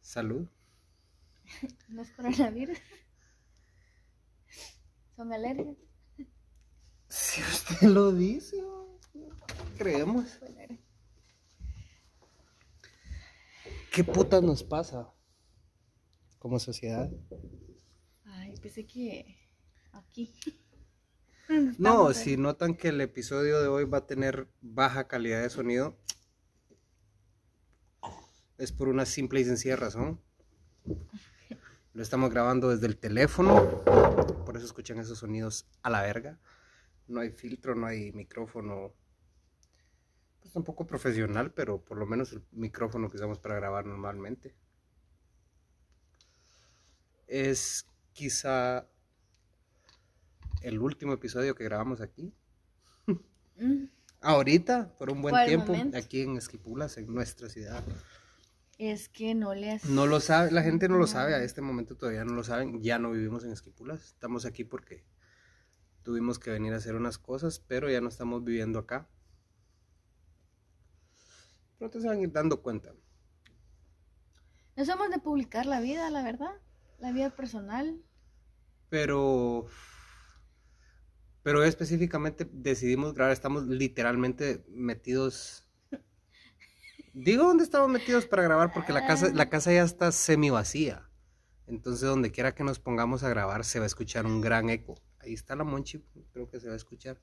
Salud. No es coronavirus. Son alergias. Si usted lo dice, creemos. ¿Qué putas nos pasa como sociedad? Ay, pensé que aquí. No, si notan que el episodio de hoy va a tener baja calidad de sonido, es por una simple y sencilla razón. Lo estamos grabando desde el teléfono, por eso escuchan esos sonidos a la verga. No hay filtro, no hay micrófono. Pues tampoco profesional, pero por lo menos el micrófono que usamos para grabar normalmente. Es quizá el último episodio que grabamos aquí. Mm, Ahorita, por un buen Por tiempo, momento. aquí en Esquipulas, en nuestra ciudad. Es que no le has... No lo sabe, la gente no lo sabe, a este momento todavía no lo saben, ya no vivimos en Esquipulas, estamos aquí porque tuvimos que venir a hacer unas cosas, pero ya no estamos viviendo acá. Pero te se van a ir dando cuenta. No somos de publicar la vida, la verdad. La vida personal. Pero, pero específicamente decidimos grabar, estamos literalmente metidos. Digo dónde estamos metidos para grabar porque la casa, la casa ya está semi vacía. Entonces donde quiera que nos pongamos a grabar se va a escuchar un gran eco. Ahí está la Monchi, creo que se va a escuchar.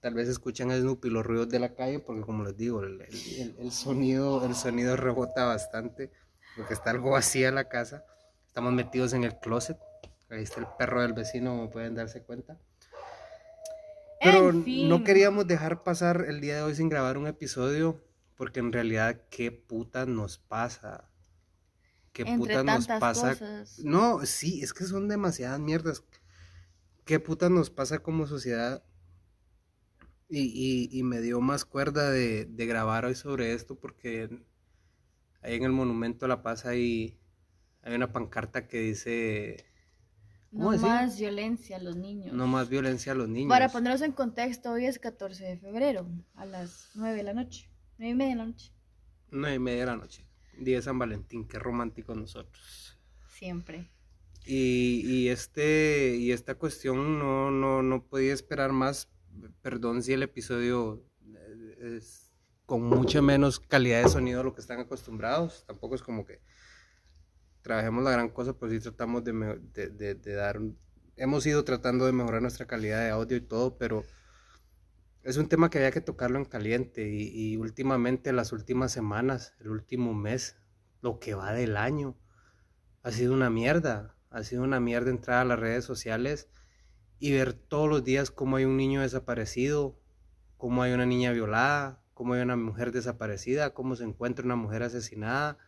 Tal vez escuchan a Snoopy los ruidos de la calle porque como les digo, el, el- el- el sonido, el sonido rebota bastante porque está algo vacía la casa. Estamos metidos en el closet. Ahí está el perro del vecino, como pueden darse cuenta. Pero En fin. no queríamos dejar pasar el día de hoy sin grabar un episodio porque en realidad qué puta nos pasa. ¿Qué Entre puta nos pasa? cosas. No, sí, es que son demasiadas mierdas. ¿Qué puta nos pasa como sociedad? Y, y- y me dio más cuerda de, de grabar hoy sobre esto porque ahí en el Monumento a la Paz hay, hay una pancarta que dice ¿Cómo No más violencia a los niños. no más violencia a los niños. Para ponerlos en contexto, hoy es 14 de febrero, a las 9 de la noche. 9 y media de la noche. Nueve y media de la noche. Día de San Valentín, qué romántico nosotros. Siempre. Y, y este, y esta cuestión no, no, no podía esperar más. Perdón si el episodio eh, es con mucha menos calidad de sonido a lo que están acostumbrados. Tampoco es como que trabajemos la gran cosa, pero sí tratamos de, de, de- de dar... Hemos ido tratando de mejorar nuestra calidad de audio y todo, pero es un tema que había que tocarlo en caliente y, últimamente, las últimas semanas, el último mes, lo que va del año, ha sido una mierda. Ha sido una mierda entrar a las redes sociales y ver todos los días cómo hay un niño desaparecido, cómo hay una niña violada, cómo hay una mujer desaparecida, cómo se encuentra una mujer asesinada,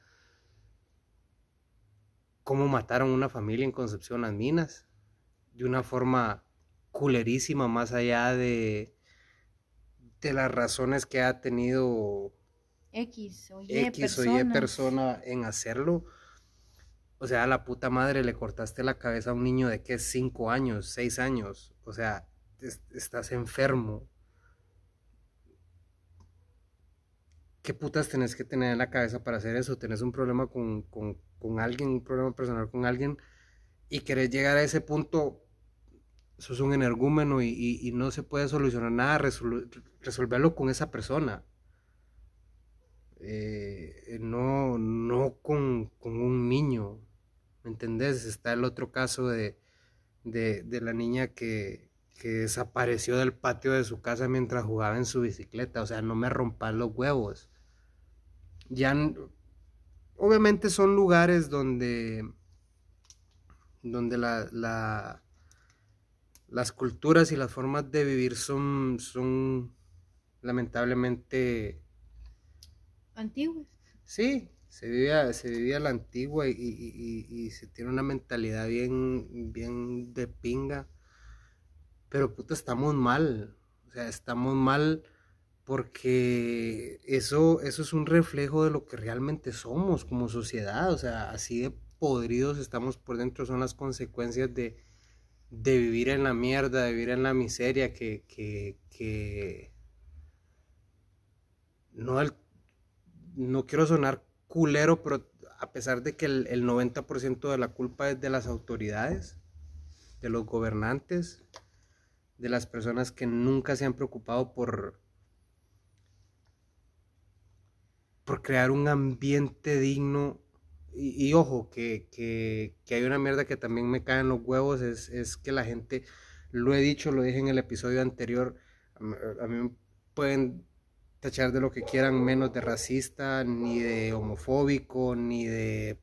cómo mataron una familia en Concepción Las Minas, de una forma culerísima, más allá de, de las razones que ha tenido X o Y X o Y persona en hacerlo. O sea, a la puta madre le cortaste la cabeza a un niño de que 5 años, 6 años. O sea, es- estás enfermo. ¿Qué putas tenés que tener en la cabeza para hacer eso? Tenés un problema con, con- con alguien, un problema personal con alguien y querés llegar a ese punto, sos un energúmeno y, no se puede solucionar nada, resolu- resolverlo con esa persona eh, no, no con, con un niño, ¿me entendés? Está el otro caso de, de, la niña que, que desapareció del patio de su casa mientras jugaba en su bicicleta, o sea, no me rompas los huevos. Ya, obviamente son lugares donde, donde la- las culturas y las formas de vivir son, son lamentablemente Antiguos. Sí, se vivía, se vivía la antigua y, y- y- y se tiene una mentalidad bien, bien de pinga. Pero puta, estamos mal. O sea, estamos mal porque eso, eso es un reflejo de lo que realmente somos como sociedad. O sea, así de podridos estamos por dentro son las consecuencias de, de vivir en la mierda, de vivir en la miseria, que, que, que no no quiero sonar culero, pero a pesar de que el, el 90% de la culpa es de las autoridades, de los gobernantes, de las personas que nunca se han preocupado por, por crear un ambiente digno. Y, ojo, que, que, hay una mierda que también me cae en los huevos, es, es, que la gente, lo he dicho, lo dije en el episodio anterior, a, mí pueden tachar de lo que quieran, menos de racista, ni de homofóbico, ni de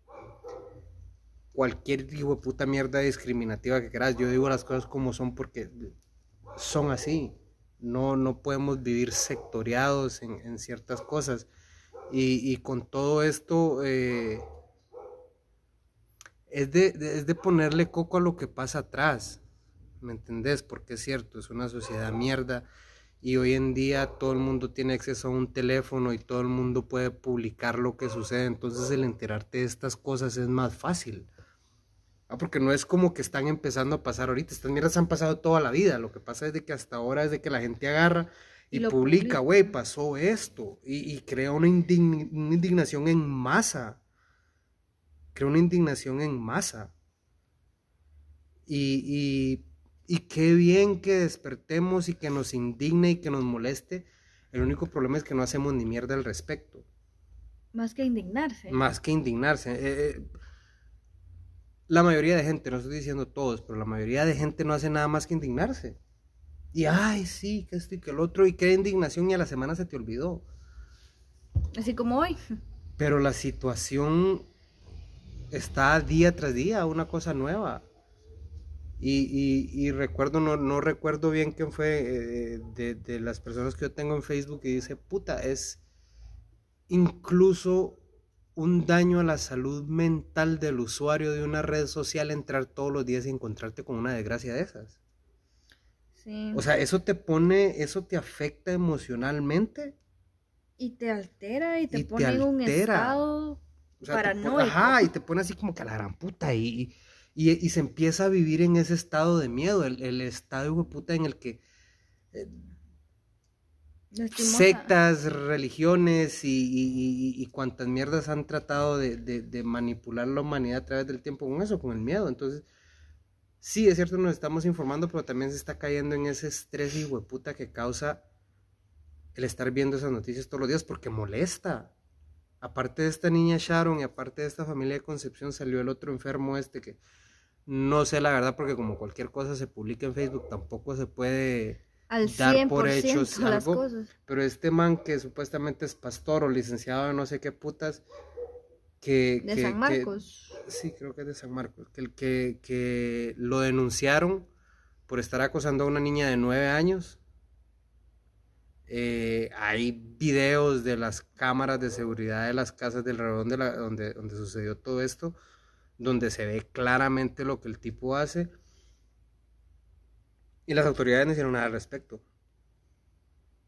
cualquier tipo de puta mierda discriminativa que quieras. Yo digo las cosas como son porque son así. No, no podemos vivir sectoriados en, en ciertas cosas. Y, y, con todo esto eh, es, de, de, es de ponerle coco a lo que pasa atrás. ¿Me entendés? Porque es cierto, es una sociedad mierda y hoy en día todo el mundo tiene acceso a un teléfono y todo el mundo puede publicar lo que sucede, entonces el enterarte de estas cosas es más fácil. Ah, porque no es como que están empezando a pasar ahorita, estas mierdas han pasado toda la vida, lo que pasa es de que hasta ahora es de que la gente agarra y, y publica, güey, pasó esto, y, y crea una, indign una, indignación en masa, crea una indignación en masa. Y, y y qué bien que despertemos y que nos indigne y que nos moleste. El único problema es que no hacemos ni mierda al respecto. Más que indignarse. Más que indignarse. Eh, eh, la mayoría de gente, no estoy diciendo todos, pero la mayoría de gente no hace nada más que indignarse. Y ay, sí, que esto y que el otro, y qué indignación y a la semana se te olvidó. Así como hoy. Pero la situación está día tras día, una cosa nueva. Y, y, y, recuerdo, no, no, recuerdo bien quién fue eh, de, de, las personas que yo tengo en Facebook y dice, puta, es incluso un daño a la salud mental del usuario de una red social entrar todos los días y encontrarte con una desgracia de esas. Sí. O sea, eso te pone, eso te afecta emocionalmente. Y te altera y te y pone te en un estado o sea, paranoico. Ajá, y te pone así como que a la gran puta y y, y, se empieza a vivir en ese estado de miedo, el, el estado de puta en el que eh, sectas, religiones y, y, cuantas mierdas han tratado de, de, de, manipular la humanidad a través del tiempo con eso, con el miedo. Entonces, sí, es cierto, nos estamos informando, pero también se está cayendo en ese estrés y puta que causa el estar viendo esas noticias todos los días porque molesta. Aparte de esta niña Sharon y aparte de esta familia de Concepción, salió el otro enfermo este que no sé la verdad porque como cualquier cosa se publica en Facebook tampoco se puede Al dar por hechos las algo. cosas. Pero este man que supuestamente es pastor o licenciado de no sé qué putas que... De que, San Marcos. Que, sí, creo que es de San Marcos. Que, que, que lo denunciaron por estar acosando a una niña de nueve años. Eh, hay videos de las cámaras de seguridad de las casas del redón de la, donde, donde sucedió todo esto donde se ve claramente lo que el tipo hace y las autoridades no hicieron nada al respecto.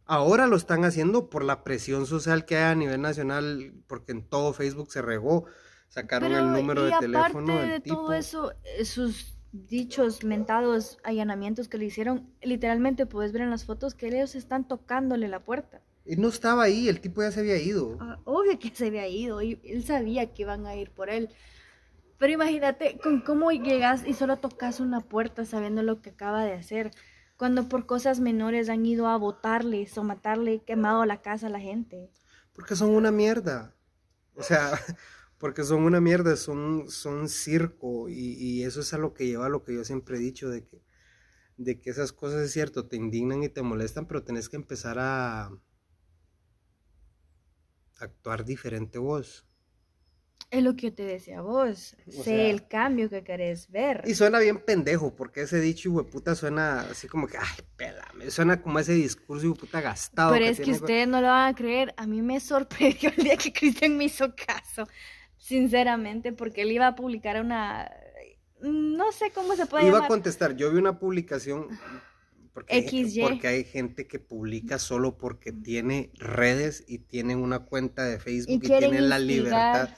Ahora lo están haciendo por la presión social que hay a nivel nacional, porque en todo Facebook se regó, sacaron Pero, el número de y teléfono aparte del de tipo. todo eso, esos dichos, mentados allanamientos que le hicieron, literalmente puedes ver en las fotos que ellos están tocándole la puerta. Y no estaba ahí, el tipo ya se había ido. Ah, obvio que se había ido y él sabía que iban a ir por él. Pero imagínate con cómo llegas y solo tocas una puerta sabiendo lo que acaba de hacer. Cuando por cosas menores han ido a botarles o matarle, quemado la casa a la gente. Porque son una mierda. O sea, porque son una mierda, son, son circo. Y, y, eso es a lo que lleva a lo que yo siempre he dicho, de que, de que esas cosas es cierto, te indignan y te molestan, pero tenés que empezar a actuar diferente vos. Es lo que yo te decía vos. O sé sea, el cambio que querés ver. Y suena bien pendejo, porque ese dicho, hueputa, suena así como que, ay, pélame. Suena como ese discurso, hueputa, gastado. Pero que es que tiene- ustedes no lo van a creer. A mí me sorprendió el día que Cristian me hizo caso. Sinceramente, porque él iba a publicar una. No sé cómo se puede Iba a contestar, yo vi una publicación, porque hay, XY. porque hay gente que publica solo porque tiene redes y tienen una cuenta de Facebook Y tienen la libertad.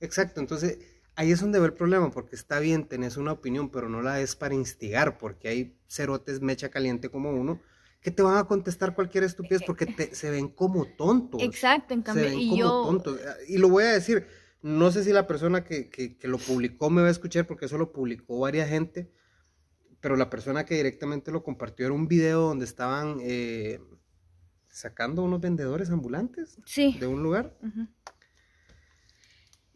Exacto, entonces ahí es donde va el problema, porque está bien, tenés una opinión, pero no la es para instigar, porque hay cerotes mecha caliente como uno que te van a contestar cualquier estupidez porque te, se ven como tontos. Exacto, en Se cambio, ven y como yo, tontos. Y lo voy a decir, no sé si la persona que, que- que lo publicó me va a escuchar porque eso lo publicó varias gente, pero la persona que directamente lo compartió era un video donde estaban eh, sacando unos vendedores ambulantes sí, de un lugar.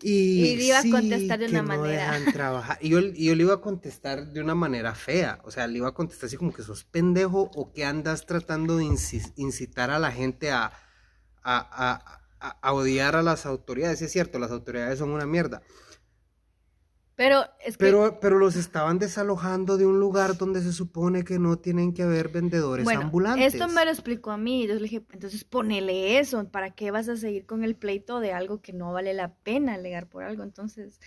Y, Y le iba a contestar de una no manera. trabajar. Y yo, y yo le iba a contestar de una manera fea. O sea, le iba a contestar así como que sos pendejo o que andas tratando de incitar a la gente a, a, a- a- a odiar a las autoridades. Sí, es cierto, las autoridades son una mierda. pero es que, Pero, pero los estaban desalojando de un lugar donde se supone que no tienen que haber vendedores bueno, ambulantes. esto me lo explicó a mí, entonces le dije, entonces ponele eso, ¿para qué vas a seguir con el pleito de algo que no vale la pena alegar por algo? Entonces,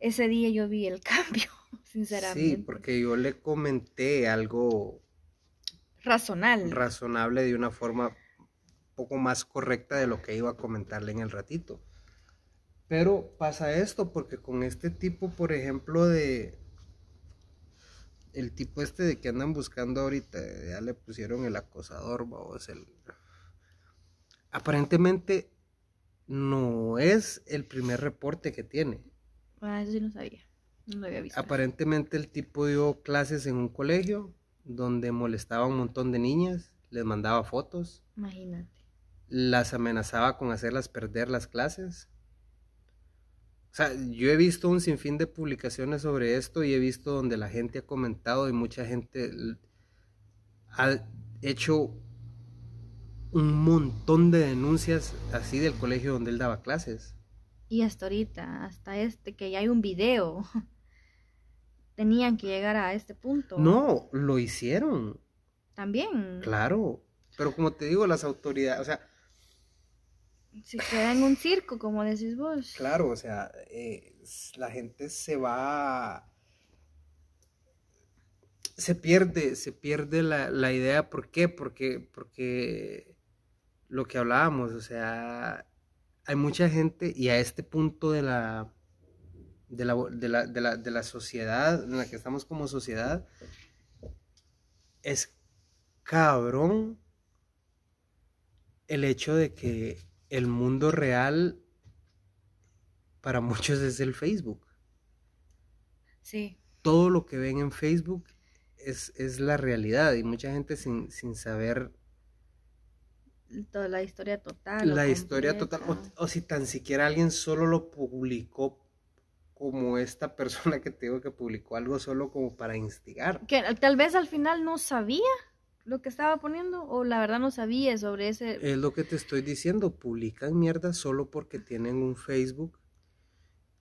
ese día yo vi el cambio, sinceramente. Sí, porque yo le comenté algo Razonal. razonable de una forma poco más correcta de lo que iba a comentarle en el ratito. Pero pasa esto, porque con este tipo, por ejemplo, de... El tipo este de que andan buscando ahorita, ya le pusieron el acosador, vamos, el... Aparentemente no es el primer reporte que tiene. Ah, eso sí no sabía, no lo había visto. Aparentemente el tipo dio clases en un colegio donde molestaba a un montón de niñas, les mandaba fotos, Imagínate. Las amenazaba con hacerlas perder las clases. O sea, yo he visto un sinfín de publicaciones sobre esto y he visto donde la gente ha comentado y mucha gente ha hecho un montón de denuncias así del colegio donde él daba clases. Y hasta ahorita, hasta este, que ya hay un video, tenían que llegar a este punto. No, lo hicieron. También. Claro, pero como te digo, las autoridades, o sea, Se queda en un circo, como decís vos. claro, o sea, la gente se va, se pierde, se pierde la, la idea, ¿por qué? Porque, porque lo que hablábamos, o sea, hay mucha gente y a este punto de la, de la, de la, de la, de la sociedad, en la que estamos como sociedad, es cabrón el hecho de que el mundo real para muchos es el Facebook. Sí. Todo lo que ven en Facebook es, es la realidad y mucha gente sin, sin saber Toda la historia total. la historia total o, o si tan siquiera alguien solo lo publicó como esta persona que te digo que publicó algo solo como para instigar. Que tal vez al final no sabía lo que estaba poniendo, o la verdad no sabía sobre ese. Es lo que te estoy diciendo, publican mierda solo porque tienen un Facebook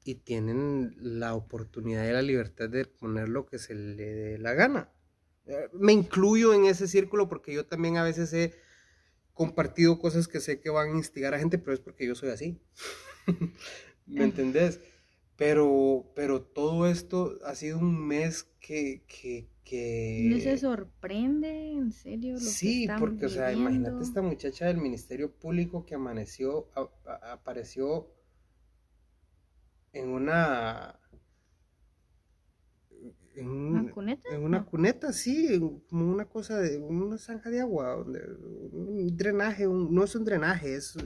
y tienen la oportunidad y la libertad de poner lo que se le dé la gana. Eh, Me incluyo en ese círculo porque yo también a veces he compartido cosas que sé que van a instigar a gente, pero es porque yo soy así. ¿Me entendés? Pero, pero todo esto ha sido un mes que, que, que... ¿No se sorprende? ¿En serio? Lo que Sí, porque, o sea, imagínate esta muchacha del Ministerio Público que amaneció, a- a- apareció en una... En, un- ¿Una cuneta? en una No. cuneta, sí, como una cosa de una zanja de agua, donde, un drenaje, un- no es un drenaje, es...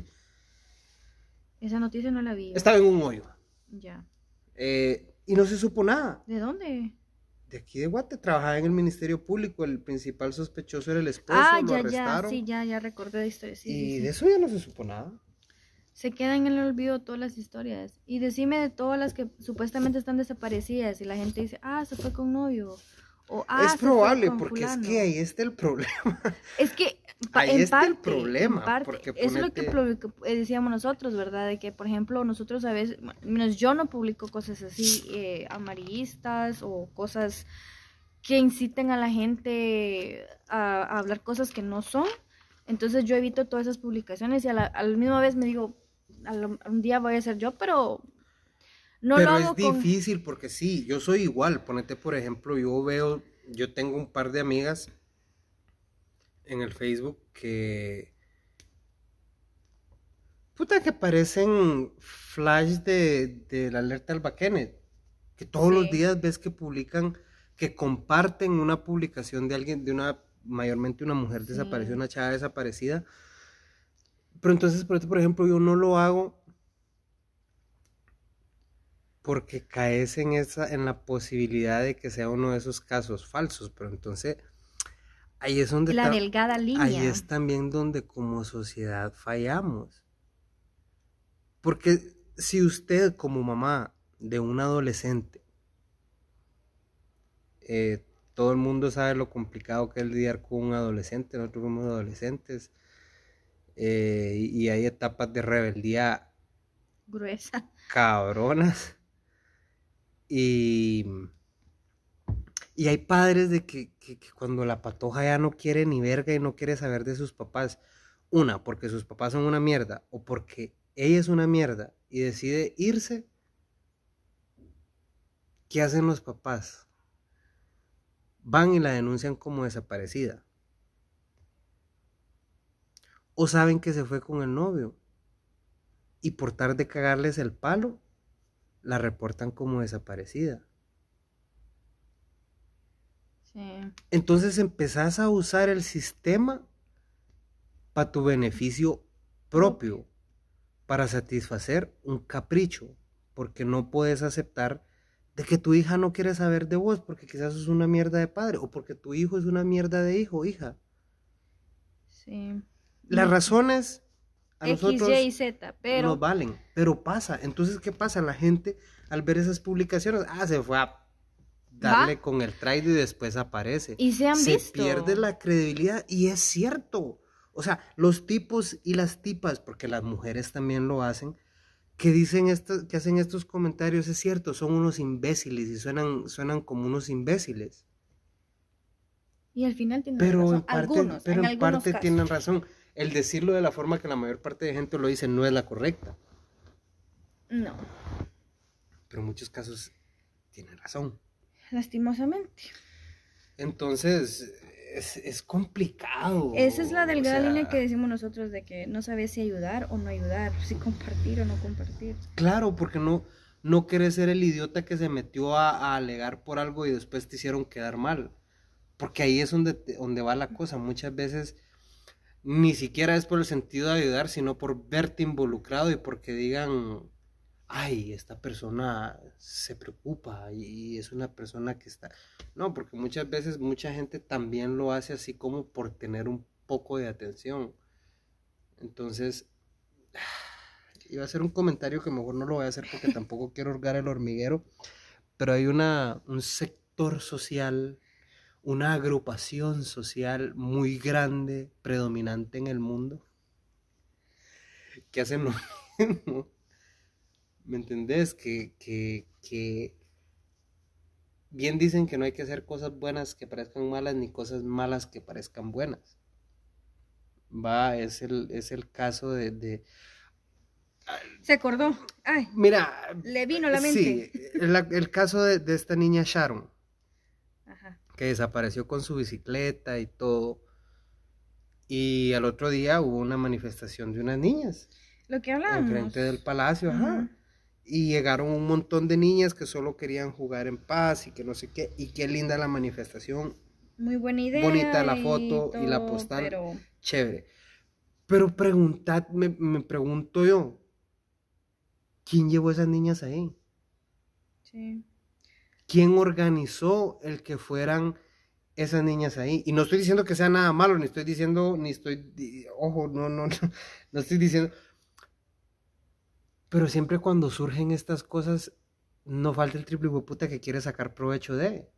Esa noticia no la vi. Estaba en un hoyo. Ya. Eh, y no se supo nada. ¿De dónde? De aquí de Guate, trabajaba en el Ministerio Público, el principal sospechoso era el esposo, ah, lo ya, ya, arrestaron. sí, ya, ya recordé la historia. Sí, y sí. de eso ya no se supo nada. Se quedan en el olvido todas las historias. Y decime de todas las que supuestamente están desaparecidas y la gente dice, ah, se fue con novio. O, ah, es probable, porque fulano". es que ahí está el problema. Es que Ahí en está el parte, problema, en parte, porque eso es lo que, ponete- eh, decíamos nosotros, ¿verdad? De que, por ejemplo, nosotros a veces, menos yo no publico cosas así eh, amarillistas o cosas que inciten a la gente a, a hablar cosas que no son. Entonces yo evito todas esas publicaciones y a la, a la misma vez me digo, a lo- un día voy a ser yo, pero no Pero lo es con... difícil porque sí, yo soy igual. Ponete, por ejemplo, yo veo, yo tengo un par de amigas en el Facebook que... Puta que parecen flash de, de la alerta al Baquenet. Que todos los días ves que publican, que comparten una publicación de alguien, de una mayormente una mujer Sí. desaparecida, una chava desaparecida. Pero entonces, por ejemplo, yo no lo hago porque caes en esa, en la posibilidad de que sea uno de esos casos falsos. Pero entonces, ahí es donde La ta- delgada línea. ahí es también donde como sociedad fallamos. Porque si usted como mamá de un adolescente, eh, todo el mundo sabe lo complicado que es lidiar con un adolescente, nosotros somos adolescentes, eh, y y hay etapas de rebeldía Gruesa. cabronas. Y, y hay padres de que, que- que cuando la patoja ya no quiere ni verga y no quiere saber de sus papás, una, porque sus papás son una mierda, o porque ella es una mierda y decide irse, ¿qué hacen los papás? Van y la denuncian como desaparecida. O saben que se fue con el novio y por tarde de cagarles el palo, la reportan como desaparecida. Sí. Entonces empezás a usar el sistema para tu beneficio propio, para satisfacer un capricho, porque no puedes aceptar de que tu hija no quiere saber de vos, porque quizás es una mierda de padre, o porque tu hijo es una mierda de hijo, hija. Sí. Las razones a X, nosotros Y y Z, pero nos valen, pero pasa. Entonces, ¿qué pasa? La gente al ver esas publicaciones, ah, se fue a darle con el trade y después aparece. y se han se visto. pierde la credibilidad y es cierto. O sea, los tipos y las tipas, porque las mujeres también lo hacen, que dicen esto, que hacen estos comentarios, es cierto, son unos imbéciles y suenan, suenan como unos imbéciles. Y al final tienen Pero razón. en parte, algunos, pero en, en algunos parte casos. tienen razón. El decirlo de la forma que la mayor parte de gente lo dice no es la correcta. No, Pero en muchos casos tienen razón. lastimosamente. Entonces, es, es complicado. Esa es la delgada o sea, línea que decimos nosotros de que no sabes si ayudar o no ayudar, si compartir o no compartir. Claro, porque no, no querés ser el idiota que se metió a, a alegar por algo y después te hicieron quedar mal. Porque ahí es donde, te- donde va la cosa. Muchas veces ni siquiera es por el sentido de ayudar, sino por verte involucrado y porque digan, ay, esta persona se preocupa y es una persona que está... No, porque muchas veces mucha gente también lo hace así como por tener un poco de atención. Entonces, iba a hacer un comentario que mejor no lo voy a hacer porque tampoco quiero hurgar el hormiguero, pero hay una, un sector social, una agrupación social muy grande, predominante en el mundo, que hacen lo mismo. ¿Me entendés? Que, que, que bien dicen que no hay que hacer cosas buenas que parezcan malas ni cosas malas que parezcan buenas. Va, es el, es el caso de, de- Se acordó. Ay, Mira, le vino a la mente. sí, el, el caso de, de esta niña Sharon. Que desapareció con su bicicleta y todo. Y al otro día hubo una manifestación de unas niñas Lo que hablábamos. enfrente del palacio, ajá. Y llegaron un montón de niñas que solo querían jugar en paz y que no sé qué. Y qué linda la manifestación, Muy buena idea. Bonita la foto y la postal. Pero chévere. Pero preguntad, me, me pregunto yo, ¿quién llevó a esas niñas ahí? sí. ¿Quién organizó el que fueran esas niñas ahí? Y no estoy diciendo que sea nada malo, ni estoy diciendo, ni estoy, ojo, no, no, no, no estoy diciendo. Pero siempre cuando surgen estas cosas, no falta el triple puta que quiere sacar provecho de.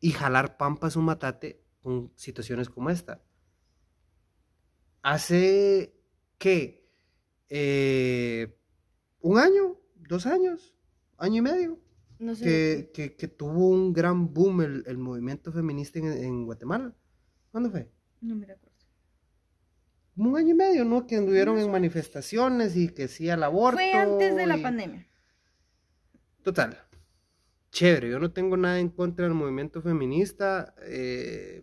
Y jalar pampas un matate con situaciones como esta. Hace, ¿qué? Eh, ¿Un año? ¿Dos años? ¿Año y medio? No sé. que, que, que tuvo un gran boom el, el movimiento feminista en, en Guatemala. ¿Cuándo fue? No me recuerdo. Como un año y medio, ¿no? Que anduvieron en manifestaciones y que sí al aborto. Fue antes de la pandemia. Total. Chévere, yo no tengo nada en contra del movimiento feminista. eh,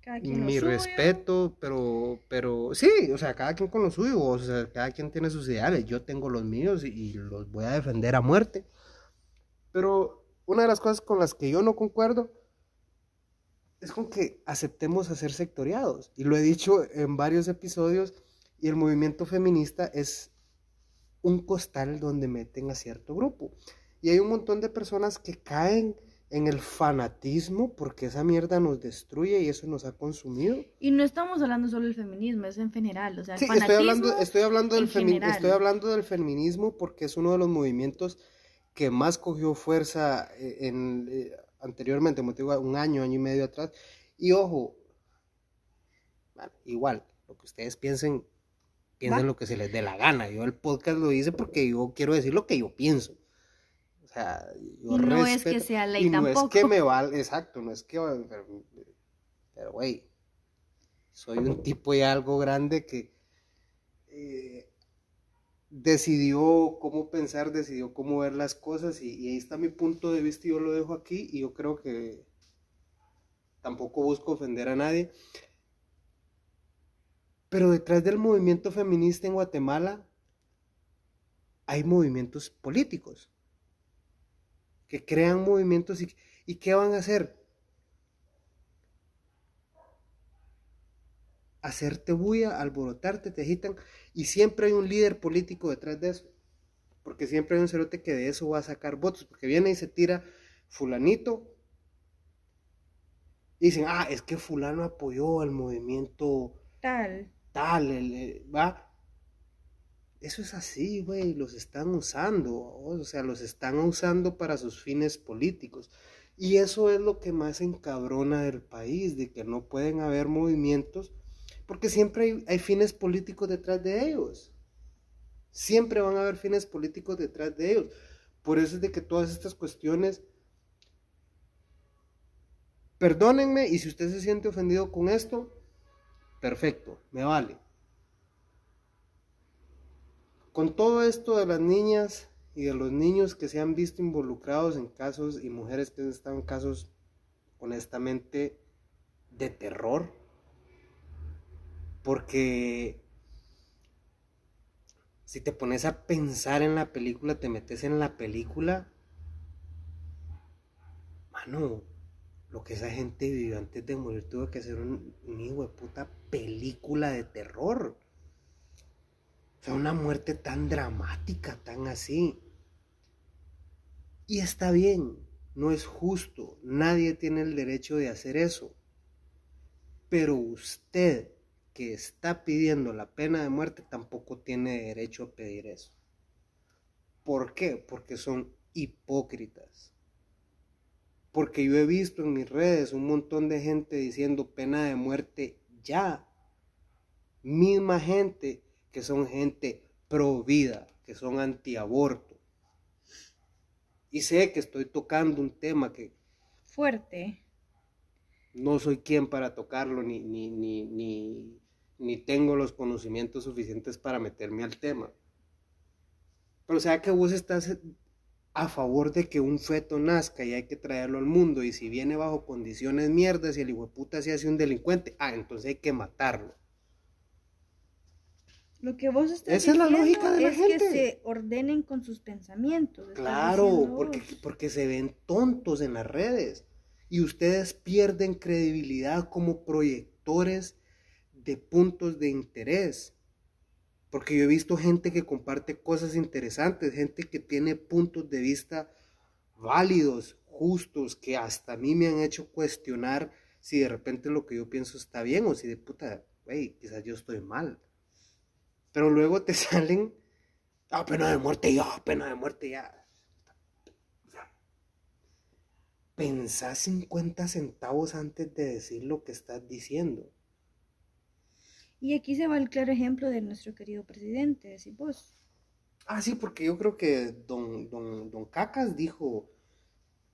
Cada quien lo mi respeto, pero, pero sí, o sea, cada quien con lo suyo, o sea, cada quien tiene sus ideales, yo tengo los míos y, y los voy a defender a muerte. Pero una de las cosas con las que yo no concuerdo es con que aceptemos a ser sectoriados. Y lo he dicho en varios episodios, y el movimiento feminista es un costal donde meten a cierto grupo. Y hay un montón de personas que caen en el fanatismo porque esa mierda nos destruye y eso nos ha consumido. Y no estamos hablando solo del feminismo, es en general, o sea, el Sí, estoy hablando, estoy, hablando del estoy hablando del feminismo porque es uno de los movimientos que más cogió fuerza eh, en, eh, anteriormente, como te digo, un año, año y medio atrás. Y ojo, bueno, igual, lo que ustedes piensen, piensen Va. lo que se les dé la gana. Yo el podcast lo hice porque yo quiero decir lo que yo pienso. O sea, yo Y no es respeto- que sea ley y no es que tampoco. me vale, exacto, no es que, pero, pero güey, soy un tipo ya algo grande que eh, decidió cómo pensar, decidió cómo ver las cosas y, ahí está mi punto de vista y yo lo dejo aquí y yo creo que tampoco busco ofender a nadie. Pero detrás del movimiento feminista en Guatemala hay movimientos políticos que crean movimientos y, y ¿qué van a hacer? Hacerte bulla, alborotarte, te agitan y siempre hay un líder político detrás de eso. Porque siempre hay un cerote que de eso va a sacar votos, porque viene y se tira fulanito y dicen, ah, es que fulano apoyó el movimiento Tal. tal, el, eh, va. Eso es así, güey, los están usando, o sea, los están usando para sus fines políticos. Y eso es lo que más encabrona del país, de que no pueden haber movimientos, porque siempre hay, fines políticos detrás de ellos. Siempre van a haber fines políticos detrás de ellos. Por eso es de que todas estas cuestiones, perdónenme, y si usted se siente ofendido con esto, perfecto, me vale. Con todo esto de las niñas y de los niños que se han visto involucrados en casos y mujeres que han estado en casos honestamente de terror, porque si te pones a pensar en la película, te metes en la película, mano, lo que esa gente vivió antes de morir tuvo que hacer un, un hijo de puta película de terror. O sea, una muerte tan dramática, tan así. Y está bien, no es justo, nadie tiene el derecho de hacer eso. Pero usted que está pidiendo la pena de muerte tampoco tiene derecho a pedir eso. ¿Por qué? Porque son hipócritas. Porque yo he visto en mis redes un montón de gente diciendo pena de muerte ya. Misma gente que son gente pro vida, que son antiaborto. Y sé que estoy tocando un tema que Fuerte. no soy quien para tocarlo, ni, ni, ni, ni, ni tengo los conocimientos suficientes para meterme al tema. Pero o sea que vos estás a favor de que un feto nazca y hay que traerlo al mundo, y si viene bajo condiciones mierdas y el hijo puta se hace un delincuente, ah, entonces hay que matarlo. Lo que vos estás Esa es la lógica de la es gente. que se ordenen con sus pensamientos. Claro, diciendo porque, porque se ven tontos en las redes y ustedes pierden credibilidad como proyectores de puntos de interés. Porque yo he visto gente que comparte cosas interesantes, gente que tiene puntos de vista válidos, justos, que hasta a mí me han hecho cuestionar si de repente lo que yo pienso está bien o si de puta, güey, quizás yo estoy mal. Pero luego te salen, ah, pena de muerte ya, pena de muerte ya. Pensá 50 centavos antes de decir lo que estás diciendo. Y aquí se va el claro ejemplo de nuestro querido presidente, decís vos. Ah, sí, porque yo creo que don, don, don Cacas dijo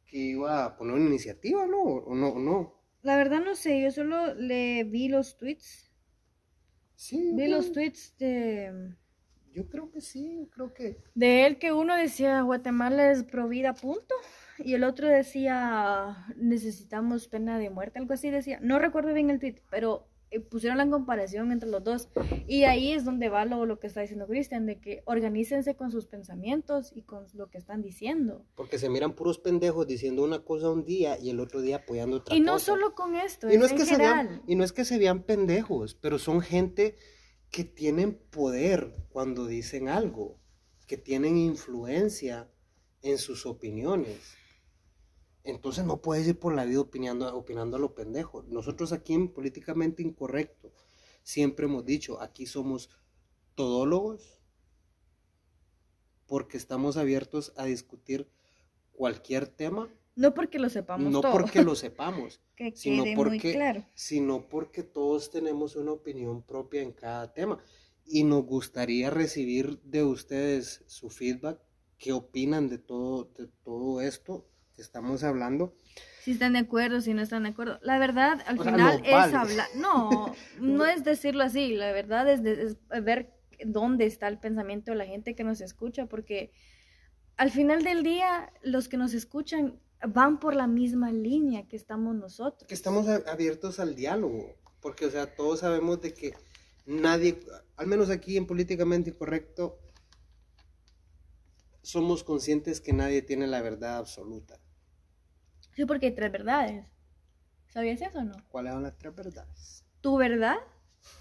que iba a poner una iniciativa, ¿no? ¿O no? o no? La verdad no sé, yo solo le vi los tweets. Sí, Vi yo los tweets de, Yo creo que sí, yo creo que... de él que uno decía Guatemala es pro vida, punto. Y el otro decía necesitamos pena de muerte, algo así decía. No recuerdo bien el tweet, pero pusieron la comparación entre los dos. Y ahí es donde va lo, lo que está diciendo Cristian, de que organícense con sus pensamientos y con lo que están diciendo. Porque se miran puros pendejos diciendo una cosa un día y el otro día apoyando otra Y cosa. no solo con esto, y no es que se vean, y no es que se vean pendejos, pero son gente que tienen poder cuando dicen algo, que tienen influencia en sus opiniones. Entonces no puedes ir por la vida opinando, opinando a lo pendejo. Nosotros aquí en Políticamente Incorrecto siempre hemos dicho, aquí somos todólogos porque estamos abiertos a discutir cualquier tema, No porque lo sepamos no todo. porque lo sepamos, que sino quede muy porque, claro. sino porque todos tenemos una opinión propia en cada tema. Y nos gustaría recibir de ustedes su feedback, qué opinan de todo, de todo esto que estamos hablando. Si están de acuerdo, si no están de acuerdo. La verdad, al O final es hablar. No, no es decirlo así. La verdad es, de- es ver dónde está el pensamiento de la gente que nos escucha, porque al final del día, los que nos escuchan van por la misma línea que estamos nosotros. que estamos abiertos al diálogo, porque, o sea, todos sabemos de que nadie, al menos aquí en Políticamente Incorrecto, somos conscientes que nadie tiene la verdad absoluta. Sí, porque hay tres verdades. ¿Sabías eso o no? ¿Cuáles son las tres verdades? Tu verdad,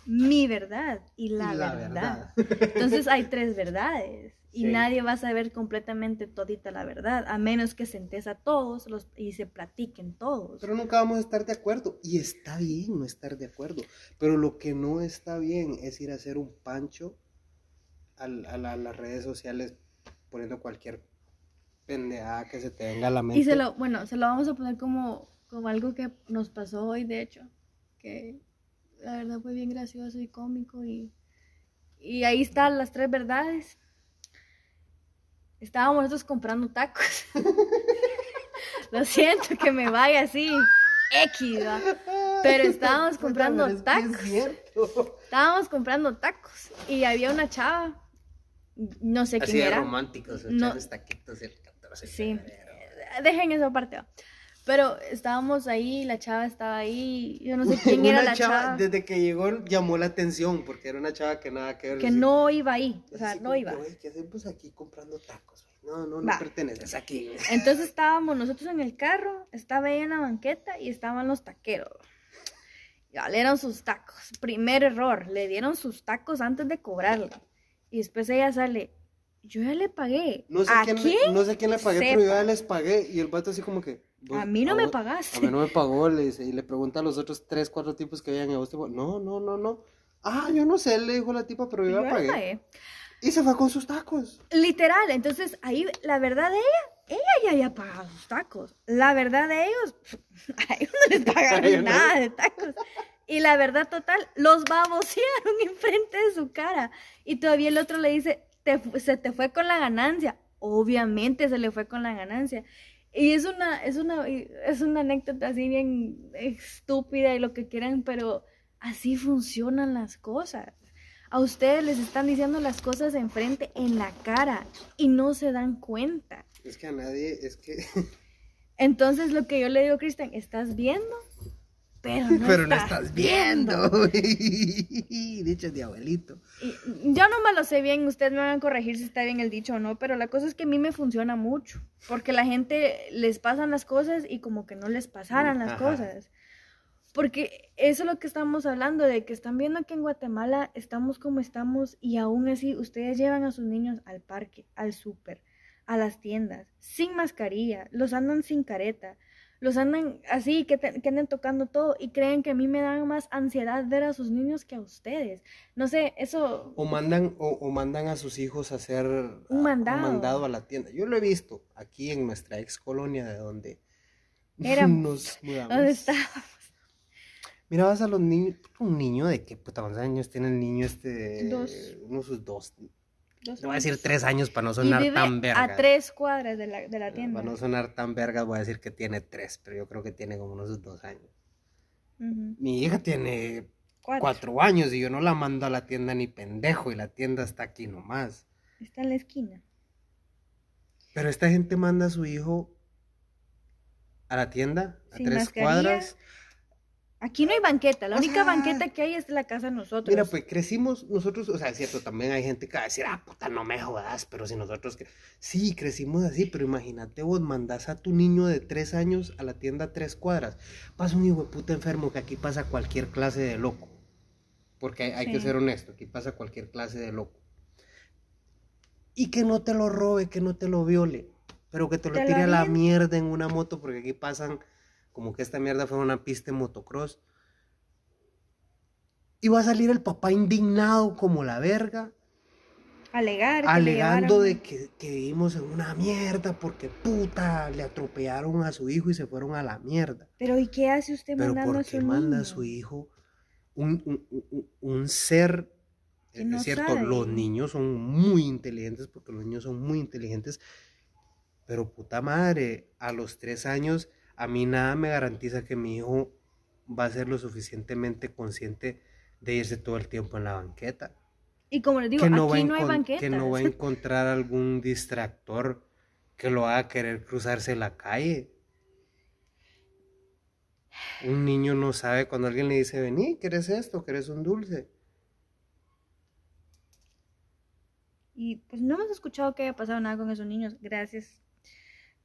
mi verdad y la, la verdad. verdad. Entonces hay tres verdades y Sí. nadie va a saber completamente todita la verdad, a menos que sentes a todos los, y se platiquen todos. Pero nunca vamos a estar de acuerdo. Y está bien no estar de acuerdo. Pero lo que no está bien es ir a hacer un pancho a, la- a las redes sociales poniendo cualquier pendejada que se te venga a la mente. Y se lo, bueno, se lo vamos a poner como, como algo que nos pasó hoy, de hecho, que la verdad fue bien gracioso y cómico y, y ahí están las tres verdades. Estábamos nosotros comprando tacos. Lo siento que me vaya así, X, ¿va? Pero estábamos comprando Pero es que es tacos. Estábamos comprando tacos y había una chava, no sé Así quién de era. románticos, No. taquitos el 14 Sí, febrero. dejen esa parte. va. Pero estábamos ahí, la chava estaba ahí, yo no sé quién era la chava, chava, desde que llegó llamó la atención porque era una chava que nada que ver. que así- no iba ahí, o sea, así no como iba. que, "Güey, ¿Qué hacemos aquí comprando tacos? No, no, no Va. perteneces aquí. güey". Entonces estábamos nosotros en el carro, estaba ella en la banqueta y estaban los taqueros. Ya le dieron sus tacos. Primer error, le dieron sus tacos antes de cobrarle. Y después ella sale, yo ya le pagué. No sé, ¿A quién, quién? no sé quién le pagué, pero yo ya les pagué. Y el vato así como que... "Vos- A mí no me vos- pagaste. A mí no me pagó, le dice. Y le pregunta a los otros tres, cuatro tipos que habían. A vos pagó. No, no, no, no. Ah, yo no sé, le dijo la tipa, pero yo Yo ya le pagué. pagué. Y se fue con sus tacos. Literal, entonces ahí la verdad de ella, ella ya había pagado sus tacos. La verdad de ellos, a ellos no les pagaron no. nada de tacos. Y la verdad total, los babosearon enfrente de su cara. Y todavía el otro le dice, "Te se te fue con la ganancia. Obviamente se le fue con la ganancia. Y es una, es una, es una anécdota así bien estúpida y lo que quieran, pero así funcionan las cosas. A ustedes les están diciendo las cosas enfrente, en la cara, y no se dan cuenta. Es que a nadie, es que... Entonces lo que yo le digo Cristian, ¿estás viendo? Pero no, pero no estás, viendo. Dicho de abuelito. Y yo no me lo sé bien, ustedes me van a corregir si está bien el dicho o no, pero la cosa es que a mí me funciona mucho, porque la gente les pasan las cosas y como que no les pasaran las Ajá. cosas. Porque eso es lo que estamos hablando, de que están viendo que en Guatemala estamos como estamos y aún así ustedes llevan a sus niños al parque, al súper, a las tiendas, sin mascarilla, los andan sin careta, los andan así, que, te- que andan tocando todo y creen que a mí me dan más ansiedad ver a sus niños que a ustedes. No sé, eso... O mandan, o, o mandan a sus hijos a hacer Un mandado. mandado a la tienda. Yo lo he visto aquí en nuestra ex colonia de donde Éramos. nos mudamos. ¿Dónde está? Mirabas a los niños, un niño de qué puta cuántos años tiene el niño este, Dos. unos sus dos, Dos voy a decir tres años para no Y sonar vive tan verga. a tres cuadras de la, de la tienda. Para no sonar tan vergas voy a decir que tiene tres, pero yo creo que tiene como unos dos años. Mi hija tiene Cuatro. cuatro años y yo no la mando a la tienda ni pendejo y la tienda está aquí nomás. Está en la esquina. Pero esta gente manda a su hijo a la tienda, a Sin tres mascarilla. cuadras, Aquí no hay banqueta, la O única sea, banqueta que hay es la casa de nosotros. Mira, pues crecimos nosotros, o sea, es cierto, también hay gente que va a decir, ah, puta, no me jodas, pero si nosotros. Sí, crecimos así, pero imagínate vos mandás a tu niño de tres años a la tienda a tres cuadras. Pasa un hijo de puta enfermo que aquí pasa cualquier clase de loco. Porque hay, hay que ser honesto, aquí pasa cualquier clase de loco. Y que no te lo robe, que no te lo viole, pero que te lo Te lo tire a la mierda en una moto, porque aquí pasan como que esta mierda fue una pista de motocross. Y va a salir el papá indignado como la verga, Alegar. que le alegando llevaron- de que, que vivimos en una mierda porque puta le atropellaron a su hijo y se fueron a la mierda. Pero ¿y qué hace usted Pero mandando ¿por a su manda a su hijo un, un- un- un ser? Que Es no cierto, sabe. los niños son muy inteligentes porque los niños son muy inteligentes, pero puta madre, a los tres años a mí nada me garantiza que mi hijo va a ser lo suficientemente consciente de irse todo el tiempo en la banqueta. Y como les digo, que no, va a aquí no hay banquetas. que no va a encontrar algún distractor que lo haga querer cruzarse la calle. Un niño no sabe cuando alguien le dice, vení, ¿querés esto? ¿Querés un dulce? Y pues no hemos escuchado que haya pasado nada con esos niños, gracias.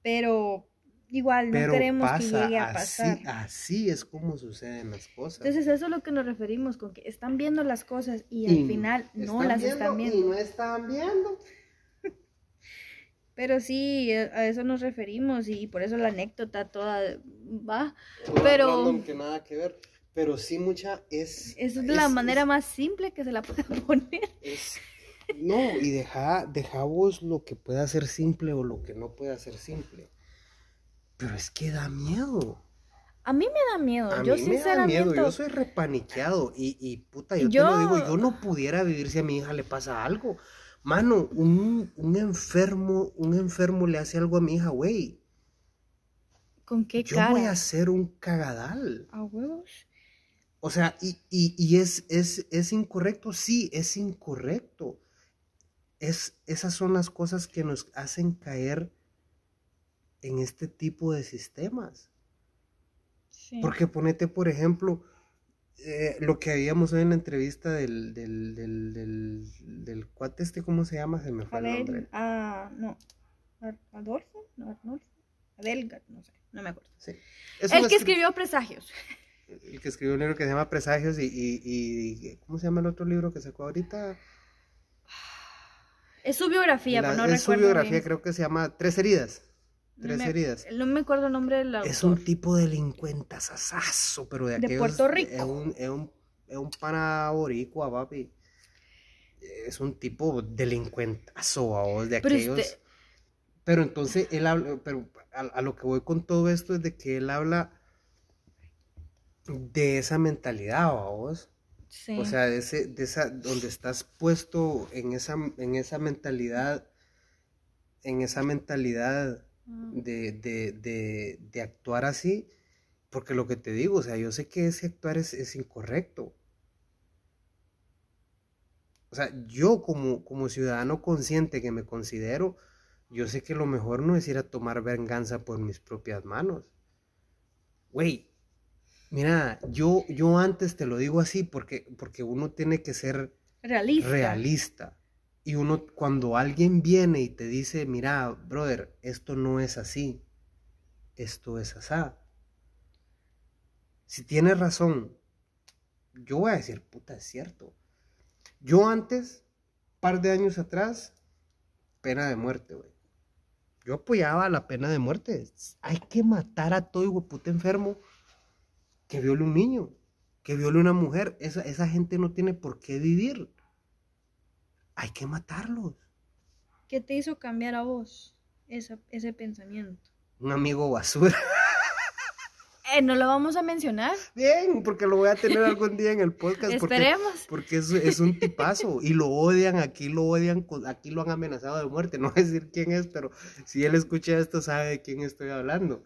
Pero igual no Pero queremos que llegue a así, pasar. así es como suceden las cosas. Entonces eso es lo que nos referimos con que están viendo las cosas y, Y al final no las están Y viendo. no están viendo. Pero sí, eh, a eso nos referimos y por eso la anécdota toda va. Pero- que nada que ver. Pero sí mucha es... Esa es la es- manera es- más simple que se la puede poner. Es- no, y deja, deja vos lo que pueda ser simple o lo que no pueda ser simple. Pero es que da miedo. A mí me da miedo. A yo mí me da miedo. Yo soy repaniqueado. Y, y puta, yo, Yo- te lo digo, yo no pudiera vivir si a mi hija le pasa algo. Mano, un, un enfermo, un enfermo le hace algo a mi hija, güey. ¿Con qué Yo cara? voy a ser un cagadal. ¿A huevos? O sea, y, y, y es, es, es incorrecto, sí, es incorrecto. Es, esas son las cosas que nos hacen caer en este tipo de sistemas. Sí. Porque ponete, por ejemplo, eh, lo que habíamos hoy en la entrevista del, del, del, del, del cuate este, ¿cómo se llama? Se me fue el nombre. ah, no. Adolfo, no, Arnolfo. Adelgar, no sé, no me acuerdo. Sí. Es El que escri- escribió Presagios. El que escribió un libro que se llama Presagios y, y, y- ¿cómo se llama el otro libro que sacó ahorita? Es su biografía, La- pero no es su recuerdo biografía, bien. creo que se llama Tres heridas. Tres me- heridas. No me acuerdo el nombre del autor. Es un tipo delincuente asasazo, pero de De aquellos. Puerto Rico. Es un, es un, es un pana boricua, papi. Es un tipo delincuentazo, de Pero aquellos. usted- Pero entonces él habla, pero a, a lo que voy con todo esto es de que él habla de esa mentalidad, vos. Sí. O sea, de, ese, de esa, donde estás puesto en esa, en esa mentalidad, en esa mentalidad. De, de, de, de actuar así, porque lo que te digo, o sea, yo sé que ese actuar es, es incorrecto. O sea, yo como, como ciudadano consciente que me considero, yo sé que lo mejor no es ir a tomar venganza por mis propias manos. Güey, mira, yo, yo antes te lo digo así porque, porque uno tiene que ser realista. realista. Y uno, cuando alguien viene y te dice, mira, brother, esto no es así, esto es asá. Si tienes razón, yo voy a decir, puta, es cierto. Yo antes, par de años atrás, pena de muerte, güey. Yo apoyaba la pena de muerte. Hay que matar a todo hijo puta enfermo que viole un niño, que viole una mujer. Esa, esa gente no tiene por qué vivir. Hay que matarlos. ¿Qué te hizo cambiar a vos esa- ese pensamiento? Un amigo basura. Eh, no lo vamos a mencionar. Bien, porque lo voy a tener algún día en el podcast. Esperemos. porque es, es un tipazo. Y lo odian, aquí lo odian, aquí lo han amenazado de muerte. No voy a decir quién es, pero si él escucha esto, sabe de quién estoy hablando.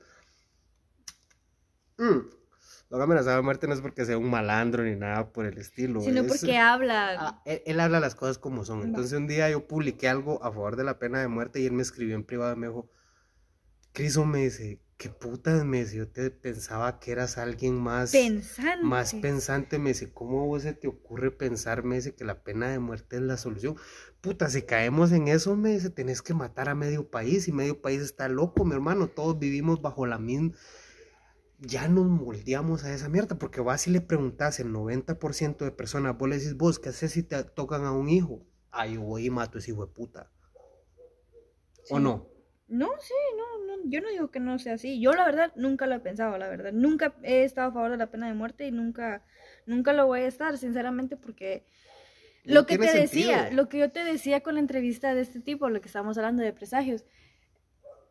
Mm, Lo amenazado de muerte no es porque sea un malandro ni nada por el estilo. Sino es- porque habla. Ah, él, él habla las cosas como son. Entonces un día yo publiqué algo a favor de la pena de muerte y él me escribió en privado y me dijo, Criso me dice, qué putas, me dice, yo te pensaba que eras alguien más Pensante. más pensante, me dice, ¿cómo vos se te ocurre pensar, me dice, que la pena de muerte es la solución? Puta, si caemos en eso, me dice, tenés que matar a medio país y medio país está loco, mi hermano, todos vivimos bajo la misma... Ya nos moldeamos a esa mierda, porque vas si le preguntas el 90% de personas, vos le decís, vos, ¿qué haces si te tocan a un hijo? Yo voy y mato a ese hijo de puta. ¿O no? No, sí, no, no, yo no digo que no sea así. Yo la verdad nunca lo he pensado, la verdad. Nunca he estado a favor de la pena de muerte y nunca, nunca lo voy a estar, sinceramente, porque No lo que te decía, lo que yo te decía con la entrevista de este tipo, lo que estábamos hablando de presagios,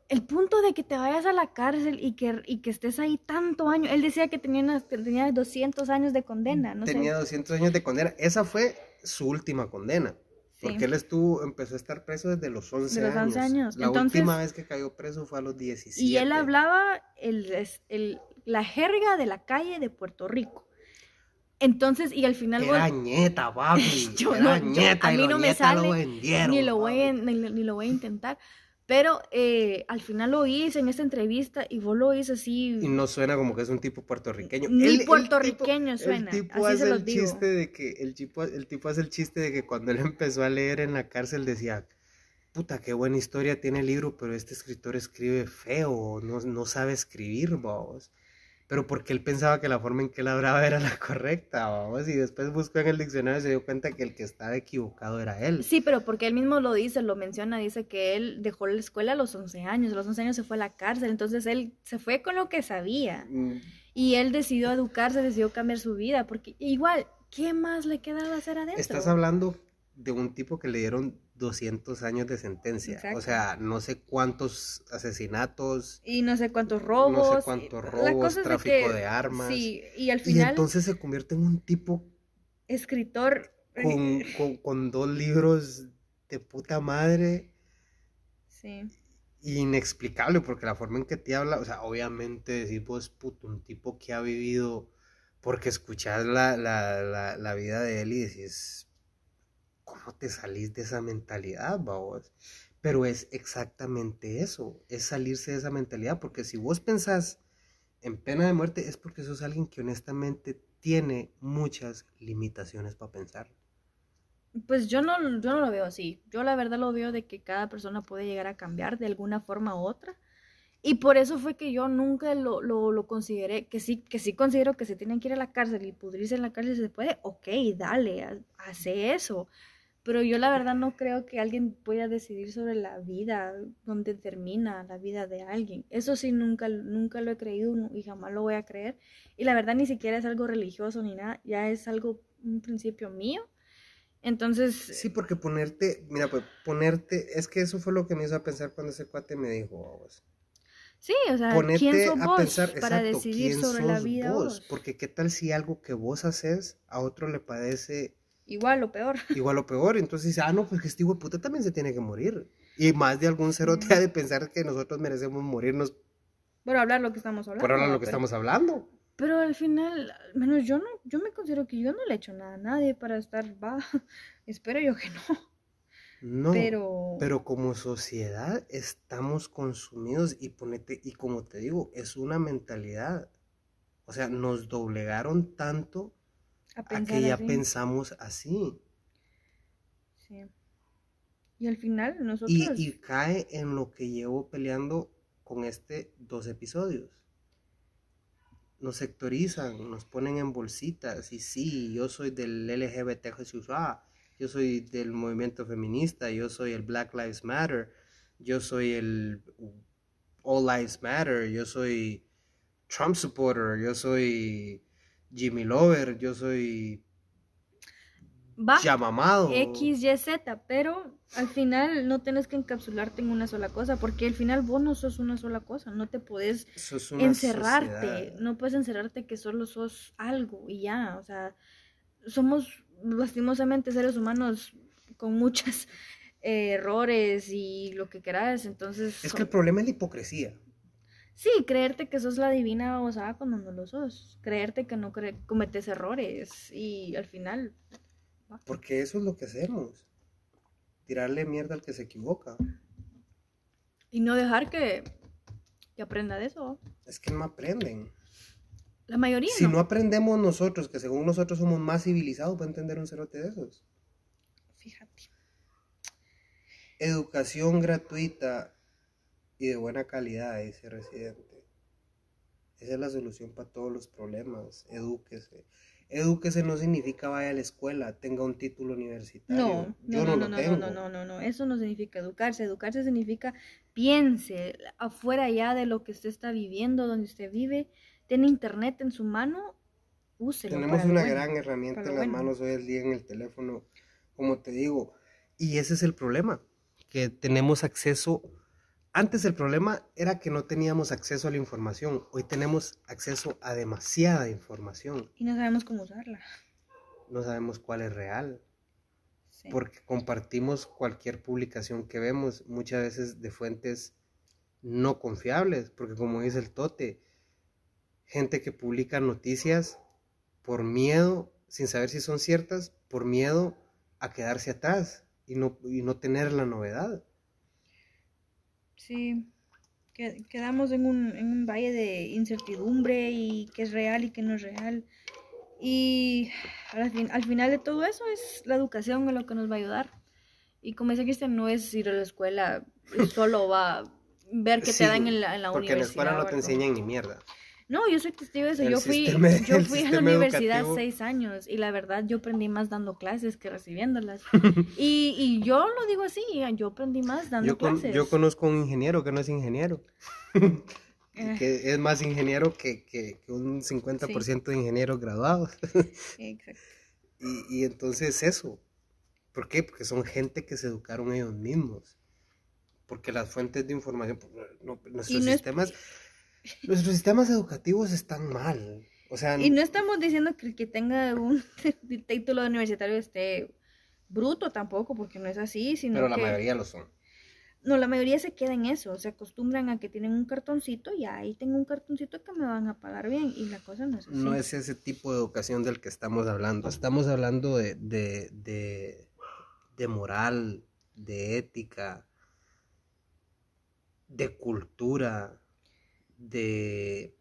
el punto de que te vayas a la cárcel y que, y que estés ahí tanto año, él decía que tenía, que tenía 200 años de condena, no Tenía sé. 200 años de condena. Esa fue su última condena. Sí. Porque él estuvo, empezó a estar preso desde los 11, De los 11 años. La Entonces- última vez que cayó preso fue a los 17. Y él hablaba el, el- la jerga de la calle de Puerto Rico. Entonces, y al final... Era bueno, ñeta, papi. Yo Era no- yo- ñeta a mí no me lo sale, vendieron, ni lo voy a, ni, ni lo voy a intentar. Pero eh, al final lo hice en esta entrevista y vos lo hice así. Y no suena como que es un tipo puertorriqueño. Ni El- el puertorriqueño tipo- suena, El tipo así hace se los el digo. chiste de que el tipo, el tipo hace el chiste de que cuando él empezó a leer en la cárcel decía, puta, qué buena historia tiene el libro, pero este escritor escribe feo, no, no sabe escribir, vos. Pero porque él pensaba que la forma en que él hablaba era la correcta, vamos. Y después buscó en el diccionario y se dio cuenta que el que estaba equivocado era él. Sí, pero porque él mismo lo dice, lo menciona, dice que él dejó la escuela a los 11 años, a los 11 años se fue a la cárcel, entonces él se fue con lo que sabía. Mm, Y él decidió educarse, decidió cambiar su vida, porque igual, ¿qué más le quedaba hacer adentro? Estás hablando de un tipo que le dieron 200 años de sentencia. Exacto. O sea, no sé cuántos asesinatos, Y no sé cuántos robos. no sé cuántos y- robos, de tráfico que- de armas. Sí, y al y final, entonces se convierte en un tipo escritor. con, con- con dos libros de puta madre Sí. inexplicable, porque la forma en que te habla, o sea, obviamente decís vos, puto, un tipo que ha vivido, porque escuchás la, la, la, la vida de él y decís, ¿cómo te salís de esa mentalidad, vos? Pero es exactamente eso, es salirse de esa mentalidad, porque si vos pensás en pena de muerte es porque sos alguien que honestamente tiene muchas limitaciones para pensar. Pues yo no, yo no lo veo así. Yo la verdad lo veo de que cada persona puede llegar a cambiar de alguna forma u otra. Y por eso fue que yo nunca lo, lo, lo consideré, que sí, que sí considero que se tienen que ir a la cárcel y pudrirse en la cárcel se puede, ok, dale, ha- hace eso. Pero yo la verdad no creo que alguien pueda decidir sobre la vida, donde termina la vida de alguien. Eso sí nunca, nunca lo he creído y jamás lo voy a creer. Y la verdad ni siquiera es algo religioso ni nada, ya es algo, un principio mío. Entonces, Sí, porque ponerte, mira, pues ponerte, es que eso fue lo que me hizo a pensar cuando ese cuate me dijo, vos. sí, o sea, Ponerte ¿quién sos a vos pensar, para exacto, decidir ¿quién sobre la vida vos? vos? Porque qué tal si algo que vos haces a otro le parece Igual o peor. igual o peor, entonces dice, ah, no, pues que este hijo de puta también se tiene que morir. Y más de algún cerote ha de pensar que nosotros merecemos morirnos Por hablar lo que estamos hablando. por ahora lo que pero, estamos hablando. pero al final, al menos yo no, yo me considero que yo no le he hecho nada a nadie para estar va. Espero yo que no. No, pero, pero como sociedad estamos consumidos y ponete, y como te digo, es una mentalidad. O sea, nos doblegaron tanto a que ya así, pensamos así. sí. Y al final nosotros Y, y cae en lo que llevo peleando con este dos episodios. Nos sectorizan, nos ponen en bolsitas y sí, yo soy del LGBT Jesús, ah, yo soy del movimiento feminista, yo soy el Black Lives Matter, yo soy el All Lives Matter, yo soy Trump supporter, yo soy Jimmy Lover, yo soy va llamamado. X, Y, Z, pero al final no tienes que encapsularte en una sola cosa, porque al final vos no sos una sola cosa, no te una encerrarte, sociedad. no puedes encerrarte que solo sos algo y ya, o sea, somos lastimosamente seres humanos con muchos errores y lo que querás, entonces Es son- que el problema es la hipocresía. Sí, creerte que sos la divina osada cuando no lo sos, creerte que no cre- cometes errores y al final va. Porque eso es lo que hacemos. Tirarle mierda al que se equivoca. y no dejar que que aprenda de eso. Es que no aprenden. La mayoría Si no. no aprendemos nosotros, que según nosotros somos más civilizados, para entender un cerote de esos. Fíjate. Educación gratuita y de buena calidad, dice Residente. Esa es la solución para todos los problemas. Edúquese. Edúquese no significa vaya a la escuela, tenga un título universitario. No, Yo no, no, no, no, no, tengo. no, no, no, no, eso no significa educarse. Educarse significa piense afuera ya de lo que usted está viviendo, donde usted vive, tiene internet en su mano, úselo. Tenemos para una bueno. gran herramienta en las bueno. manos hoy en día en el teléfono, como te digo. Y ese es el problema, que tenemos acceso. Antes el problema era que no teníamos acceso a la información. Hoy tenemos acceso a demasiada información. Y no sabemos cómo usarla. No sabemos cuál es real. Sí. Porque compartimos cualquier publicación que vemos, muchas veces de fuentes no confiables. Porque como dice el Tote, gente que publica noticias por miedo, sin saber si son ciertas, por miedo a quedarse atrás y no, y no tener la novedad. Sí, que- quedamos en un, en un valle de incertidumbre y qué es real y qué no es real. Y al, fin- al final de todo eso es la educación lo que nos va a ayudar. Y como dice Cristian, no es ir a la escuela, solo va a ver qué Sí, te dan en la, en la Porque en la universidad. escuela no te enseñan ni mierda. No, yo soy testigo de eso. El Yo fui, sistema- yo fui a la universidad educativo. seis años y la verdad yo aprendí más dando clases que recibiéndolas. y, y yo lo digo así, yo aprendí más dando Yo, con- clases. yo conozco un ingeniero que no es ingeniero. Que es más ingeniero que, que- que un 50% de ingenieros graduados. Exacto. y, y entonces eso. ¿Por qué? Porque son gente que se educaron ellos mismos. Porque las fuentes de información, pues, no, nuestros no es- sistemas, nuestros sistemas educativos están mal. O sea, Y no estamos diciendo que el que tenga un título universitario esté bruto tampoco, porque no es así, sino pero la que... mayoría lo son. No, la mayoría se queda en eso, se acostumbran a que tienen un cartoncito y ahí tengo un cartoncito que me van a pagar bien y la cosa no es así. No es ese tipo de educación del que estamos hablando. Estamos hablando de, de, de, de moral, de ética, de cultura, de...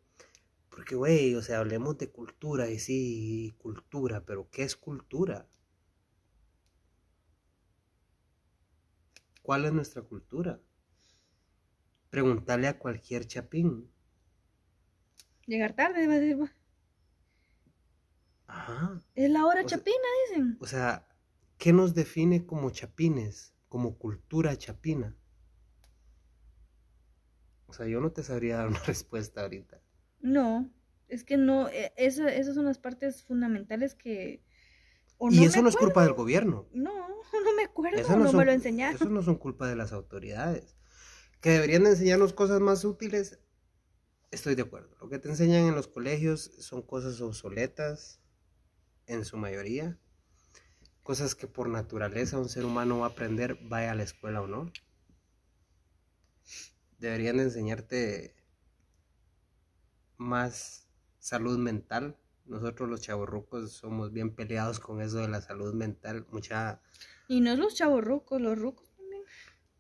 Porque, güey, o sea, hablemos de cultura y sí, cultura, pero ¿qué es cultura? ¿Cuál es nuestra cultura? Preguntarle a cualquier chapín. Llegar tarde, va a decir, "Buah, Ajá. es la hora O sea- chapina, dicen. O sea, ¿qué nos define como chapines, como cultura chapina? O sea, yo no te sabría dar una respuesta ahorita. No, es que no, e- esa- esas son las partes fundamentales que... o y eso no es culpa del gobierno. No, no me acuerdo, Eso no, no, son, me lo enseñaron. eso no son culpa de las autoridades. Que deberían de enseñarnos cosas más útiles, estoy de acuerdo. Lo que te enseñan en los colegios son cosas obsoletas, en su mayoría. Cosas que por naturaleza un ser humano va a aprender, vaya a la escuela o no. Deberían de enseñarte más salud mental. Nosotros los chavorrucos somos bien peleados con eso de la salud mental. Mucha Y no es los chavos rucos, los rucos también.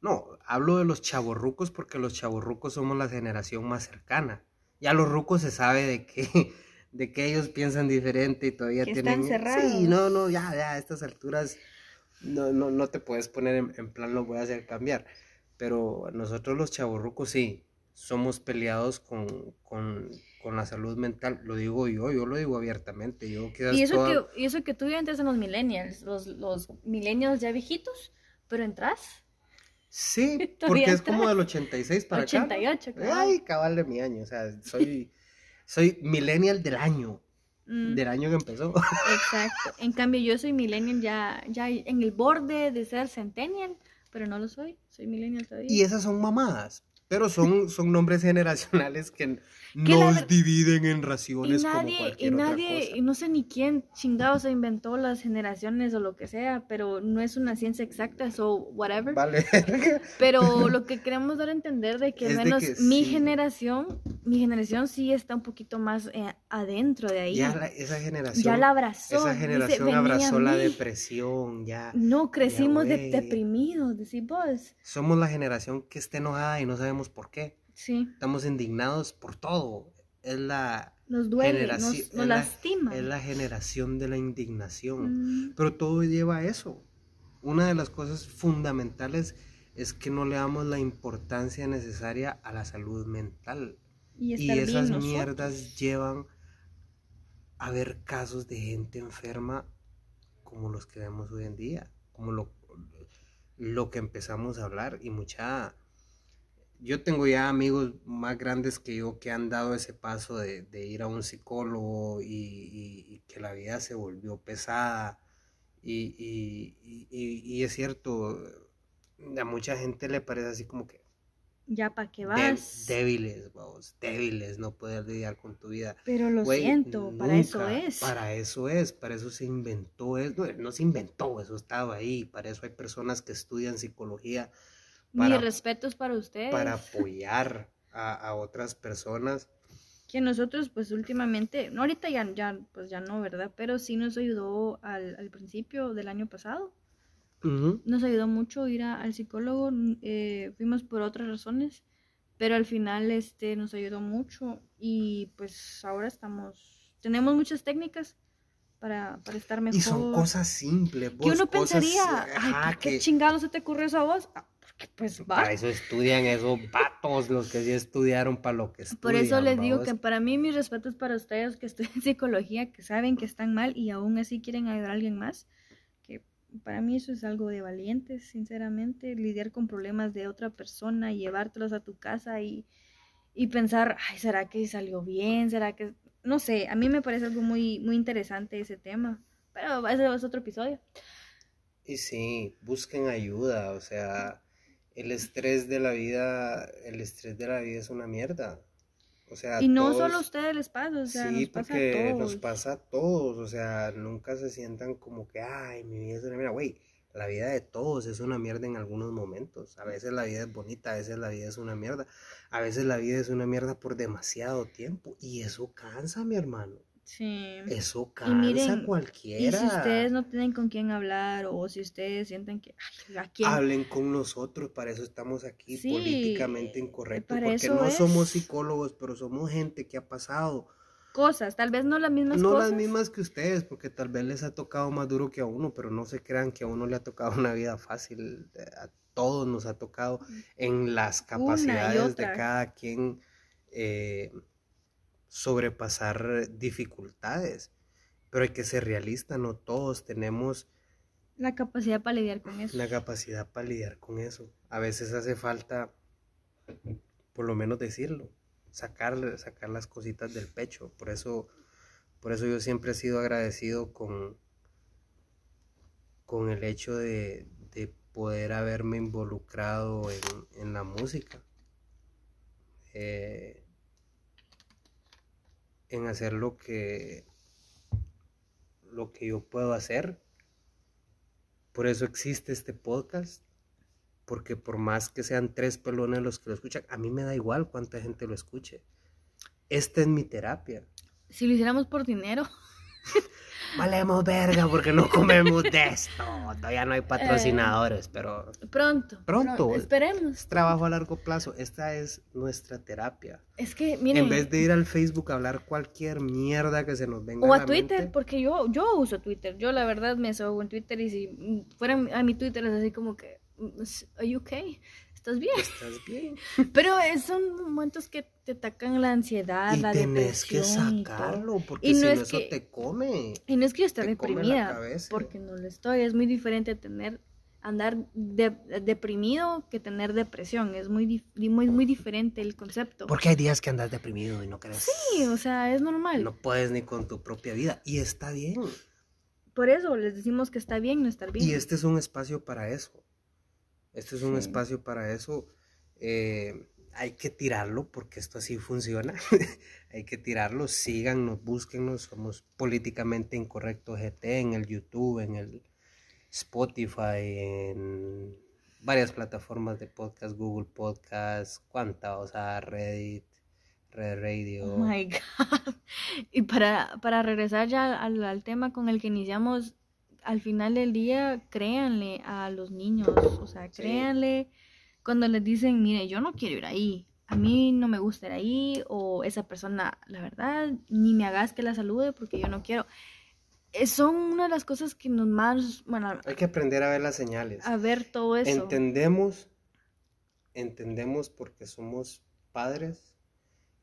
no, hablo de los chavorrucos porque los chavorrucos somos la generación más cercana. Ya los rucos se sabe de que, de que ellos piensan diferente y todavía Que tienen... están cerrados. Sí, no, no, ya, ya, a estas alturas no, no, no te puedes poner en, en plan lo voy a hacer cambiar. Pero nosotros los chavorrucos sí, somos peleados con, con, con la salud mental. Lo digo yo, yo lo digo abiertamente. Yo Y eso, toda- que, y eso que tú ya entras en los millennials, los, los millennials ya viejitos, pero entras Sí, porque es como del 86 para acá. 88, cabal. Ay, cabal de mi año, o sea, soy, soy millennial del año, Mm, del año que empezó. Exacto. En cambio, yo soy millennial ya, ya en el borde de ser centennial, pero no lo soy. Soy millennial todavía. Y esas son mamadas, pero son, son nombres generacionales que La nos ver- dividen en Y raciones como nadie, y cualquier otra nadie, cosa. y no sé ni quién chingados se inventó las generaciones o lo que sea, pero no es una ciencia exacta, so whatever. Vale. Pero lo que queremos dar a entender de que al de menos que mi sí. generación, mi generación sí está un poquito más eh, adentro de ahí. ya la- esa generación, Ya la abrazó. esa dice, generación "Venía a abrazó la mí". depresión, ya. No, crecimos de- güey. deprimidos, decís vos. Somos la generación que está enojada y no sabemos por qué. Sí. Estamos indignados por todo. Es la Nos duele, generación- nos, es la- lastima. es la generación de la indignación. Mm, Pero todo lleva a eso. Una de las cosas fundamentales es que no le damos la importancia necesaria a la salud mental. y esas nosotros. mierdas llevan a ver casos de gente enferma como los que vemos hoy en día, como lo, lo que empezamos a hablar y mucha... Yo tengo ya amigos más grandes que yo que han dado ese paso de, de ir a un psicólogo y, y- y que la vida se volvió pesada. Y, es cierto, a mucha gente le parece así como que Ya para qué vas. débiles, vamos, débiles, no puedes lidiar con tu vida. Pero lo Güey, siento, para eso es. Para eso es, para eso se inventó, es, no, no se inventó, eso estaba ahí, para eso hay personas que estudian psicología, Mis respetos para ustedes. para apoyar a, a otras personas. Que nosotros, pues últimamente, no ahorita ya, ya, pues ya no, ¿verdad? Pero sí nos ayudó al, al principio del año pasado. Ujú. Nos ayudó mucho ir a- al psicólogo. eh, fuimos por otras razones, pero al final este nos ayudó mucho y pues ahora estamos, tenemos muchas técnicas para, para estar mejor. Y son cosas simples, que vos, uno cosas, pensaría, ay, ajá, ¿por qué que chingados se te ocurrió eso a vos? Porque pues va. para eso estudian esos vatos, los que sí estudiaron para lo que estudian. Por eso les digo que para mí mis respetos para ustedes que estudian psicología, que saben que están mal y aún así quieren ayudar a alguien más, que para mí eso es algo de valientes, sinceramente, lidiar con problemas de otra persona, llevártelos a tu casa y, y pensar, ay, ¿será que salió bien? ¿Será que...? No sé, a mí me parece algo muy, muy interesante ese tema, pero ese es otro episodio. Y sí, busquen ayuda, o sea, el estrés de la vida, el estrés de la vida es una mierda. O sea, Y no todos- solo a ustedes les pasa, o sea, sí, nos pasa a porque todos. nos pasa a todos, o sea, nunca se sientan como que, ay, mi vida es una mierda, güey, la vida de todos es una mierda en algunos momentos, a veces la vida es bonita, a veces la vida es una mierda, a veces la vida es una mierda por demasiado tiempo, y eso cansa, mi hermano, Sí. eso cansa miren, a Y cualquiera. si ustedes no tienen con quién hablar o si ustedes sienten que, ay, ¿a quién? Hablen con nosotros, para eso estamos aquí, Sí, políticamente incorrecto, para porque no somos psicólogos, pero somos gente que ha pasado, Cosas, tal vez no las mismas no cosas. las mismas que ustedes, porque tal vez les ha tocado más duro que a uno, pero no se crean que a uno le ha tocado una vida fácil, a todos nos ha tocado en las y capacidades de cada quien eh, sobrepasar dificultades, pero hay que ser realista, no todos tenemos La capacidad para lidiar con eso. la capacidad para lidiar con eso. A veces hace falta, por lo menos decirlo, sacar, sacar las cositas del pecho. Por eso, por eso yo siempre he sido agradecido con, con el hecho de, de poder haberme involucrado en, en la música. Eh, en hacer lo que lo que yo puedo hacer por eso existe este podcast. Porque por más que sean tres pelones los que lo escuchan, a mí me da igual cuánta gente lo escuche. Esta es mi terapia. Si lo hiciéramos por dinero, Valemos verga porque no comemos de esto. Todavía no hay patrocinadores, pero pronto. Pronto. Esperemos. es trabajo a largo plazo. Esta es nuestra terapia. Es que, miren. En vez de ir al Facebook a hablar cualquier mierda que se nos venga o a a la Twitter, mente, porque yo, yo uso Twitter. Yo la verdad me sobo en Twitter y si fuera a mi Twitter es así como que, mm, ¿are you okay? ¿Estás bien? estás bien. Pero es- son momentos que te atacan la ansiedad, Y la tenés que depresión y todo. sacarlo porque Y no si es no eso que- te come. Y no es que yo esté cabeza. porque no lo estoy. Es muy diferente tener, andar de- deprimido que tener depresión. Es muy, muy, muy diferente el concepto. Porque hay días que andas deprimido y no querés. Sí, o sea, es normal. No puedes ni con tu propia vida. Y está bien. Por eso les decimos que está bien no estar bien. Y este es un espacio para eso. Este es un Sí. espacio para eso. Eh, hay que tirarlo porque esto así funciona. hay que tirarlo. Síganos, búsquennos. Somos políticamente incorrectos GT en el YouTube, en el Spotify, en varias plataformas de podcast, Google Podcast, cuánta, o sea, Reddit, Red Radio. Oh my God. Y para, para regresar ya al, al tema con el que iniciamos, al final del día, créanle a los niños. O sea, Sí. créanle cuando les dicen, mire, yo no quiero ir ahí. a mí no me gusta ir ahí o esa persona, la verdad, ni me hagas que la salude porque yo no quiero. Eh, son una de las cosas que nos más, bueno, Hay que aprender a ver las señales. a ver todo eso. Entendemos, entendemos porque somos padres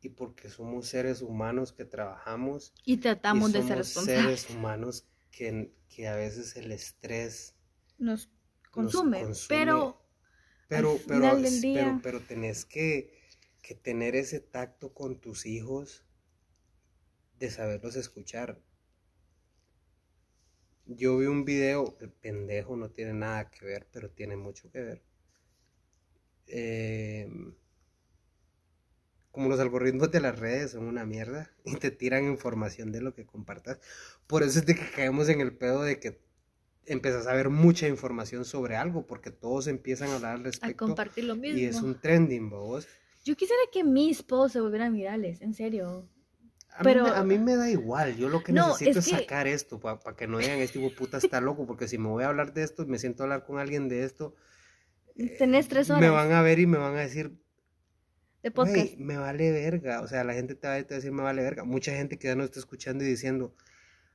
y porque somos seres humanos que trabajamos y tratamos y de ser responsables. seres humanos que, que a veces el estrés Nos consume, consume. pero pero pero, pero pero tenés que, que tener ese tacto con tus hijos de saberlos escuchar yo vi un video el pendejo no tiene nada que ver pero tiene mucho que ver Eh, como los algoritmos de las redes son una mierda y te tiran información de lo que compartas. Por eso es de que caemos en el pedo de que empezás a ver mucha información sobre algo porque todos empiezan a hablar al a respecto compartir lo mismo. y es un trending, vos. Yo quisiera que mis posts se volvieran virales, en serio. A, Pero- mí, me- a mí me da igual, yo lo que No, necesito es que- sacar esto para que no digan este tipo puta está loco, porque si me voy a hablar de esto, me siento a hablar con alguien de esto, Tenés tres horas me van a ver y me van a decir, de podcast. Güey, me vale verga. O sea, la gente te va a decir me vale verga. Mucha gente que ya no está escuchando y diciendo,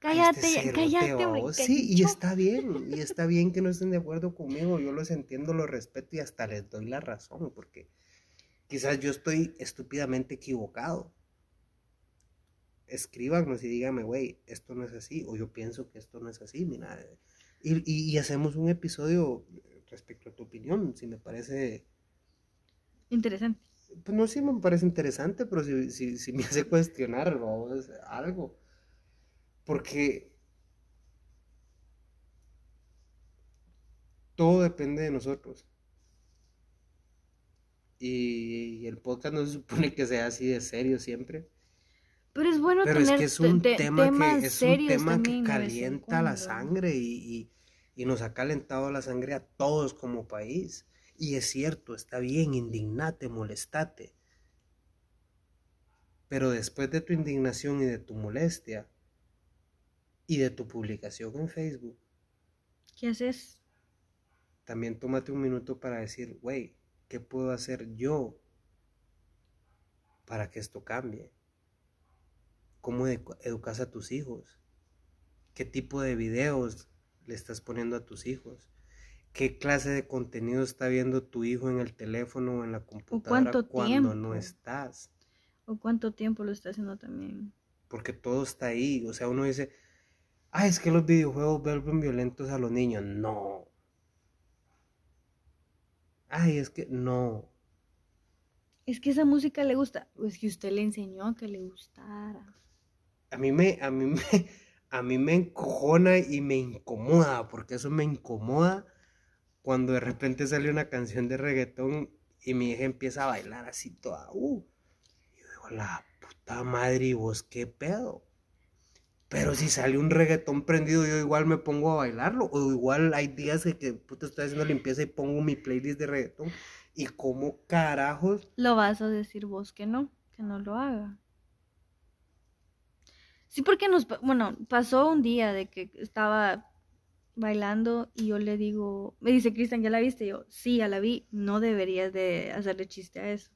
"Ay, cállate, este cállate, babos". hombre, Sí, y está bien. Y está bien que no estén de acuerdo conmigo. Yo los entiendo, los respeto y hasta les doy la razón. Porque quizás yo estoy estúpidamente equivocado. Escríbanos y díganme, güey, esto no es así. O yo pienso que esto no es así. Mira. Y, y- y hacemos un episodio respecto a tu opinión. Si me parece Interesante. Pues no sí me parece interesante, pero si, si, si me hace cuestionar vamos, algo. Porque todo depende de nosotros. Y, y el podcast no se supone que sea así de serio siempre. Pero es bueno Pero es tener que es un te- te- tema temas que, es un tema que calienta la sangre y, y- y nos ha calentado la sangre a todos como país. Y es cierto, está bien, indignate, molestate. Pero después de tu indignación y de tu molestia y de tu publicación en Facebook, ¿Qué haces? también tómate un minuto para decir, güey, ¿qué puedo hacer yo para que esto cambie? ¿Cómo edu- educas a tus hijos? ¿Qué tipo de videos le estás poniendo a tus hijos? ¿Qué clase de contenido está viendo tu hijo en el teléfono o en la computadora cuánto cuando tiempo? no estás? ¿O cuánto tiempo lo está haciendo también? Porque todo está ahí. O sea, uno dice, ah, es que los videojuegos vuelven violentos a los niños. No. Ay, es que no. Es que esa música le gusta. Pues que usted le enseñó que le gustara. A mí me, a mí me, a mí me encojona y me incomoda, porque eso me incomoda cuando de repente sale una canción de reggaetón y mi hija empieza a bailar así toda, uh. Yo digo, la puta madre, ¿y vos qué pedo? Pero si sale un reggaetón prendido, yo igual me pongo a bailarlo. O igual hay días que, que puta, estoy haciendo limpieza y pongo mi playlist de reggaetón. Y como carajos Lo vas a decir vos que no, que no lo haga. Sí, porque nos, bueno, pasó un día de que estaba bailando y yo le digo, me dice Cristian, ¿ya la viste? Y yo, sí, ya la vi, no deberías de hacerle chiste a eso.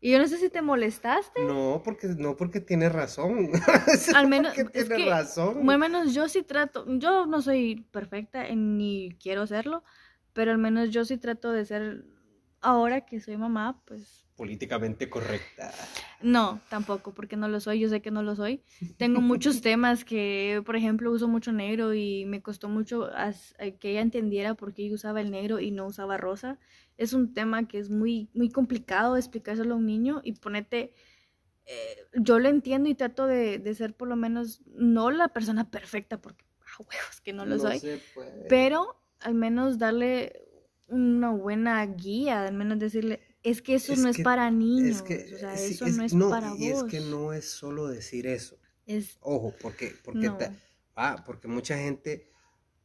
Y yo no sé si te molestaste. No, porque no porque tiene razón. Al menos, porque es que, razón. al menos yo sí trato, yo no soy perfecta ni quiero serlo, pero al menos yo sí trato de ser, ahora que soy mamá, pues Políticamente correcta. No, tampoco, porque no lo soy, yo sé que no lo soy. Tengo muchos temas que, por ejemplo, uso mucho negro y me costó mucho eh, que ella entendiera por qué yo usaba el negro y no usaba rosa. Es un tema que es muy, muy complicado explicárselo a un niño y ponete, eh, yo lo entiendo y trato de, de ser por lo menos, no la persona perfecta, porque a huevos que no lo soy, pero al menos darle una buena guía, al menos decirle, es que eso Es no es para niños, es que o sea, sí, eso es- no es no, para y vos. es que no es solo decir eso. Es- Ojo, porque porque no. ta- ah, porque mucha gente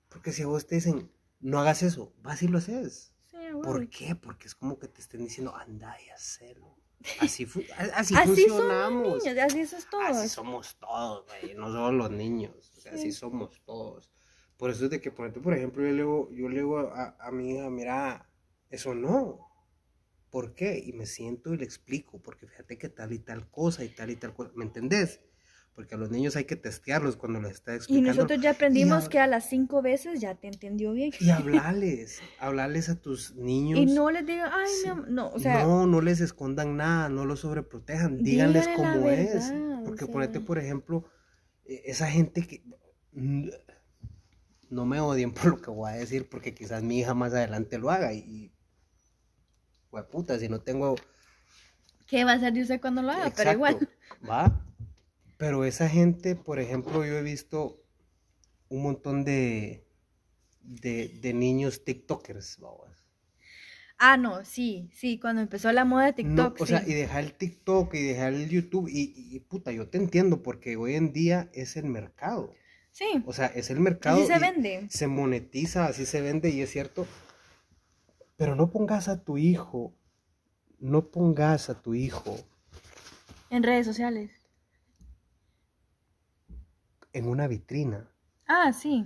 porque si a vos te dicen, "No hagas eso", vas y lo haces. Sí. ¿Por qué? Porque es como que te estén diciendo, "Anda y hacelo." Así fu- así, Así funcionamos. niños, así es todo. Así somos todos, güey, no solo los niños, o sea, así Sí. somos todos. Por eso es de que, por ejemplo, yo le digo, yo le digo a, a mi hija, mira, eso no. ¿Por qué? Y me siento y le explico, porque fíjate que tal y tal cosa y tal y tal cosa, ¿me entendés? Porque a los niños hay que testearlos cuando les está Y explicando. nosotros ya aprendimos a- que a las cinco veces ya te entendió bien. Y hablarles, hablarles a tus niños. Y no les digan, ay, Sí. mi am-". no, o sea, no, no les escondan nada, no los sobreprotejan, díganles cómo es. verdad, o Porque sea. ponete, por ejemplo, eh, esa gente que... No me odien por lo que voy a decir, porque quizás mi hija más adelante lo haga y... si no tengo... ¿qué va a hacer de usted cuando lo haga? Pero igual. ¿Va? Pero esa gente, por ejemplo, yo he visto un montón de, de, de niños TikTokers, babas. Ah, no, sí, sí, cuando empezó la moda de No, TikTok, o sea, y dejar el TikTok y dejar el YouTube, y, y, puta, yo te entiendo, porque hoy en día es el mercado. Sí, O sea, es el mercado. así se vende. Se monetiza, así se vende, y es cierto. Pero no pongas a tu hijo, no pongas a tu hijo En redes sociales. en una vitrina. Ah, sí.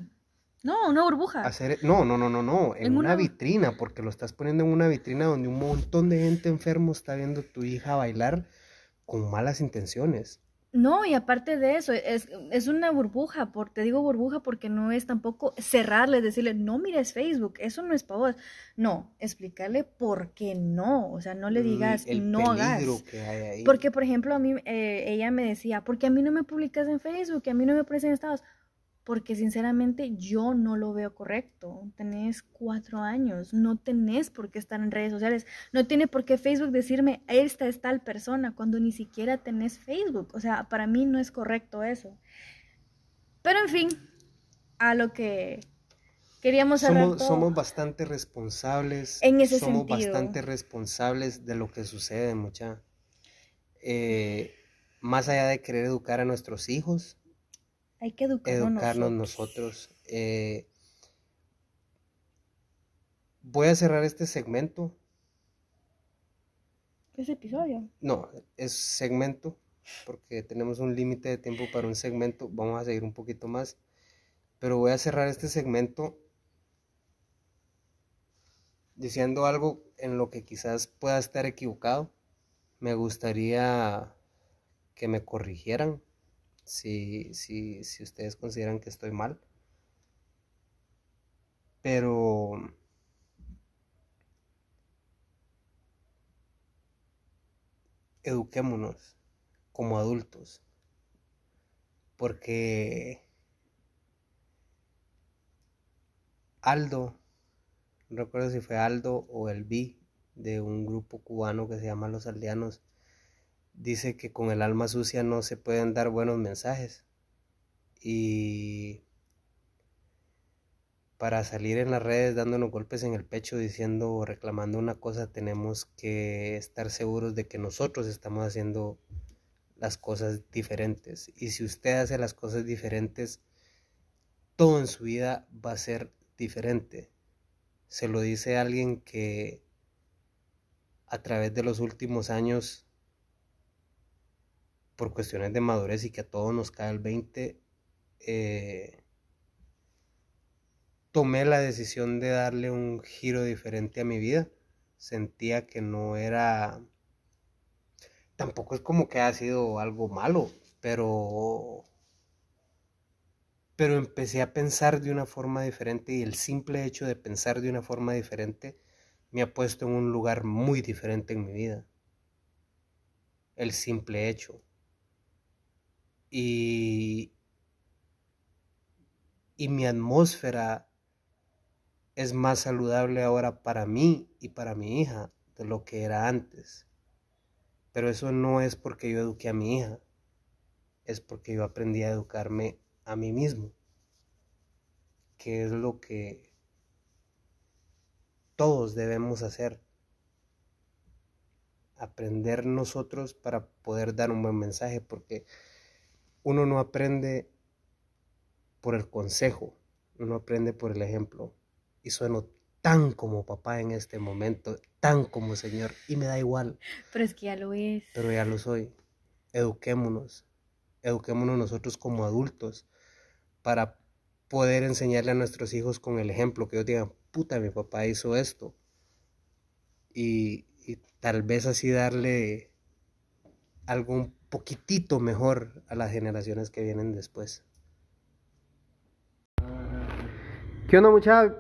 No, una burbuja. Hacer, no, no, no, no, no, en, En una una- vitrina, porque lo estás poniendo en una vitrina donde un montón de gente enfermo está viendo a tu hija bailar con malas intenciones. No, y aparte de eso, es, es una burbuja, por, te digo burbuja porque no es tampoco cerrarle, decirle, no mires Facebook, eso no es para vos. No, explicarle por qué no, o sea, no le digas, el no hagas. peligro que hay ahí. Porque, por ejemplo, a mí, eh, ella me decía, porque a mí no me publicas en Facebook, a mí no me pones en estados. Porque sinceramente yo no lo veo correcto. Tenés cuatro años, no tenés por qué estar en redes sociales. No tiene por qué Facebook decirme, esta es tal persona, cuando ni siquiera tenés Facebook. O sea, para mí no es correcto eso. Pero en fin, a lo que queríamos hablar somos, todo. somos bastante responsables. En ese somos sentido. bastante responsables de lo que sucede, mucha. Eh, más allá de querer educar a nuestros hijos, Hay que educarnos, educarnos nosotros. eh, voy a cerrar este segmento. Ese episodio. No, es segmento, porque tenemos un límite de tiempo para un segmento. Vamos a seguir un poquito más. Pero voy a cerrar este segmento diciendo algo en lo que quizás pueda estar equivocado. Me gustaría que me corrigieran si, si, si ustedes consideran que estoy mal. Pero eduquémonos como adultos. Porque Aldo, no recuerdo si fue Aldo o el B de un grupo cubano que se llama Los Aldeanos, dice que con el alma sucia no se pueden dar buenos mensajes. Y para salir en las redes dándonos golpes en el pecho diciendo o reclamando una cosa, tenemos que estar seguros de que nosotros estamos haciendo las cosas diferentes. Y si usted hace las cosas diferentes, todo en su vida va a ser diferente. Se lo dice alguien que a través de los últimos años, por cuestiones de madurez y que a todos nos cae el 20, eh, tomé la decisión de darle un giro diferente a mi vida. Sentía que no era... Tampoco es como que ha sido algo malo, pero... Pero empecé a pensar de una forma diferente y el simple hecho de pensar de una forma diferente me ha puesto en un lugar muy diferente en mi vida. El simple hecho. Y, y mi atmósfera es más saludable ahora para mí y para mi hija de lo que era antes. Pero eso no es porque yo eduqué a mi hija, es porque yo aprendí a educarme a mí mismo, que es lo que todos debemos hacer. Aprender nosotros para poder dar un buen mensaje, porque uno no aprende por el consejo, uno aprende por el ejemplo. Y sueno tan como papá en este momento, tan como señor, y me da igual, Pero es que ya lo es. pero ya lo soy. Eduquémonos, eduquémonos nosotros como adultos para poder enseñarle a nuestros hijos con el ejemplo, que ellos digan, puta, mi papá hizo esto. Y, y tal vez así darle algo un poquitito mejor a las generaciones que vienen después. ¿Qué onda muchachos?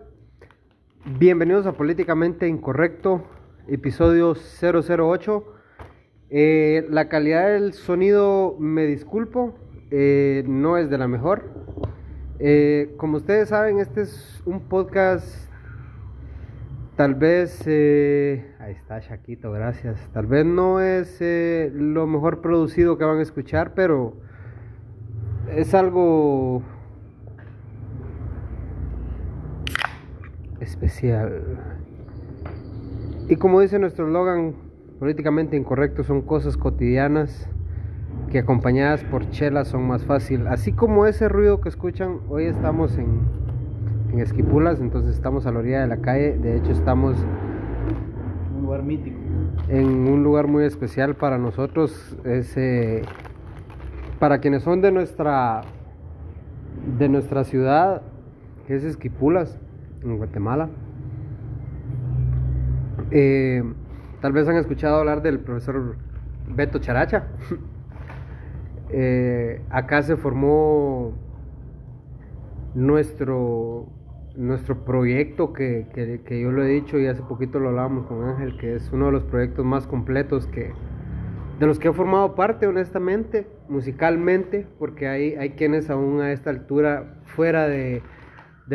Bienvenidos a Políticamente Incorrecto, episodio 008. Eh, la calidad del sonido, me disculpo, eh, no es de la mejor. Eh, como ustedes saben, este es un podcast, tal vez, ahí está Shaquito, gracias. Tal vez no es lo mejor producido que van a escuchar, pero es algo especial. Y como dice nuestro slogan, políticamente incorrecto son cosas cotidianas que acompañadas por chelas son más fácil. Así como ese ruido que escuchan, hoy estamos en, en Esquipulas, entonces estamos a la orilla de la calle, de hecho estamos en un lugar mítico. En un lugar muy especial para nosotros, es, para quienes son de nuestra, de nuestra ciudad, que es Esquipulas, en Guatemala. Eh, Tal vez han escuchado hablar del profesor Beto Characha. Eh, acá se formó nuestro, nuestro proyecto que, yo lo he dicho y hace poquito lo hablábamos con Ángel, que es uno de los proyectos más completos que, de los que he formado parte, honestamente, musicalmente, porque hay, hay quienes aún a esta altura, fuera de,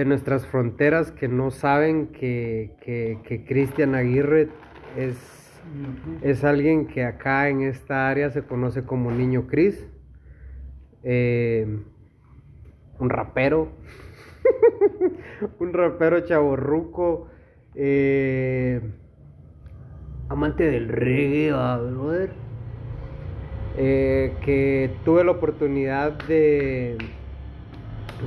nuestras fronteras, que no saben que, que Cristian Aguirre es es alguien que acá en esta área se conoce como Niño Cris. Eh, un rapero. un rapero chaborruco. Eh, amante del reggae, brother. Eh, que tuve la oportunidad de,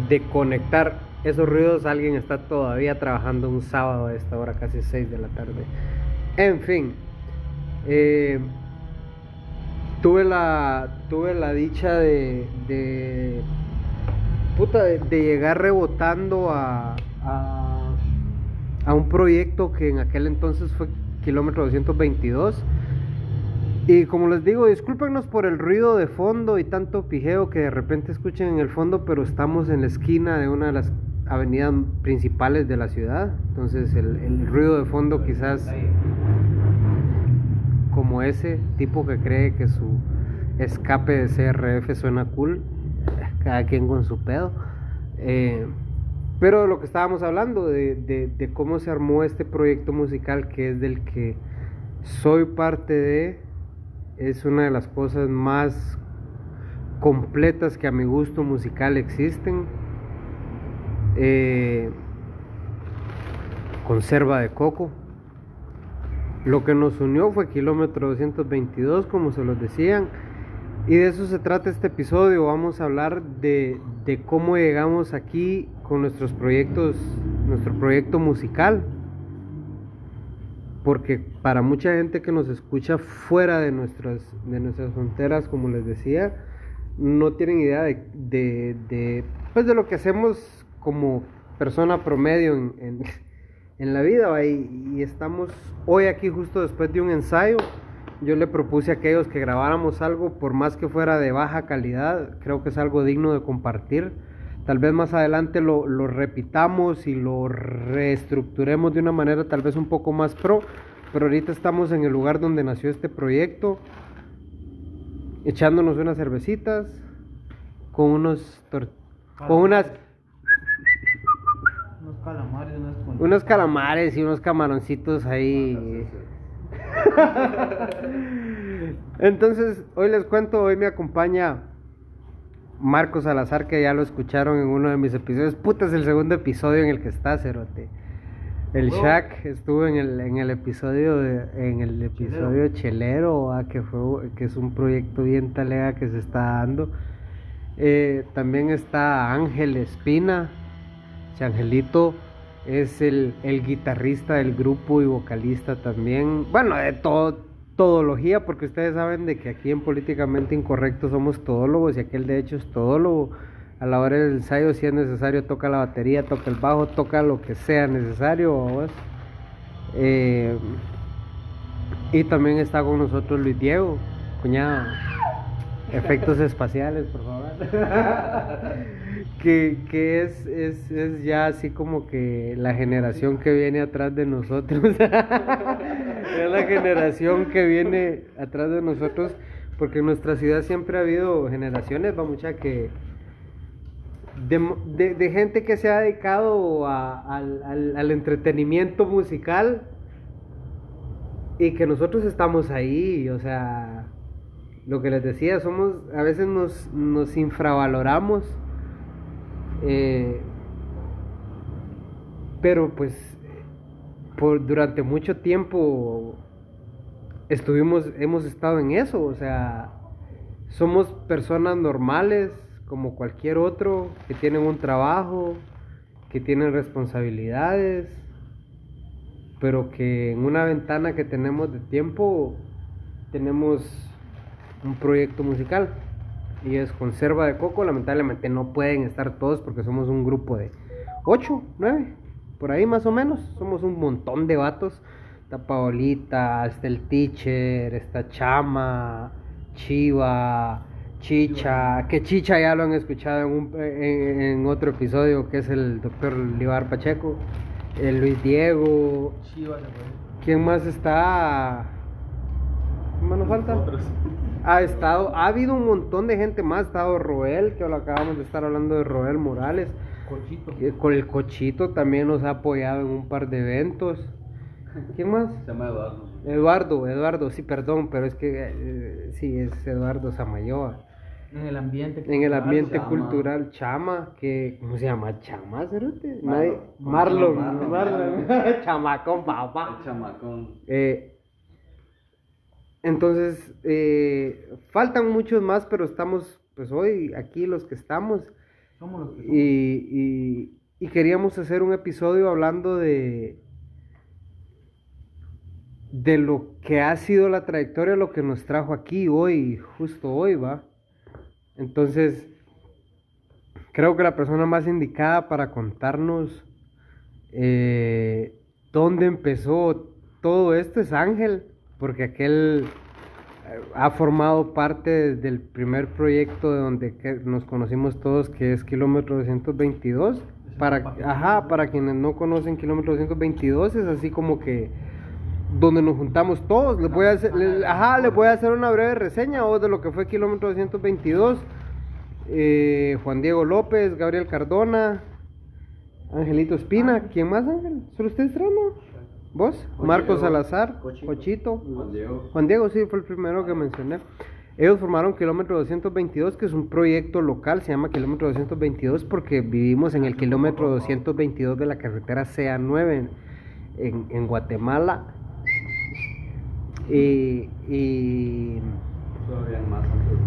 de conectar esos ruidos. Alguien está todavía trabajando un sábado a esta hora, casi 6 de la tarde. En fin, eh, tuve la tuve la dicha de puta de, llegar rebotando a, a, un proyecto que en aquel entonces fue kilómetro 222 y como les digo discúlpenos por el ruido de fondo y tanto pijeo que de repente escuchen en el fondo pero estamos en la esquina de una de las avenidas principales de la ciudad. Entonces el, el ruido de fondo quizás como ese tipo que cree que su escape de CRF suena cool, cada quien con su pedo. Eh, pero lo que estábamos hablando, de, cómo se armó este proyecto musical que es del que soy parte de, es una de las cosas más completas que a mi gusto musical existen. Eh, conserva de coco, lo que nos unió fue kilómetro 222, como se los decían. Y de eso se trata este episodio. Vamos a hablar de, cómo llegamos aquí con nuestros proyectos, nuestro proyecto musical. Porque para mucha gente que nos escucha fuera de nuestras, de nuestras fronteras, como les decía, no tienen idea de, de, pues de lo que hacemos como persona promedio en en la vida. Y, estamos hoy aquí justo después de un ensayo. Yo le propuse a aquellos que grabáramos algo, por más que fuera de baja calidad, creo que es algo digno de compartir. Tal vez más adelante lo, lo repitamos y lo reestructuremos de una manera tal vez un poco más pro, pero ahorita estamos en el lugar donde nació este proyecto, echándonos unas cervecitas, con unos con unas calamares, unos calamares y unos camaroncitos ahí. Entonces, hoy les cuento, hoy me acompaña Marcos Salazar, que ya lo escucharon en uno de mis episodios. Puta, es el segundo episodio en el que está, Cerote. El Shaq estuvo en el, en el episodio en el episodio Chelero, ah, que fue que es un proyecto bien talega que se está dando. Eh, también está Ángel Espina, Angelito es el, guitarrista del grupo y vocalista también. Bueno, de todo, todología, porque ustedes saben de que aquí en Políticamente Incorrecto somos todólogos y aquel de hecho es todólogo. A la hora del ensayo, si es necesario, toca la batería, toca el bajo, toca lo que sea necesario. Eh, Y también está con nosotros Luis Diego, cuñado. Efectos espaciales, por favor. que que es, es, es ya así como que la generación que viene atrás de nosotros. es la generación que viene atrás de nosotros. Porque en nuestra ciudad siempre ha habido generaciones, va mucha que. De, de- gente que se ha dedicado a- al- al entretenimiento musical y que nosotros estamos ahí, o sea, lo que les decía, somos, a veces nos, nos infravaloramos, eh, pero pues por, durante mucho tiempo estuvimos, hemos estado en eso, o sea, somos personas normales como cualquier otro, que tienen un trabajo, que tienen responsabilidades, pero que en una ventana que tenemos de tiempo tenemos un proyecto musical y es Conserva de Coco. Lamentablemente no pueden estar todos porque somos un grupo de 8, 9, por ahí más o menos. Somos un montón de vatos. Está Paolita, está el teacher, está Chama, Chiva, Chicha, que Chicha ya lo han escuchado en, un- en- en otro episodio que es el doctor Libar Pacheco, el Luis Diego, puede. ¿Quién más está? ¿Qué más nos falta? Ha estado, ha habido un montón de gente más. Ha estado Roel, que lo acabamos de estar hablando de Roel Morales. Cochito. que Con el Cochito también nos ha apoyado en un par de eventos. ¿Quién más? Se llama Eduardo. Eduardo, Eduardo, sí, perdón, pero es que eh, sí, es Eduardo Samayoa. En el ambiente. En el cultural, ambiente Chama. cultural, Chama, que, ¿cómo se llama? Chama, cerote? Marlon. Marlon, Marlon, Marlon, Marlon. chamacón, papá. El chamacón. Eh, entonces, eh, faltan muchos más, pero estamos, pues hoy aquí los que estamos. Somos los que Y, somos. y- y queríamos hacer un episodio hablando de, de lo que ha sido la trayectoria, lo que nos trajo aquí hoy, justo hoy, ¿va? Entonces, creo que la persona más indicada para contarnos eh, dónde empezó todo esto es Ángel, porque aquel eh, ha formado parte del primer proyecto de donde nos conocimos todos, que es Kilómetro 222. Para, ajá, para quienes no conocen Kilómetro 222, es así como que donde nos juntamos todos. Les voy a hacer, les- ajá, les voy a hacer una breve reseña o de lo que fue Kilómetro 222. Eh, Juan Diego López, Gabriel Cardona, Angelito Espina. ¿Quién más, Ángel? ¿Solo ustedes tres, no? ¿Vos? Juan Marcos Diego, Salazar, Cochito. Cochito. Juan Diego. Juan Diego sí fue el primero que mencioné. Ellos formaron Kilómetro 222, que es un proyecto local, se llama Kilómetro 222 porque vivimos en el kilómetro 222 de la carretera CA9 en, en- en Guatemala. Y, y Todavía más antes.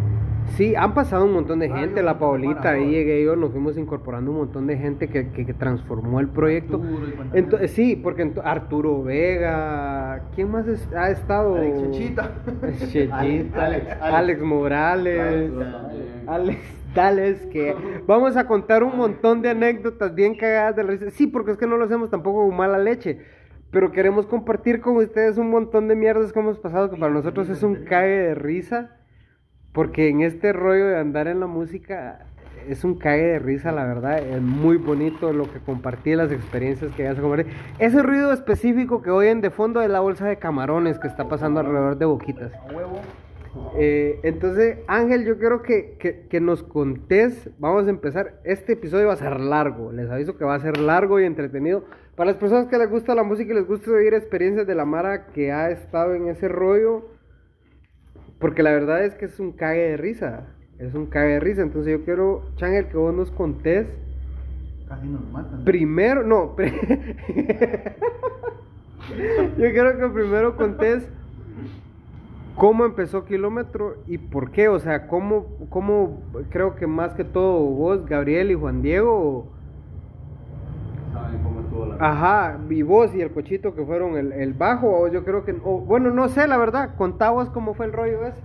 Sí, han pasado un montón de Ah, gente, la Paulita, ahí llegué yo, nos fuimos incorporando un montón de gente que, que- que transformó el proyecto. Arturo y cuánta Ento- gente. sí, porque ento- Arturo Vega, ¿quién más es- ha estado? Alex Chechita. Chechita, Alex, Alex, Alex. Morales, también. Alex Dales, que vamos a contar un montón de anécdotas bien cagadas de la risa. Sí, porque es que no lo hacemos tampoco con mala leche, pero queremos compartir con ustedes un montón de mierdas que hemos pasado, que para nosotros es un cague de risa, porque en este rollo de andar en la música es un cague de risa, la verdad, es muy bonito lo que compartí, las experiencias que ya se compartir. Ese ruido específico que oyen de fondo de la bolsa de camarones que está pasando alrededor de Boquitas. Eh, entonces, Ángel, yo quiero que, que- que nos contés. Vamos a empezar. Este episodio va a ser largo. Les aviso que va a ser largo y entretenido. Para las personas que les gusta la música y les gusta oír experiencias de la Mara que ha estado en ese rollo. Porque la verdad es que es un cague de risa. Es un cague de risa. Entonces, yo quiero, Changel, que vos nos contés. Casi nos matan. Primero, no. pri- Yo quiero que primero contés cómo empezó Kilómetro y por qué. O sea, cómo, cómo creo que más que todo vos, Gabriel y Juan Diego. ¿Saben cómo estuvo la Ajá, y vos y el cochito que fueron el, el bajo. O yo creo que. o, bueno, no sé, la verdad. Contabas cómo fue el rollo ese.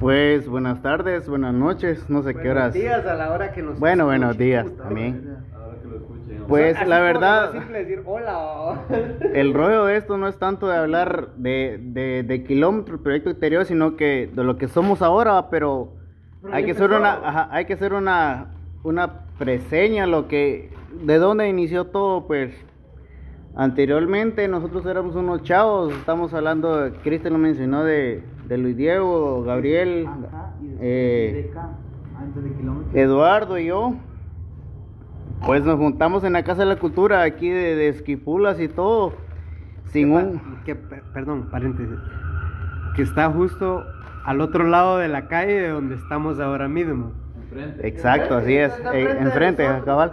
Pues buenas tardes, buenas noches, no sé qué Buenos horas. días a la hora que nos Bueno, escuchen, buenos días puta también. Ahora que lo escuchen, Pues Así la como que verdad, decir hola. el rollo de esto no es tanto de hablar de, de, de kilómetros, proyecto exterior, sino que de lo que somos ahora, pero hay que hacer una, ajá, hay que hacer una, una preseña, lo que, de dónde inició todo, pues anteriormente nosotros éramos unos chavos, estamos hablando, Cristian lo mencionó de, de Luis Diego, Gabriel, Ajá, eh, de. Eduardo y yo, pues nos juntamos en la Casa de la Cultura aquí de, de Esquipulas y todo, sin un... Que, per- perdón, paréntesis. Que está justo al otro lado de la calle de donde estamos ahora mismo. Enfrente. Exacto, así es, eh, enfrente, cabal.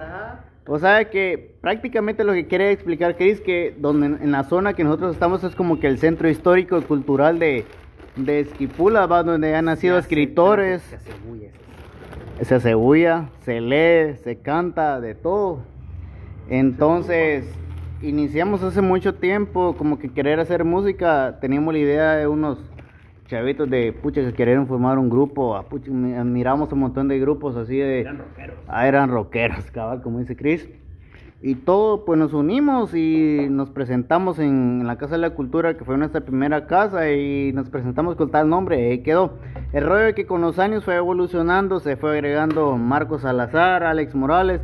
O sea que prácticamente lo que quiere explicar Chris que donde en la zona que nosotros estamos es como que el centro histórico y cultural de, de Esquipula, va donde han nacido escritores, Se hace bulla ese. se hace bulla, se lee, se canta, de todo. Entonces, iniciamos hace mucho tiempo como que querer hacer música, teníamos la idea de unos chavitos de pucha que querían formar un grupo, ah, pucha, mi- miramos un montón de grupos así de... Eran rockeros. Ah, eran rockeros, cabal, como dice Chris. Y todo, pues nos unimos y nos presentamos en, en la Casa de la Cultura, que fue nuestra primera casa, y nos presentamos con tal nombre, y ahí quedó. El rollo es que con los años fue evolucionando, se fue agregando Marcos Salazar, Alex Morales.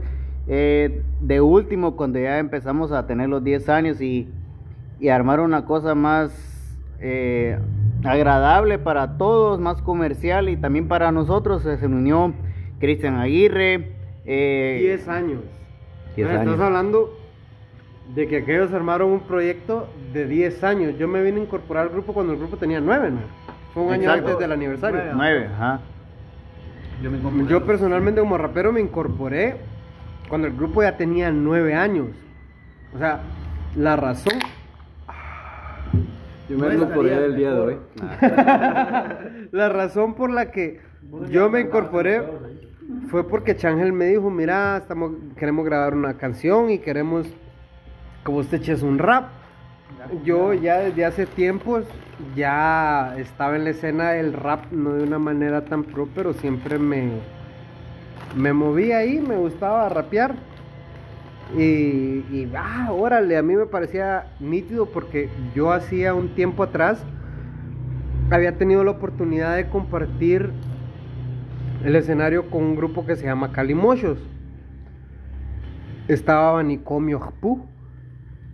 eh, de último, cuando ya empezamos a tener los 10 años y, y armar una cosa más eh, agradable para todos, más comercial y también para nosotros, se, unió Cristian Aguirre. eh, 10 años. 10 Ah, Estás años. hablando de que aquellos armaron un proyecto de 10 años. Yo me vine a incorporar al grupo cuando el grupo tenía 9, ¿no? Fue un año antes del aniversario. Nueve. Nueve, ajá. Yo me. Yo personalmente como rapero me incorporé cuando el grupo ya tenía 9 años. O sea, la razón... Yo me incorporé el día de hoy. La razón por la que yo me incorporé fue porque Changel me dijo, mira, estamos, queremos grabar una canción y queremos que vos te eches un rap. Yo ya desde hace tiempos ya estaba en la escena del rap, no de una manera tan pro, pero siempre me, me moví ahí, me gustaba rapear. Y, y, ah, órale, a mí me parecía nítido porque yo hacía un tiempo atrás había tenido la oportunidad de compartir el escenario con un grupo que se llama Calimochos. Estaba Banicomio Apu,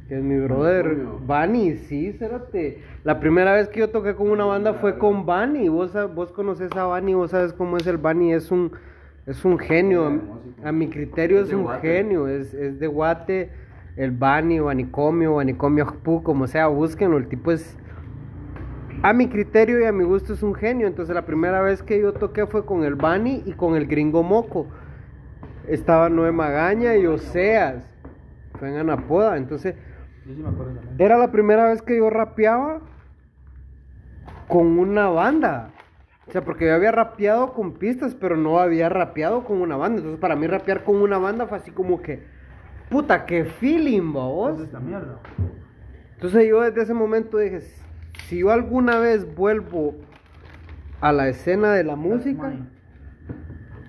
que es mi brother. Bani, sí, cérate. La primera vez que yo toqué con una banda fue con Bani. Vos, vos conoces a Bani, vos sabes cómo es el Bani. Es un, es un genio. A, mi criterio Es un genio. Es, es de Guate. El Bani, Banicomio, Banicomio Apu, como sea, búsquenlo. El tipo es a mi criterio y a mi gusto es un genio. Entonces la primera vez que yo toqué fue con el Bani y con el Gringo Moco. Estaba Noé Magaña y Oseas. Fue en Anapoda. Entonces Yo sí me acuerdo también. era la primera vez que yo rapeaba con una banda. O sea, porque yo había rapeado con pistas, pero no había rapeado con una banda. Entonces para mí rapear con una banda fue así como que... Puta, qué feeling, vos. Es esta mierda. Entonces yo desde ese momento dije, si yo alguna vez vuelvo a la escena de la música,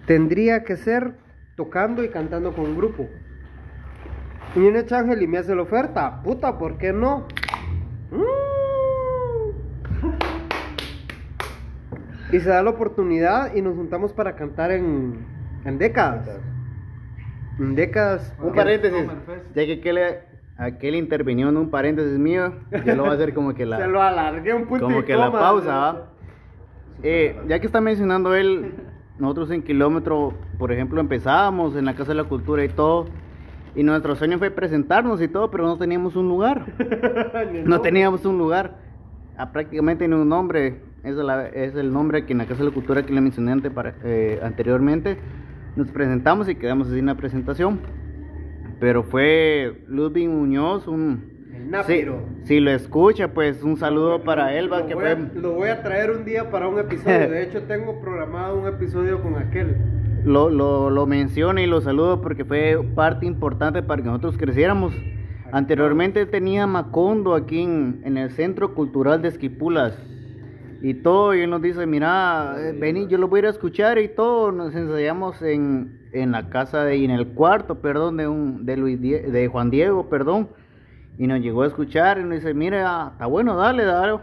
tendría que ser tocando y cantando con un grupo. Y viene Changel y me hace la oferta, puta, ¿por qué no? Mm. Y se da la oportunidad y nos juntamos para cantar en, en décadas. En décadas. Un paréntesis, ya que aquel, aquel intervino en un paréntesis mío, yo lo voy a hacer como que la... Se lo alargué un punto como que la pausa, ¿va? Eh, ya que está mencionando él, nosotros en Kilómetro, por ejemplo, empezábamos en la Casa de la Cultura y todo, y nuestro sueño fue presentarnos y todo, pero no teníamos un lugar, no teníamos un lugar, ah, prácticamente ni un nombre, es, la- es el nombre que en la Casa de la Cultura que le mencioné ante- para- eh, anteriormente, nos presentamos y quedamos sin una presentación, pero fue Ludwig Muñoz, un... El Sí, si lo escucha, pues un saludo para él, va, Lo que voy, fue... a, lo voy a traer un día para un episodio. De hecho, tengo programado un episodio con aquel. lo, lo, lo menciono y lo saludo porque fue parte importante para que nosotros creciéramos. Anteriormente tenía Macondo aquí en, en el Centro Cultural de Esquipulas. Y todo, y él nos dice, mira, eh, vení, yo lo voy a ir a escuchar y todo. Nos ensayamos en, en la casa de, en el cuarto, perdón, de un, de Luis Die- de Juan Diego, perdón, y nos llegó a escuchar y nos dice, mire, ah, está bueno, dale, dale,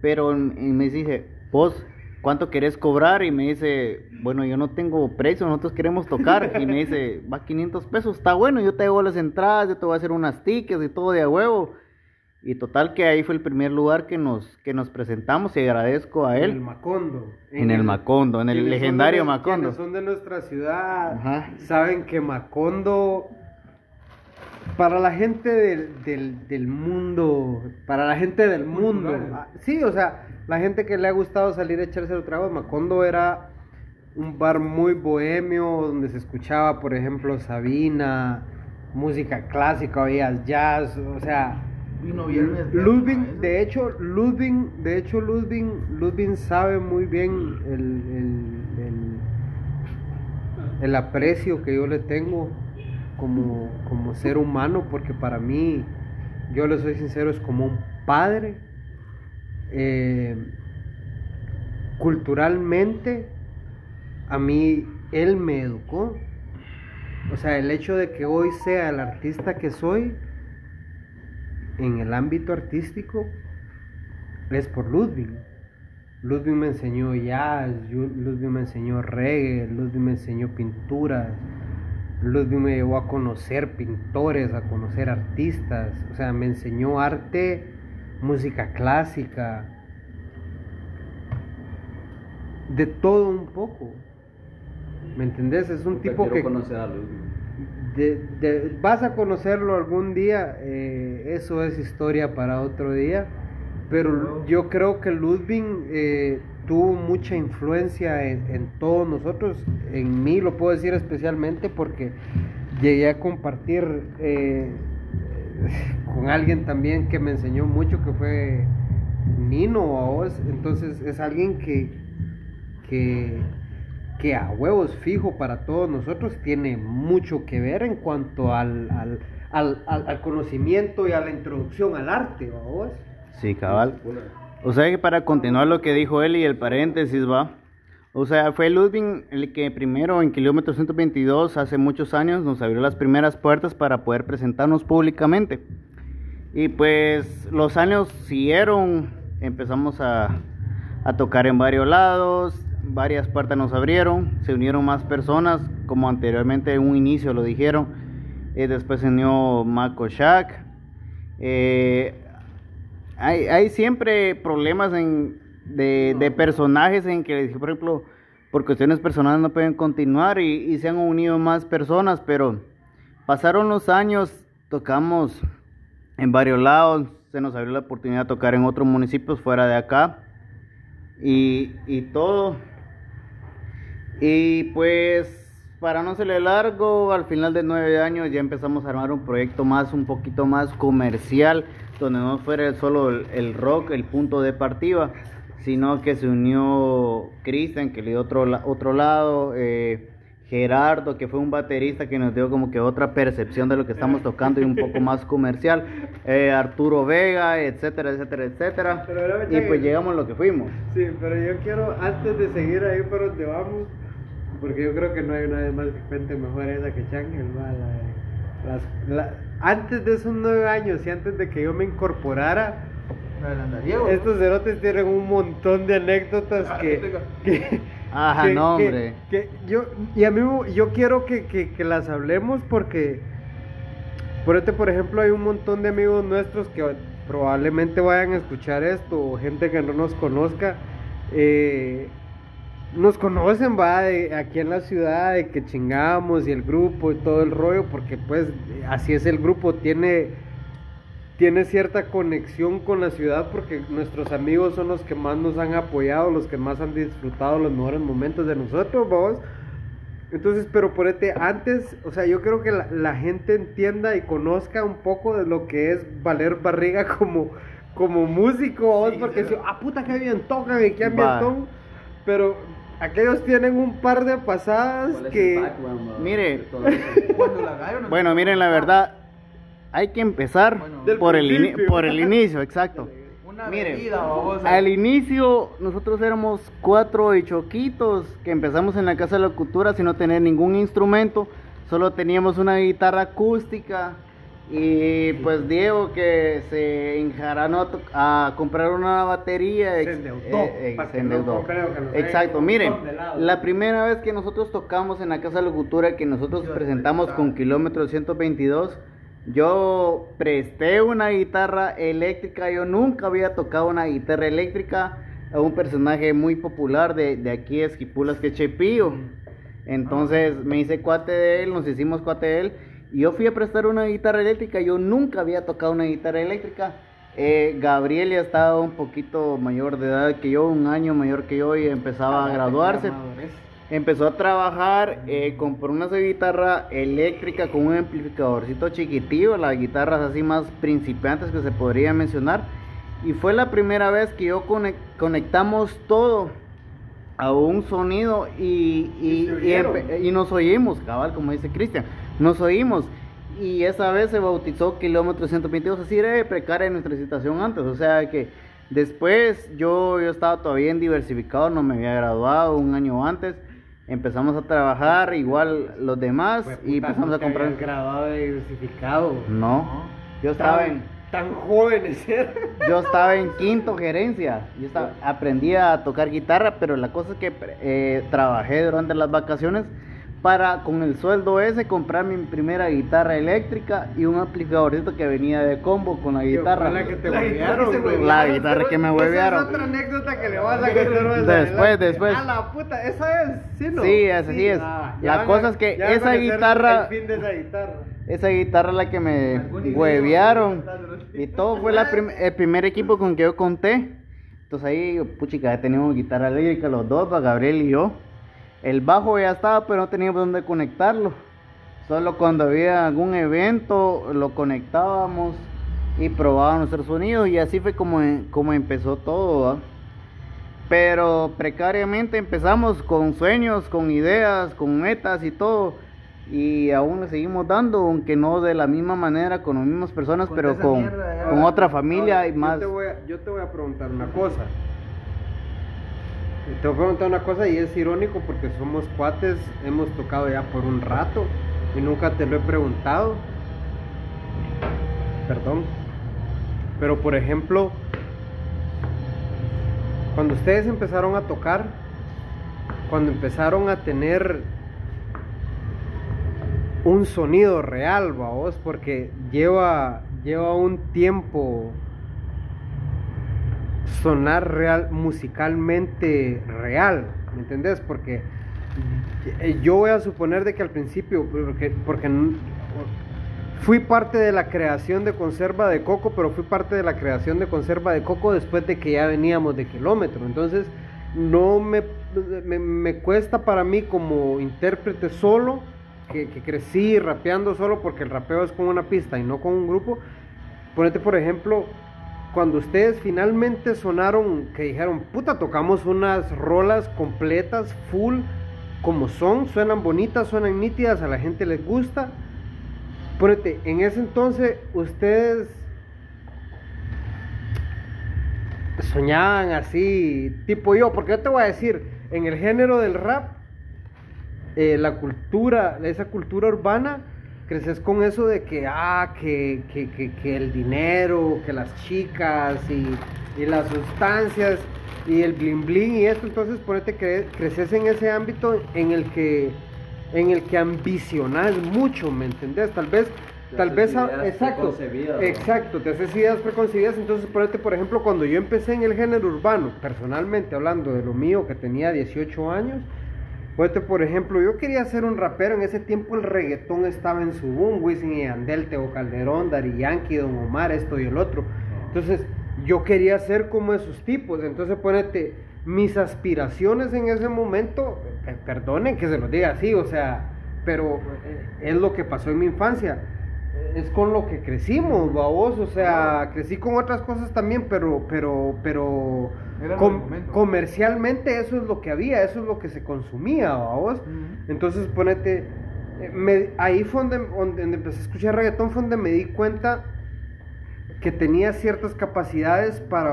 pero y me dice, vos, ¿cuánto querés cobrar? Y me dice, bueno, yo no tengo precio, nosotros queremos tocar, y me dice, va 500 pesos, está bueno, yo te hago las entradas, yo te voy a hacer unas tickets y todo de a huevo. Y total que ahí fue el primer lugar que nos, que nos presentamos y agradezco a En el él. Macondo. En el Macondo, en el legendario de- Macondo. son de nuestra ciudad, Ajá. saben que Macondo, para la gente del, del, del mundo, para la gente del mundo, Cultural. ah, sí, o sea, la gente que le ha gustado salir a echarse los tragos, Macondo era un bar muy bohemio, donde se escuchaba, por ejemplo, Sabina, música clásica, oías jazz, o sea, Vino viernes. Ludwig, de hecho, Ludwig, de hecho, Ludwig, Ludwig sabe muy bien el, el, el- el aprecio que yo le tengo como, como ser humano, porque para mí, yo le soy sincero, es como un padre. Eh, culturalmente, a mí, él me educó. O sea, el hecho de que hoy sea el artista que soy, en el ámbito artístico es por Ludwig. Ludwig me enseñó jazz, Ludwig me enseñó reggae, Ludwig me enseñó pinturas, Ludwig me llevó a conocer pintores, a conocer artistas, o sea, me enseñó arte, música clásica, de todo un poco. ¿Me entendés? Es un tipo que conocer a Luis. De- de- vas a conocerlo algún día, eh, eso es historia para otro día, pero yo creo que Ludwig eh, tuvo mucha influencia en, en todos nosotros, en mí lo puedo decir especialmente porque llegué a compartir eh, con alguien también que me enseñó mucho, que fue Nino a vos, entonces es alguien que, que, que a huevos fijo para todos nosotros tiene mucho que ver en cuanto al, al, al, al- conocimiento y a la introducción al arte, ¿va vos? Sí, cabal. O sea que para continuar lo que dijo él y el paréntesis va. O sea, fue Ludwig el que primero en kilómetro 122 hace muchos años nos abrió las primeras puertas para poder presentarnos públicamente. Y pues los años siguieron, empezamos a, a tocar en varios lados, varias puertas nos abrieron, se unieron más personas, como anteriormente en un inicio lo dijeron. Eh, después se unió Mako Shack. Eh, hay, hay siempre problemas en, de, de personajes en que, por ejemplo, por cuestiones personales no pueden continuar y, y se han unido más personas, pero pasaron los años, tocamos en varios lados, se nos abrió la oportunidad de tocar en otros municipios fuera de acá y, y todo. Y pues, para no serle largo, al final de nueve años ya empezamos a armar un proyecto más, un poquito más comercial, donde no fuera solo el, el rock el punto de partida, sino que se unió Cristian, que le dio otro, otro lado, eh, Gerardo, que fue un baterista que nos dio como que otra percepción de lo que estamos tocando y un poco más comercial, eh, Arturo Vega, etcétera, etcétera, etcétera. Pero Y pues llegamos a lo que fuimos. Sí, pero yo quiero, antes de seguir ahí por donde vamos, porque yo creo que no hay nadie más que cuente mejor esa que Changel, la- la- antes de esos nueve años y antes de que yo me incorporara, Diego. estos cerotes tienen un montón de anécdotas que... que Ajá, que- no, hombre. que yo, y a mí yo quiero que, que- que las hablemos porque, por este, por ejemplo, hay un montón de amigos nuestros que probablemente vayan a escuchar esto, o gente que no nos conozca, eh, nos conocen, va, de aquí en la ciudad, de que chingamos y el grupo y todo el rollo, porque pues así es el grupo, tiene tiene cierta conexión con la ciudad porque nuestros amigos son los que más nos han apoyado, los que más han disfrutado los mejores momentos de nosotros, vamos. Entonces, pero por este, antes, o sea, yo creo que la, la gente entienda y conozca un poco de lo que es valer barriga como, como músico, vamos, porque si, ah, puta, qué bien tocan y qué ambientón, pero aquellos tienen un par de pasadas ¿Cuál es que... va? Mire. Bueno, miren, la verdad, hay que empezar Bueno, por, el por el inicio, exacto. Una Miren, al inicio nosotros éramos cuatro y choquitos que empezamos en la Casa de la Cultura sin no tener ningún instrumento, solo teníamos una guitarra acústica y pues Diego que se enjaranó a, comprar una batería Se endeudó, eh, eh, se no endeudó. nos Exacto, miren, la primera vez que nosotros tocamos en la Casa de la Cultura que nosotros presentamos con kilómetro 122 yo presté una guitarra eléctrica, yo nunca había tocado una guitarra eléctrica a un personaje muy popular de, de aquí, Esquipulas, que es Chepío. Entonces me hice cuate de él, nos hicimos cuate de él, y yo fui a prestar una guitarra eléctrica, yo nunca había tocado una guitarra eléctrica. Eh, Gabriel ya estaba un poquito mayor de edad que yo, un año mayor que yo, y empezaba a graduarse. Empezó a trabajar, eh, compró una guitarra eléctrica con un amplificadorcito chiquitillo, las guitarras así más principiantes que se podría mencionar. Y fue la primera vez que yo conec- conectamos todo a un sonido y, y, y y nos oímos, cabal, como dice Cristian, nos oímos. Y esa vez se bautizó Kilómetro 122, así era precaria nuestra situación antes, o sea que después yo, yo estaba todavía en diversificado, no me había graduado un año antes, empezamos a trabajar igual los demás y empezamos a comprar... grabado de diversificado. No, yo estaba en... Tan jóvenes. Yo estaba en quinto gerencia. Yo estaba, aprendí a tocar guitarra, pero la cosa es que eh, trabajé durante las vacaciones para con el sueldo ese comprar mi primera guitarra eléctrica y un amplificadorcito que venía de combo con la guitarra. La que te La guitarra huevearon, que huevearon. La guitarra que me huevearon. Esa es otra anécdota que le vas a contar Después, después. A la puta, esa es, ¿sí no? Sí, esa sí es. ah, La cosa a- es que ya van a esa guitarra- El fin de esa guitarra. Esa guitarra es la que me huevearon. Y todo fue la prim- el primer equipo con que yo conté. Entonces ahí, puchica, ya teníamos guitarra eléctrica los dos, pa' Gabriel y yo. El bajo ya estaba, pero no teníamos dónde conectarlo. Solo cuando había algún evento lo conectábamos y probábamos nuestros sonidos y así fue como, como empezó todo. ¿va? Pero precariamente empezamos con sueños, con ideas, con metas y todo. Y aún le seguimos dando, aunque no de la misma manera, con las mismas personas, Con pero con, mierda, con otra familia Ahora, y más. Yo te, voy a, yo te voy a preguntar una cosa. Te voy a preguntar una cosa y es irónico porque somos cuates, hemos tocado ya por un rato y nunca te lo he preguntado. Perdón. Pero por ejemplo, cuando ustedes empezaron a tocar, cuando empezaron a tener un sonido real, vos, porque lleva, lleva un tiempo sonar real, musicalmente real, ¿me entendés? Porque eh, yo voy a suponer de que al principio, porque, porque fui parte de la creación de conserva de coco, pero fui parte de la creación de conserva de coco después de que ya veníamos de kilómetro, entonces no me, me, me cuesta para mí como intérprete solo, que, que crecí rapeando solo porque el rapeo es con una pista y no con un grupo, ponete por ejemplo, cuando ustedes finalmente sonaron, que dijeron, puta, tocamos unas rolas completas, full, como son, suenan bonitas, suenan nítidas, a la gente les gusta. Ponete, en ese entonces ustedes soñaban así, tipo yo, porque yo te voy a decir, en el género del rap, eh, la cultura, esa cultura urbana, creces con eso de que, ah, que, que, que, que el dinero, que las chicas y, y las sustancias y el bling bling y esto, entonces ponete que creces en ese ámbito en el que en el que ambicionas mucho, ¿me entendés? Tal vez Te tal haces vez ideas exacto, exacto, te haces ideas preconcebidas, entonces ponete por ejemplo cuando yo empecé en el género urbano, personalmente hablando de lo mío que tenía 18 años, Ponete, por ejemplo, yo quería ser un rapero, en ese tiempo el reggaetón estaba en su boom, Wisin y Yandel, Teo Calderón, Dari Yankee, Don Omar, esto y el otro. Entonces, yo quería ser como esos tipos. Entonces, ponete, mis aspiraciones en ese momento, eh, perdonen que se los diga así, o sea, pero eh, es lo que pasó en mi infancia. Es con lo que crecimos, babos, o sea, crecí con otras cosas también, pero, pero, pero, com- comercialmente eso es lo que había, eso es lo que se consumía. Ujú. Entonces, ponete, eh, me- ahí fue donde, donde empecé a escuchar reggaetón, fue donde me di cuenta que tenía ciertas capacidades para,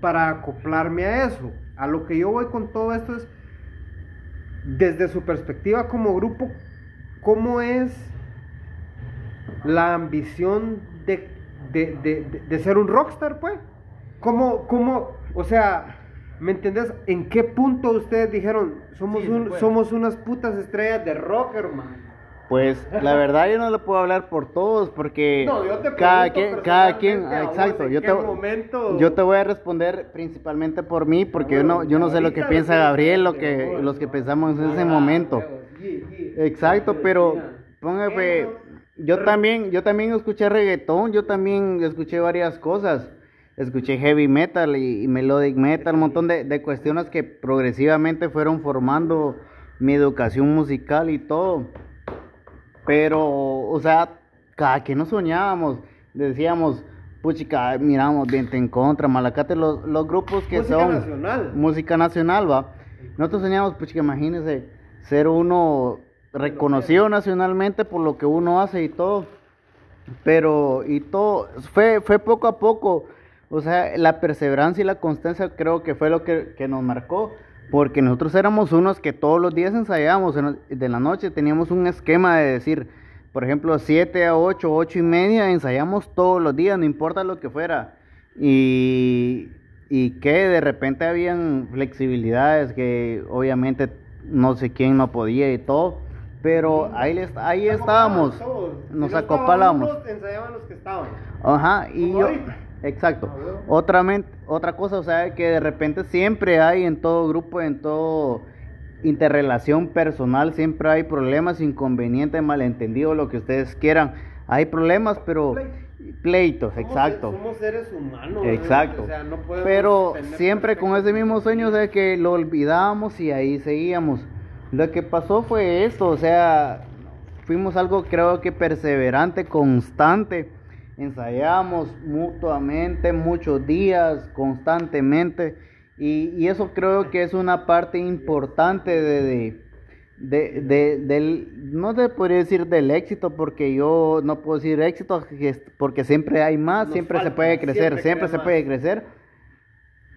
para acoplarme a eso. A lo que yo voy con todo esto es, desde su perspectiva como grupo, ¿cómo es la ambición de, de, de- de- de ser un rockstar, pues? ¿Cómo, cómo, o sea, ¿me entendés? ¿En qué punto ustedes dijeron, somos, Sí, un- somos unas putas estrellas de rock, hermano? Pues la verdad yo no le puedo hablar por todos porque No, yo te cada quien, cada quien, personalmente a vos, exacto, ¿en yo te, momento? yo te voy a responder principalmente por mí porque yo no, yo no sé lo que piensa lo que Gabriel, lo que, los que pensamos en ese Ah, momento. huevos, sí, sí. Exacto, pero póngame, yo también, yo también escuché reggaetón, yo también escuché varias cosas. Escuché heavy metal y, y melodic metal, un montón de, de cuestiones que progresivamente fueron formando mi educación musical y todo. Pero, o sea, cada que nos soñábamos, decíamos, puchica, miramos Viente en Contra, Malacate, los, los grupos que Música son nacional. música nacional, va. Nosotros soñamos, que imagínense, ser uno reconocido nacionalmente por lo que uno hace y todo. Pero, y todo, fue, fue poco a poco. O sea, la perseverancia y la constancia creo que fue lo que, que nos marcó. Porque nosotros éramos unos que todos los días ensayábamos en de la noche. Teníamos un esquema de decir, por ejemplo, 7 a 8, 8 y media, ensayamos todos los días, no importa lo que fuera. Y, y que de repente habían flexibilidades que obviamente no sé quién no podía y todo. Pero ahí, les- ahí estábamos, nos unos, ensayaban los que estaban. Ajá, y yo, ahorita. Exacto. Otra, men- otra cosa, o sea, que de repente siempre hay en todo grupo, en todo interrelación personal, siempre hay problemas, inconvenientes, malentendidos, lo que ustedes quieran. Hay problemas, pero pleitos, Somos- exacto. Somos seres humanos. Exacto. O sea, no Pero siempre con ese mismo sueño de que lo olvidamos y ahí seguíamos. Lo que pasó fue esto, o sea, fuimos algo creo que perseverante, constante. Ensayamos mutuamente muchos días, constantemente. Y, y eso creo que es una parte importante de, de, de- de- del, no te podría decir del éxito, porque yo no puedo decir éxito, porque siempre hay más, Nos siempre se falta, puede crecer, siempre siempre, se más. puede crecer.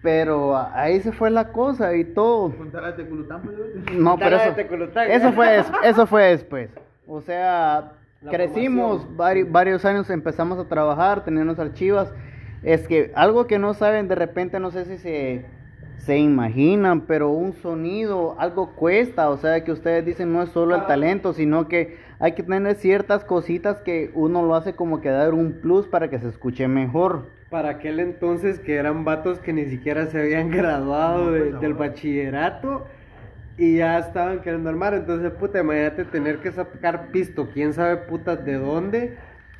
Pero ahí se fue la cosa y todo. Teculután, pues. No, pero eso, eso fue eso fue después. O sea, La crecimos vari- varios años, empezamos a trabajar, teníamos archivas. Es que algo que no saben, de repente no sé si se, se imaginan, pero un sonido, algo cuesta. O sea, que ustedes dicen no es solo el talento, sino que hay que tener ciertas cositas que uno lo hace como que dar un plus para que se escuche mejor. Para aquel entonces que eran vatos que ni siquiera se habían graduado de- del bachillerato y ya estaban queriendo armar. Entonces, puta, imagínate tener que sacar pisto, quién sabe putas de dónde,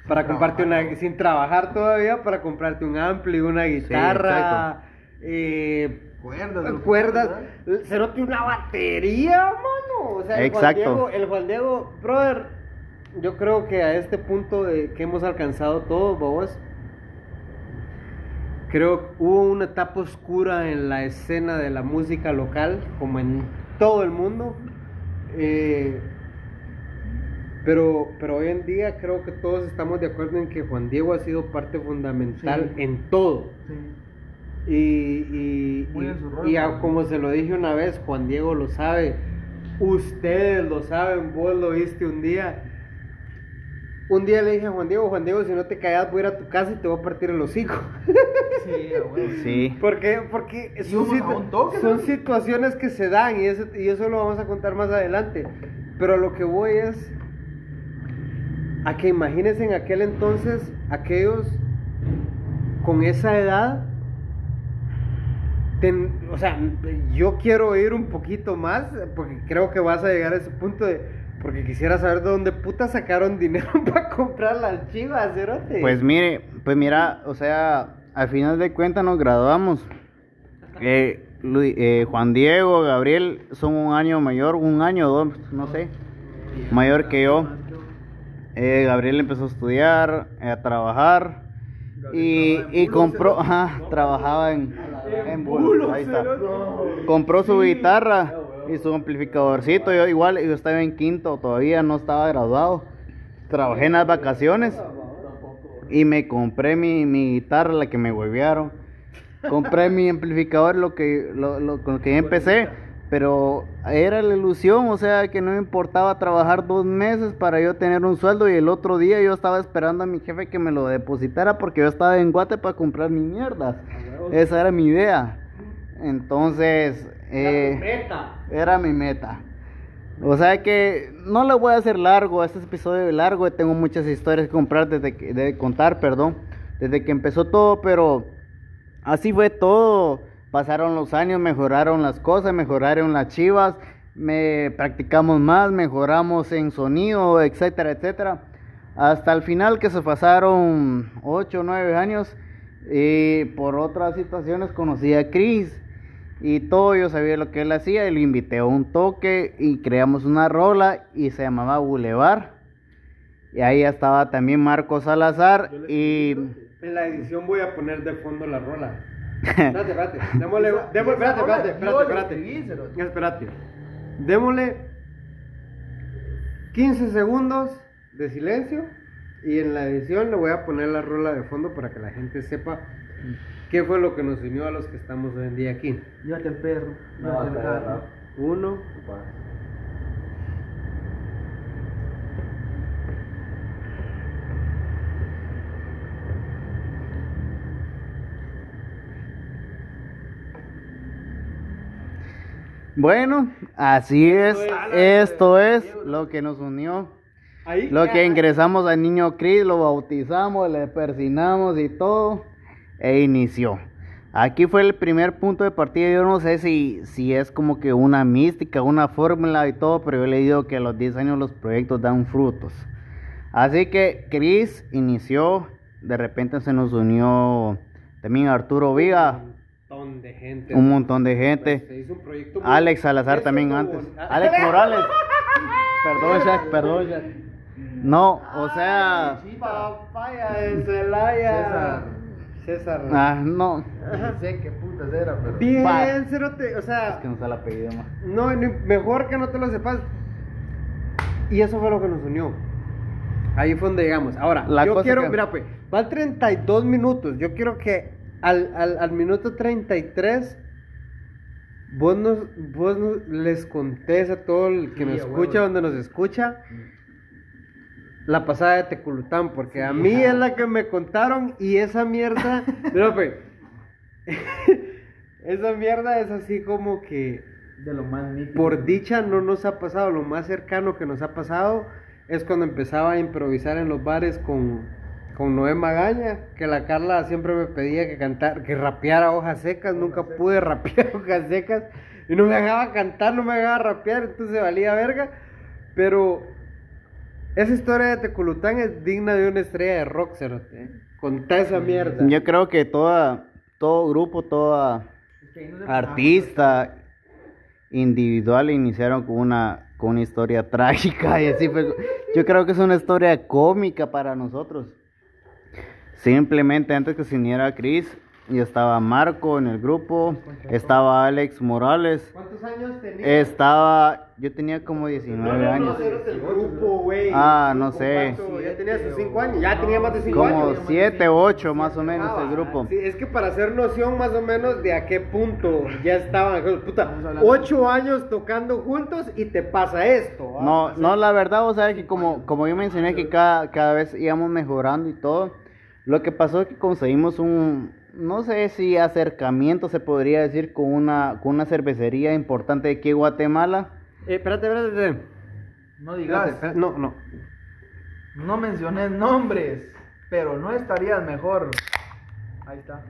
para comprarte una, sin trabajar todavía, para comprarte un ampli, una guitarra, eh, Cuerdas. cuerdas, cerote una batería, mano. O sea, el Juan. Diego, el Juan Diego, brother, yo creo que a este punto de que hemos alcanzado todos, vos, creo que hubo una etapa oscura en la escena de la música local, como en todo el mundo. eh, pero, pero hoy en día creo que todos estamos de acuerdo en que Juan Diego ha sido parte fundamental Sí. en todo. Sí. Y, y, Muy y- como se lo dije una vez, Juan Diego lo sabe, ustedes lo saben, vos lo viste un día. Un día le dije a Juan Diego, Juan Diego, si no te callas voy a ir a tu casa y te voy a partir el hocico. Sí, a huevo. Sí. ¿Por qué? Porque son, situ- toque, son situaciones que se dan y eso, y eso lo vamos a contar más adelante. Pero lo que voy es a que imagínense en aquel entonces aquellos con esa edad. ten- o sea, yo quiero ir un poquito más porque creo que vas a llegar a ese punto de. Porque quisiera saber de dónde puta sacaron dinero para comprar las chivas, cerote. Pues mire, pues mira, o sea, al final de cuentas nos graduamos. Eh, eh, Juan Diego, Gabriel son un año mayor, un año o dos, no sé, mayor que yo. Eh, Gabriel empezó a estudiar, eh, a trabajar y, y compró, ajá, trabajaba en, en Bulls, ahí está. Compró su guitarra y su amplificadorcito. Yo igual, yo estaba en quinto, todavía no estaba graduado. Trabajé en las vacaciones y me compré mi, mi guitarra, la que me huevearon. Compré mi amplificador, lo que, lo, lo- con lo que empecé, pero era la ilusión, o sea, que no me importaba trabajar dos meses para yo tener un sueldo y el otro día yo estaba esperando a mi jefe que me lo depositara porque yo estaba en Guate para comprar mi mierda. Esa era mi idea. Entonces, eh, era mi meta. O sea que no lo voy a hacer largo, este es episodio largo, tengo muchas historias que comprar desde que, de contar, perdón, desde que empezó todo, pero así fue todo. Pasaron los años, mejoraron las cosas, mejoraron las chivas, me practicamos más, mejoramos en sonido, etcétera, etcétera. Hasta el final que se pasaron 8 o 9 años y por otras situaciones conocí a Chris y todo yo sabía lo que él hacía y lo invité a un toque y creamos una rola y se llamaba Boulevard. Y ahí estaba también Marco Salazar y... En la edición voy a poner de fondo la rola. Espérate, espérate. Démosle, espérate, espérate, espérate. Espérate. Démosle 15 segundos de silencio y en la edición le voy a poner la rola de fondo para que la gente sepa qué fue lo que nos unió a los que estamos hoy en día aquí. Llévate el perro. No, llévate el gato. Uno. Bueno, así es, esto es lo que nos unió. Lo que ingresamos al niño Cris, lo bautizamos, le persinamos y todo, e inició. Aquí fue el primer punto de partida. Yo no sé si, si es como que una mística, una fórmula y todo, pero yo le digo que a los 10 años los proyectos dan frutos. Así que Cris inició, de repente se nos unió también Arturo Viga, Un montón de gente. un montón de Se gente. hizo un proyecto muy- Alex Salazar también antes. Alex Morales. Perdón, Jack, perdón, Jack. No, o sea, Papaya de Celaya. César. Ah, no, sé qué putas era, pero. Bien, Pa- cerote, o sea, que no está el apellido más. no, no, mejor que no te lo sepas. Y eso fue lo que nos unió. Ahí fue donde llegamos. Ahora, La yo cosa quiero, que- mira, pues, van 32 minutos. Yo quiero que al, al, al minuto 33 vos, nos, vos nos- les contés a todo el que Sí, nos escucha, huevo. donde nos escucha, la pasada de Teculután, porque a mí es la que me contaron y esa mierda, pues, esa mierda es así como que De lo más nítido. por dicha no nos ha pasado, lo más cercano que nos ha pasado es cuando empezaba a improvisar en los bares con, con Noé Magaña, que la Carla siempre me pedía que cantar, que rapeara hojas secas, nunca pude rapear hojas secas y no me dejaba cantar, no me dejaba rapear, entonces valía verga, pero esa historia de Teculután es digna de una estrella de rock, cerote, ¿eh? Contá esa mierda. Yo creo que toda, todo grupo, toda Es que ahí no se- artista individual iniciaron con una, con una historia trágica y así fue. Yo creo que es una historia cómica para nosotros. Simplemente antes que se uniera Chris, y estaba Marco en el grupo, estaba Alex Morales, ¿Cuántos años tenías? estaba, yo tenía como 19 años. el grupo, güey. Ah, no sé. ¿Cuánto? Ya tenía sus 5 años, ya tenía más de 5 Como años. 7, 8 más o menos Ah, el grupo. Sí, es que para hacer noción más o menos de a qué punto ya estaban, puta, Estamos hablando- 8 años tocando juntos y te pasa esto. ¿ah? No, no, la verdad, o sea, que como, como yo mencioné que cada, cada vez íbamos mejorando y todo, lo que pasó es que conseguimos un, no sé si acercamiento se podría decir con una, con una cervecería importante de aquí en Guatemala. Eh, espérate, espérate, espérate. No digas. espérate, No, no. No menciones nombres. Pero no estarías mejor. Ahí está.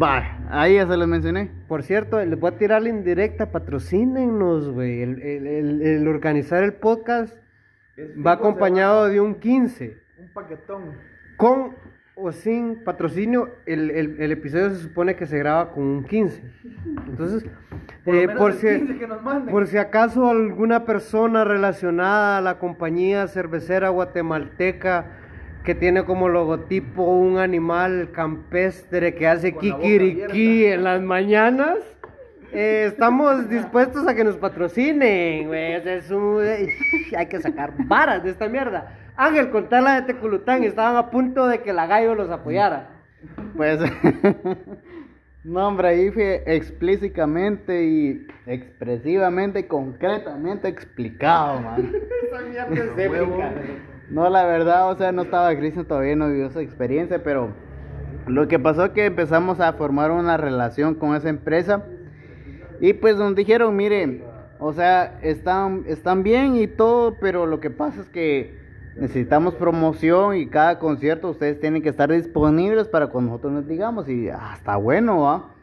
Va, ahí ya se los mencioné. Por cierto, les voy a tirar la indirecta, patrocínenos, güey. El, el- el- el organizar el podcast va acompañado de un 15. va Un paquetón. Con o sin patrocinio, el, el- el episodio se supone que se graba con un 15. Entonces, Por eh, por, si, 15 que nos manden. por si acaso alguna persona relacionada a la compañía cervecera guatemalteca que tiene como logotipo un animal campestre que hace la kikiriki en las mañanas, eh, estamos dispuestos a que nos patrocinen, güey. Es un- hay que sacar varas de esta mierda. Ángel, contala de Teculután, estaban a punto de que la gallo los apoyara. Pues, no, hombre, ahí fue explícitamente y expresivamente y concretamente explicado, man. Esa mierda es épica. No, la verdad, o sea, no estaba Cristian todavía, no vivió esa experiencia, pero lo que pasó es que empezamos a formar una relación con esa empresa y pues nos dijeron, miren, o sea, están, están bien y todo, pero lo que pasa es que necesitamos promoción y cada concierto ustedes tienen que estar disponibles para cuando nosotros nos digamos y ah, está bueno, ¿va?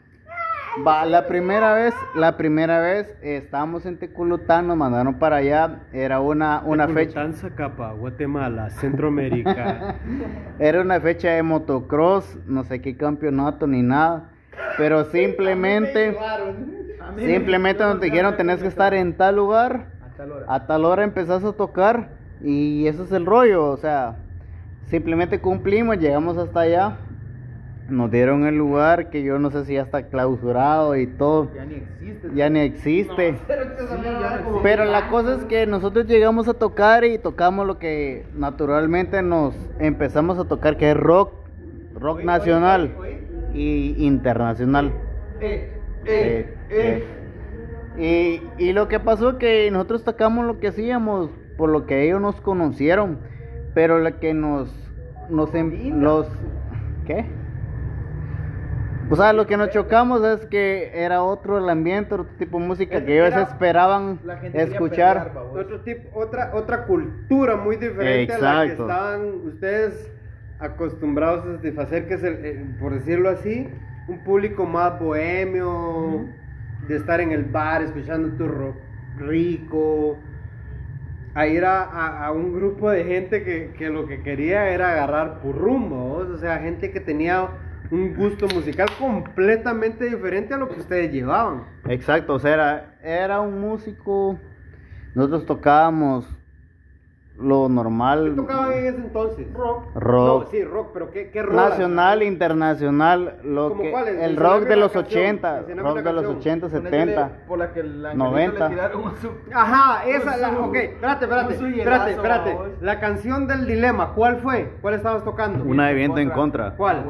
Va, la primera vez, la primera vez eh, estábamos en Teculután, nos mandaron para allá, era una, una fecha. Capa, Guatemala, Centroamérica. Era una fecha de motocross, no sé qué campeonato ni nada, pero simplemente, simplemente nos dijeron tenés que estar en tal lugar, a tal hora empezás a tocar y eso es el rollo, o sea, simplemente cumplimos, llegamos hasta allá, nos dieron el lugar que yo no sé si ya está clausurado y todo, Ya ni existe. ya ni existe. Pero la cosa es que nosotros llegamos a tocar y tocamos lo que naturalmente nos empezamos a tocar, que es rock, rock nacional y internacional. Eh, Eh, eh, eh. Y, y lo que pasó es que nosotros tocamos lo que hacíamos, por lo que ellos nos conocieron, pero lo que nos, nos, em- los, ¿qué? O sea, lo que nos chocamos es que era otro el ambiente, otro tipo de música que ellos Era- esperaban La gente escuchar. pelear. Otro tipo, otra, otra cultura muy diferente a la que Exacto. estaban ustedes acostumbrados a satisfacer, que es, el- el- por decirlo así, un público más bohemio, de estar en el bar escuchando tu rock rico, a ir a, a- un grupo de gente que, que lo que quería era agarrar por rumbo, o sea, gente que tenía un gusto musical completamente diferente a lo que ustedes llevaban. Exacto, o sea, era, era un músico, nosotros tocábamos lo ¿Qué normal, tocaban en ese entonces? Rock. Rock. No, sí, rock, pero ¿qué, qué rolas? nacional, internacional, lo ¿Cómo que, cuáles? el Mencioname rock de los canción, 80, mencioname rock de los canción. 80, Ponele 70. Por la que la 90. le tiraron su- Ajá, esa, la, ok, espérate, espérate, espérate, espérate. La canción del dilema, ¿cuál fue? ¿Cuál estabas tocando? Una de viento en contra. ¿Cuál?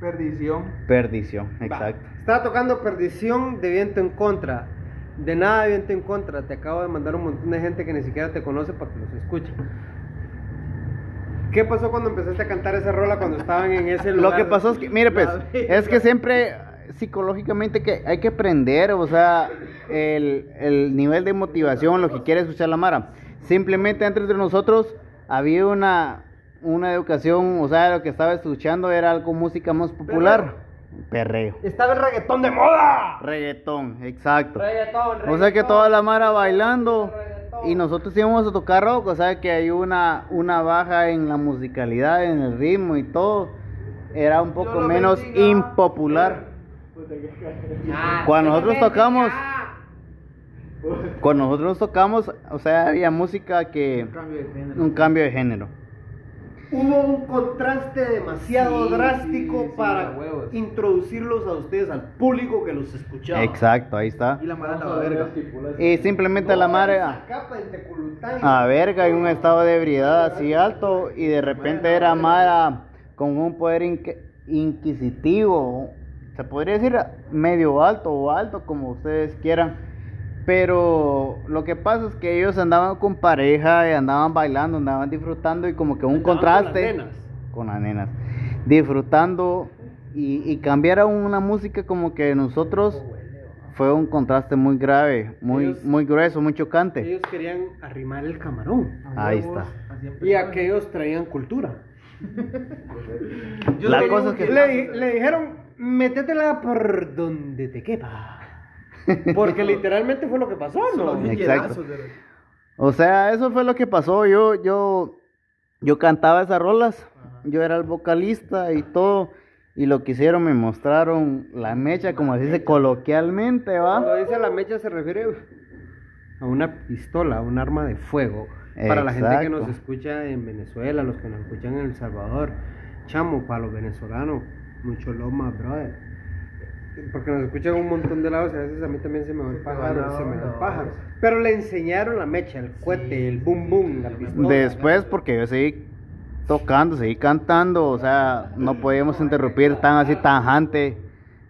Perdición. Perdición, Va. exacto. Estaba tocando Perdición de Viento en Contra. De nada de Viento en Contra. Te acabo de mandar un montón de gente que ni siquiera te conoce para que los escuche. ¿Qué pasó cuando empezaste a cantar esa rola cuando estaban en ese lugar? Lo que pasó es que, mire pues, es que siempre psicológicamente que hay que aprender, o sea, el, el nivel de motivación, lo que quiere escuchar la Mara. Simplemente entre nosotros había una, una educación, o sea, lo que estaba escuchando era algo música más popular. Perreo. Estaba el reggaetón de moda. Reggaetón, exacto. Reggaetón, O sea que toda la mara bailando y nosotros íbamos a tocar rock, o sea que hay una, una baja en la musicalidad, en el ritmo y todo. Era un poco menos bendiga. impopular. Ah, Cuando nosotros tocamos, cuando nosotros tocamos, o sea, había música que Cambio de género. un cambio de género. Hubo un contraste demasiado Sí, drástico sí, sí, para a introducirlos a ustedes, al público que los escuchaba. Exacto, ahí está. Y la mara andaba verga. Y simplemente la mara Teculután. a verga en un estado de ebriedad así alto y de repente era Mara con un poder inquisitivo, se podría decir medio alto o alto como ustedes quieran. Pero lo que pasa es que ellos andaban con pareja y andaban bailando, andaban disfrutando y como que un Andaban con contraste las nenas. con las nenas, disfrutando y, y cambiar a una música como que nosotros fue un contraste muy grave, muy Ellos- muy grueso, muy chocante. Ellos querían arrimar el camarón. Ahí está. Y aquellos traían cultura. La cosa que- Le, le dijeron, métetela por donde te quepa. Porque literalmente fue lo que pasó, ¿no? Exacto. O sea, eso fue lo que pasó. Yo, yo, yo cantaba esas rolas. Yo era el vocalista y todo. Y lo que hicieron, me mostraron la mecha, como se dice coloquialmente, Cuando ¿va? dice la mecha se refiere a una pistola, a un arma de fuego. Para la gente que nos escucha en Venezuela, los que nos escuchan en El Salvador. Chamo, para los venezolanos, mucho loma, brother. Porque nos escuchan un montón de lados y a veces a mí también se me va el pájaro, se me va el pájaro. Pero le enseñaron la mecha, el cohete, el boom boom, la pistola. Después, porque yo seguí tocando, seguí cantando, o sea, no podíamos interrumpir tan así tajante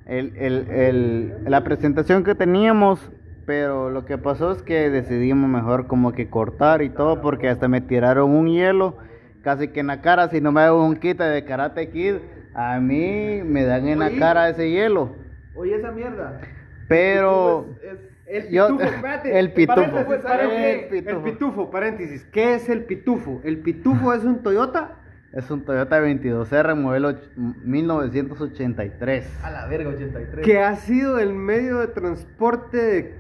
el, el, el- la presentación que teníamos, pero lo que pasó es que decidimos mejor como que cortar y todo, porque hasta me tiraron un hielo casi que en la cara, si no me hago un quita de Karate Kid, a mí me dan en la cara ese hielo, Oye, esa mierda. Pero Es- es- el Yo- pitufo, espérate, el pitufo. paréntesis, paréntesis, El el pitufo. pitufo, paréntesis. ¿Qué es el pitufo? El pitufo es un Toyota. es un Toyota 22R modelo och- 1983. a la verga, 83. que ha sido el medio de transporte de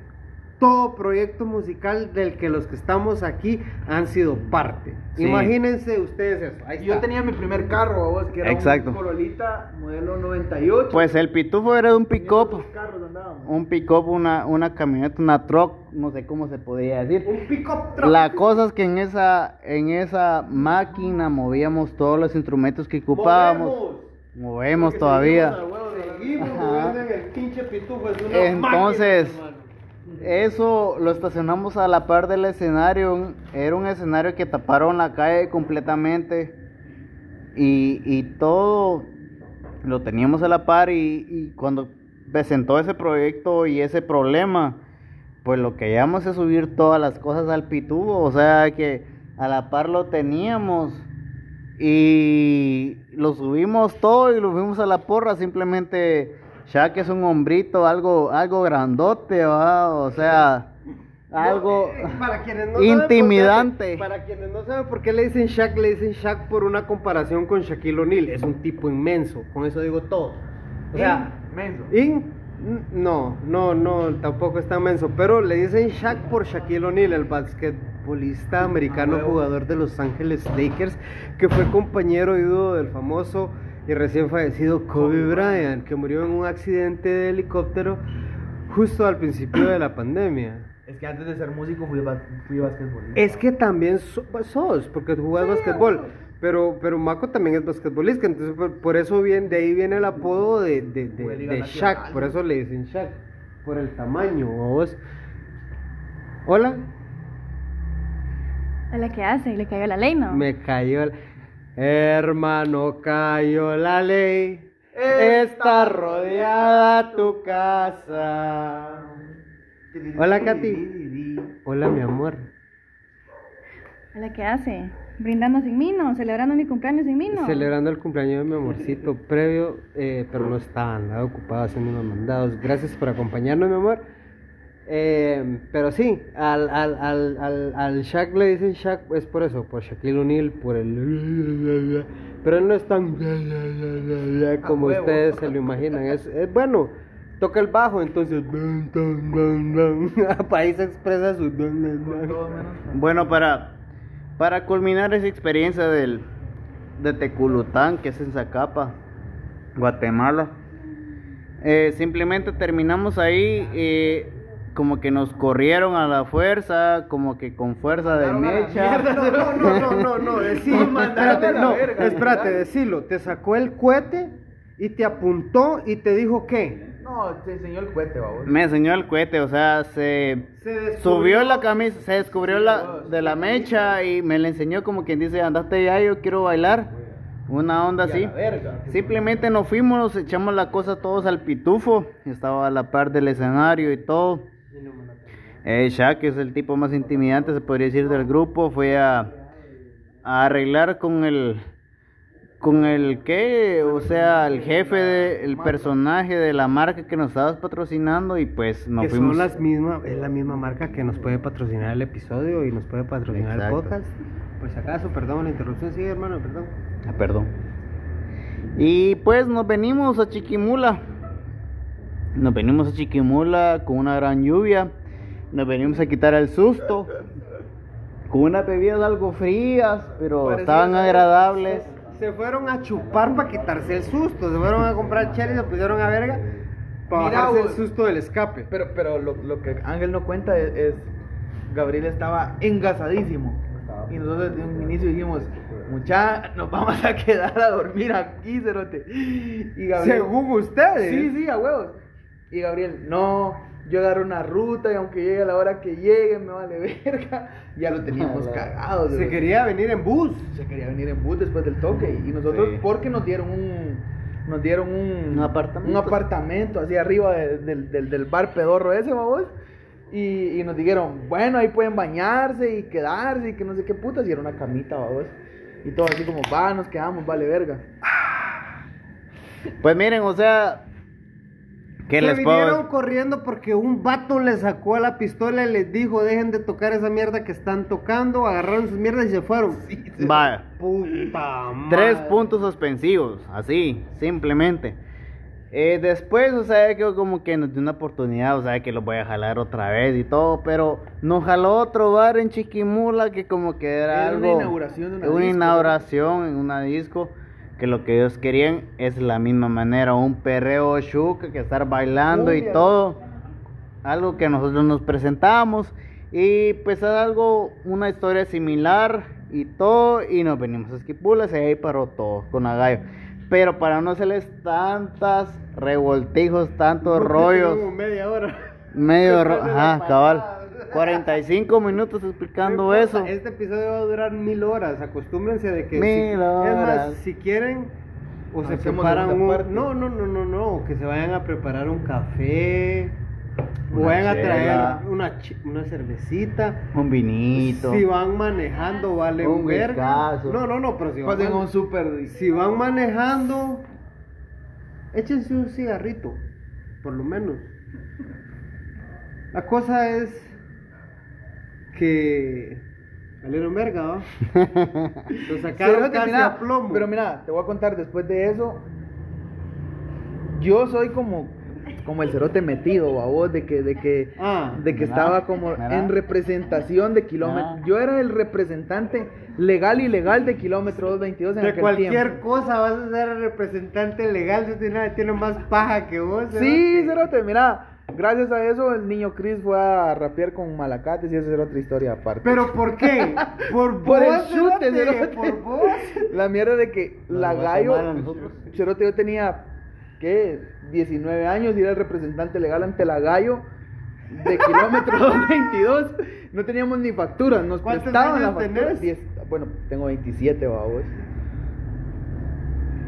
todo proyecto musical del que los que estamos aquí han sido parte. Sí. Imagínense ustedes eso. Ahí Yo está. tenía mi primer carro, vos, que era Exacto. un Corolita modelo 98. Pues el pitufo era un pick-up. Un pick-up, una, una camioneta, una truck, no sé cómo se podría decir. un pick-up truck. La cosa es que en esa, en esa máquina movíamos todos los instrumentos que ocupábamos. Movemos. Movemos todavía. seguimos a huevo de la- Seguimos Ajá. moviendo en el pinche pitufo. Es una Entonces, máquina. Eso lo estacionamos a la par del escenario. Era un escenario que taparon la calle completamente. Y, y todo lo teníamos a la par. Y, y cuando presentó ese proyecto y ese problema, pues lo que hallamos es subir todas las cosas al pitubo. O sea que a la par lo teníamos. Y lo subimos todo y lo fuimos a la porra. Simplemente Shaq es un hombrito, algo, algo grandote, ¿va? o sea, algo No, eh, para quienes no saben por qué- intimidante. para quienes no saben por qué le dicen Shaq, le dicen Shaq por una comparación con Shaquille O'Neal. Es un tipo inmenso, con eso digo todo. O sea, Inmenso. in- no, no, no, tampoco está inmenso, pero le dicen Shaq por Shaquille O'Neal, el basquetbolista americano Ah, huevo. jugador de Los Ángeles Lakers, que fue compañero y dúo del famoso y recién fallecido Kobe Bryant, que murió en un accidente de helicóptero justo al principio de la pandemia. Es que antes de ser músico fui, fui basquetbolista. Es que también so- pues, sos, porque tú jugás basquetbol. Pero, pero Mako también es basquetbolista, entonces por, por eso viene, de ahí viene el apodo de, de, de. Shaq, por eso le dicen Shaq, por el tamaño, vos. Hola, A la que hace, le cayó la ley, ¿no? me cayó el... Hermano, cayó la ley, está rodeada tu casa. Hola, Katy. Hola, mi amor. A la que hace, brindando sin mí, ¿no? Celebrando mi cumpleaños sin mí, ¿no? Celebrando el cumpleaños de mi amorcito previo, eh, pero no estaba, andaba ocupado haciendo unos mandados. Gracias por acompañarnos, mi amor. Eh, pero sí, al, al, al, al, al Shaq le dicen Shaq, es por eso, por Shaquille O'Neal, por el... Pero él no es tan... como ustedes se lo imaginan. Es, es bueno, toca el bajo, entonces... Ahí se expresa su... Bueno, para, para culminar esa experiencia del, de Teculután, que es en Zacapa, Guatemala, eh, simplemente terminamos ahí eh, como que nos corrieron a la fuerza, como que con fuerza de mecha. No, no, no, no, no, no, espérate, no, espérate, decilo, te sacó el cohete y te apuntó y te dijo qué? No, te enseñó el cohete, babos. Me enseñó el cohete, o sea, se Se subió la camisa, se descubrió la, de la mecha y me la enseñó como quien dice, andate ya, yo quiero bailar. Una onda así. la verga. Simplemente nos fuimos, nos echamos la cosa todos al pitufo. Estaba a la par del escenario y todo. Eh, Shaq, que es el tipo más intimidante, se podría decir, del grupo, fue a, a arreglar con el. Con el que, o sea, el jefe, de, el personaje de la marca que nos estabas patrocinando y pues nos que fuimos. son las mismas, es la misma marca que nos puede patrocinar el episodio y nos puede patrocinar Exacto. el podcast. Pues acaso, perdón la interrupción, sí, hermano, perdón. Ah, perdón. Y pues nos venimos a Chiquimula. Nos venimos a Chiquimula con una gran lluvia. Nos venimos a quitar el susto. Con unas bebidas algo frías, pero Parecía estaban agradables. Se fueron a chupar para quitarse el susto, se fueron a comprar chela y se pusieron a verga para Mira, bajarse el susto del escape. Pero, pero lo, lo que Ángel no cuenta es, es- Gabriel estaba engasadísimo. Y nosotros de un inicio dijimos, mucha, nos vamos a quedar a dormir aquí, cerote. Y Gabriel. Según ustedes. Sí, sí, a huevos. Y Gabriel, no, yo agarro una ruta y aunque llegue a la hora que llegue, me vale verga. Ya lo teníamos cagado. Se quería venir en bus. se quería venir en bus después del toque. Y nosotros, Sí. porque nos dieron un. Nos dieron un, Un apartamento. un apartamento así arriba de- del, del, del bar pedorro ese, vamos. Y, y nos dijeron, bueno, ahí pueden bañarse y quedarse y que no sé qué putas. Y era una camita, vamos. Y todo así como, va, nos quedamos, vale verga. Pues miren, o sea, ¿qué Se les puedo vinieron corriendo porque un vato le sacó la pistola y les dijo, dejen de tocar esa mierda que están tocando, agarraron sus mierdas y se fueron. Vaya, Puta madre. tres puntos suspensivos, así, simplemente. Eh, después, o sea, que como que nos dio una oportunidad, o sea, que lo voy a jalar otra vez y todo, pero nos jaló otro bar en Chiquimula que como que era, Era una algo... inauguración de una una disco, inauguración en una disco, que lo que ellos querían es la misma manera, un perreo chuca, que estar bailando y todo. algo que nosotros nos presentamos y pues es algo, una historia similar y todo y nos venimos a Esquipulas y ahí paró todo con Agallo. Pero para no hacerles tantas revoltijos, tantos rollos, media hora. medio ajá, cabal. 45 minutos explicando No importa, eso. Este episodio va a durar mil horas. Acostúmbrense de que. Mil si, Es horas. más, si quieren. O se preparan un. parte. No, no, no, no, no. Que se vayan a preparar un café. O Una vayan a traer una, una cervecita. Un vinito. Si van manejando, vale un, Un verga. No, no, no, pero si van, un súper. si van manejando, échense un cigarrito, por lo menos. La cosa es que salieron verga, ¿va? Lo sacaron Cerote, casi mira, a plomo. Pero mira, te voy a contar después de eso. Yo soy como, como el cerote metido, a vos, de que, de que, Ah, de que mira, estaba como mira. en representación de kilómetros. Yo era el representante legal y legal de kilómetro 222 en de aquel cualquier tiempo. cosa vas a ser representante legal, si tiene, tiene más paja que vos. Sí, cerote. cerote, mira. Gracias a eso el niño Chris fue a rapear con Malacates y esa era otra historia aparte. ¿Pero por qué? Por, Por el vos, chute, cerote, cerote. por vos. La mierda de que Nos la gallo. Cerote, yo tenía, ¿qué? 19 años y era el representante legal ante la gallo de kilómetro 222. No teníamos ni facturas, nos ¿Cuántos prestaban la años factura. tenés? 10, bueno, tengo 27, babos.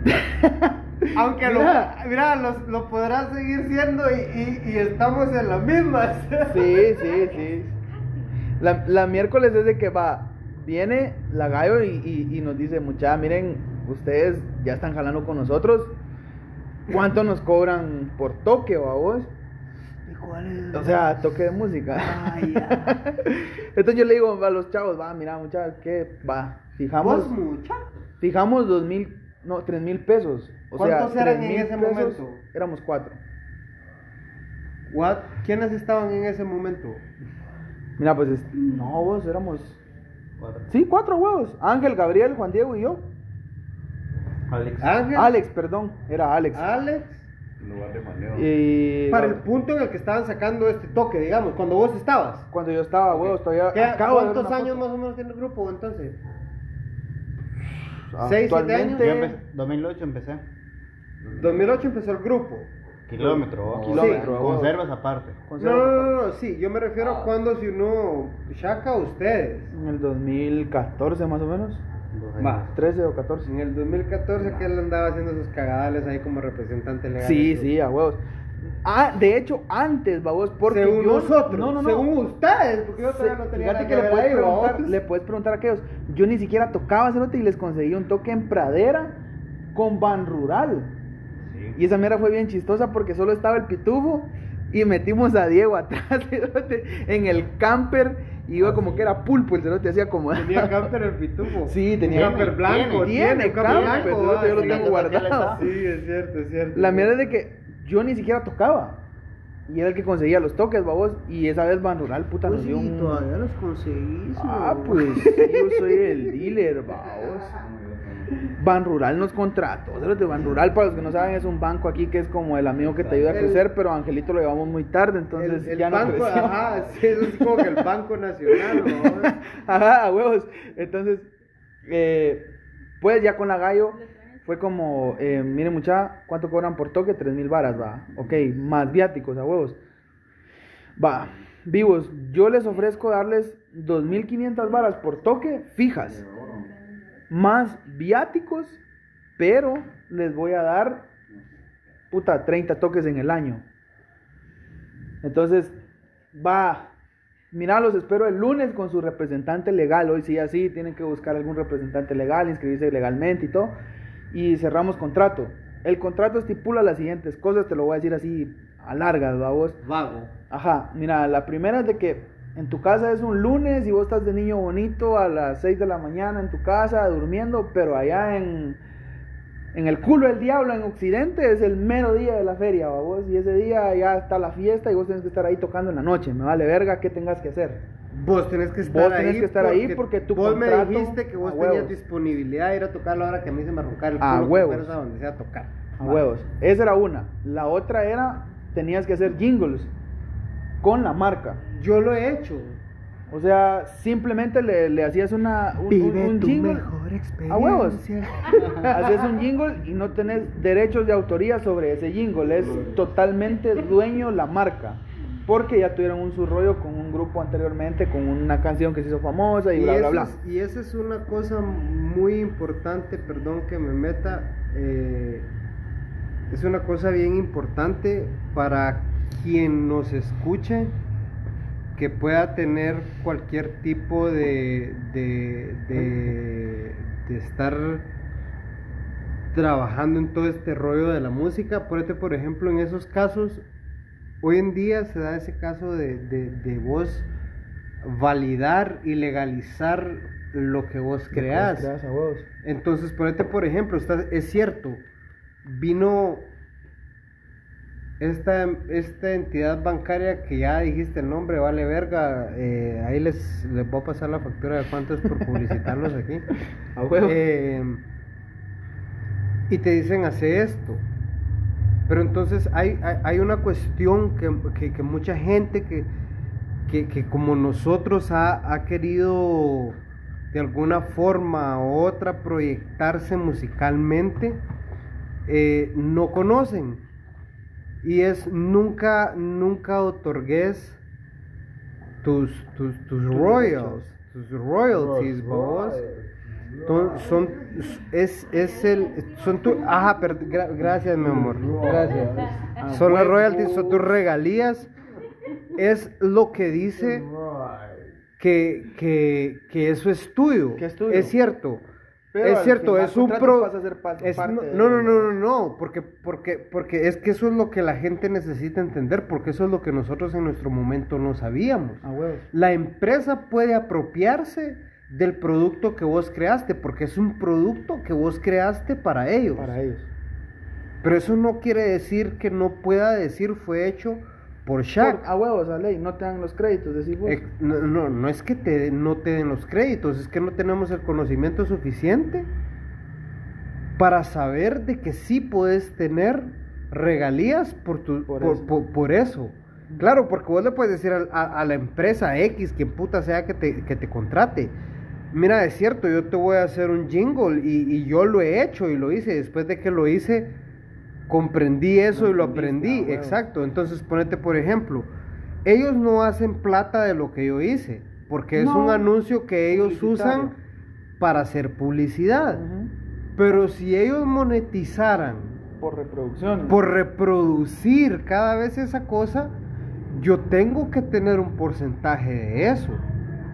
Aunque Mira. lo, mira, lo, lo podrás seguir siendo y, y, y estamos en las mismas. Sí, sí, sí. La, la miércoles es de que va, viene la gallo y, y- y nos dice, mucha, miren, ustedes ya están jalando con nosotros. ¿Cuánto nos cobran por toque, babos? O sea, toque de música. Entonces yo le digo a los chavos, va, mira, muchachos, ¿qué? Va, fijamos, ¿Vos mucha? fijamos dos mil, no, tres mil pesos. O ¿Cuántos sea, eran en ese pesos, momento? Éramos cuatro. What? ¿Quiénes estaban en ese momento? Mira, pues, es- no, vos éramos... Sí, cuatro huevos. Ángel, Gabriel, Juan Diego y yo. Alex. Ángel, Alex, perdón, era Alex. Alex, lugar de maneo. Y para el punto en el que estaban sacando este toque, digamos, cuando vos estabas. cuando yo estaba, huevos, todavía ¿Qué- acabo de ver ¿Cuántos años foto. más o menos tiene el grupo entonces? ¿Seis, siete Yo empe- 2008 empecé. 2008 empezó el grupo. Kilómetro, ¿va? Kilómetro, Sí, ¿va? conservas aparte. No, no, no, no, sí, yo me refiero a cuando si uno saca a ustedes. En el 2014 más o menos. Va. 13 o 14. En el 2014 que él andaba haciendo sus cagadales ahí como representante legal. Sí, sí, a huevos. Ah, de hecho, antes, babos, porque según yo... nosotros, No, no, no. según ustedes, porque yo Se- todavía no tenía Fíjate que le ver puedes, ahí, preguntar, babos. le puedes preguntar a aquellos. Yo ni siquiera tocaba cerote y les conseguí un toque en pradera con Ban Rural. Y esa mierda fue bien chistosa porque solo estaba el pitufo y metimos a Diego atrás en el camper y iba como que era pulpo el cerote, hacía como. Tenía camper el pitufo. Sí, tenía camper blanco. Tiene, camper, blanco, cerote, yo lo sí. tengo guardado. Sí, es cierto, es cierto. La mierda es de que yo ni siquiera tocaba. Y era el que conseguía los toques, babos. Y esa vez Ban Rural, puta, Pues nos dio sí, un... todavía los conseguís. Ah, pues sí, yo soy el dealer, babos. Ban Rural nos contrató. Los de Ban Rural, para los que no saben, es un banco aquí que es como el amigo que te ayuda a El- crecer, pero Angelito lo llevamos muy tarde, entonces el, el ya no banco, creció. ajá, sí, es como que el Banco Nacional, ¿no? Ajá, a huevos. Entonces, eh, pues ya con la gallo fue como, eh, miren mucha, ¿cuánto cobran por toque? Tres mil varas, va. Ok, más viáticos a huevos. Va, vivos, yo les ofrezco darles 2.500 varas por toque fijas, más viáticos, pero les voy a dar, puta, 30 toques en el año. Entonces, va, mira, los espero el lunes con su representante legal. Hoy sí, así, tienen que buscar algún representante legal, inscribirse legalmente y todo. Y cerramos contrato. El contrato estipula las siguientes cosas, te lo voy a decir así a largas, ¿va vos? Vago. Ajá, mira, la primera es de que en tu casa es un lunes y vos estás de niño bonito a las 6 de la mañana en tu casa durmiendo, pero allá en, en el culo del diablo, en Occidente, es el mero día de la feria, ¿va vos? Y ese día ya está la fiesta y vos tenés que estar ahí tocando en la noche. Me vale verga qué tengas que hacer. Vos tenés que estar Vos ahí. tenés que estar ahí porque tu Vos contrato- me dijiste que vos a tenías huevos. disponibilidad de ir a tocar a la hora que a mí se me el A culo. que huevos. a donde sea a tocar. A huevos. Esa era una. La otra era, tenías que hacer jingles con la marca. Yo lo he hecho. O sea, simplemente le, le hacías una, un, un- un jingle. experiencia. A huevos. Haces un jingle y no tenés derechos de autoría sobre ese jingle. Es totalmente dueño la marca. Porque ya tuvieron un su rollo con un grupo anteriormente, con una canción que se hizo famosa y, bla, bla, eso bla. es- y esa es una cosa muy importante, perdón que me meta, eh, es una cosa bien importante para quien nos escuche, que pueda tener cualquier tipo de, de, de, de estar trabajando en todo este rollo de la música. Ponete, por ejemplo, en esos casos, hoy en día se da ese caso de, de, de vos validar y legalizar lo que vos creás. Entonces, ponete, por ejemplo, está- es cierto, vino esta, esta entidad bancaria que ya dijiste el nombre, vale verga, eh, ahí les, les voy a pasar la factura de cuánto es por publicitarlos aquí. A huevos. Eh, y te dicen hace esto. Pero entonces hay, hay, hay una cuestión que, que- que mucha gente que, que, que como nosotros ha, ha querido de alguna forma u otra proyectarse musicalmente, eh, no conocen. Y es nunca, nunca otorgues tus, tus, tus royals, tus royalties, babos. Son, es, es el, son tu, ajá, per- gra- gracias mi amor, gracias. Son las royalties, son tus regalías, es lo que dice que, que, que eso es tuyo. Que es tuyo. Es cierto. Pero es cierto, es un pro. a ser es- no, de- no, no, no, no, porque, porque, porque es que eso es lo que la gente necesita entender, porque eso es lo que nosotros en nuestro momento no sabíamos. La empresa puede apropiarse del producto que vos creaste, porque es un producto que vos creaste para ellos. Para ellos. Pero eso no quiere decir que no pueda decir fue hecho por Shaq. A huevos, a ley, no te dan los créditos, decís vos. Eh, no, no, no es que te, no te den los créditos, es que no tenemos el conocimiento suficiente para saber de que sí puedes tener regalías por, tu, Por por, eso. por- por eso. Claro, porque vos le puedes decir a, a la empresa X, quien puta sea que te, que te contrate. Mira, es cierto, yo te voy a hacer un jingle y, y yo lo he hecho y lo hice. Después de que lo hice, comprendí eso y lo aprendí. ah. Exacto. Entonces, ponete por ejemplo, ellos no hacen plata de lo que yo hice, porque es un anuncio que ellos usan para hacer publicidad. Pero si ellos monetizaran Por reproducción. por reproducir cada vez esa cosa, yo tengo que tener un porcentaje de eso.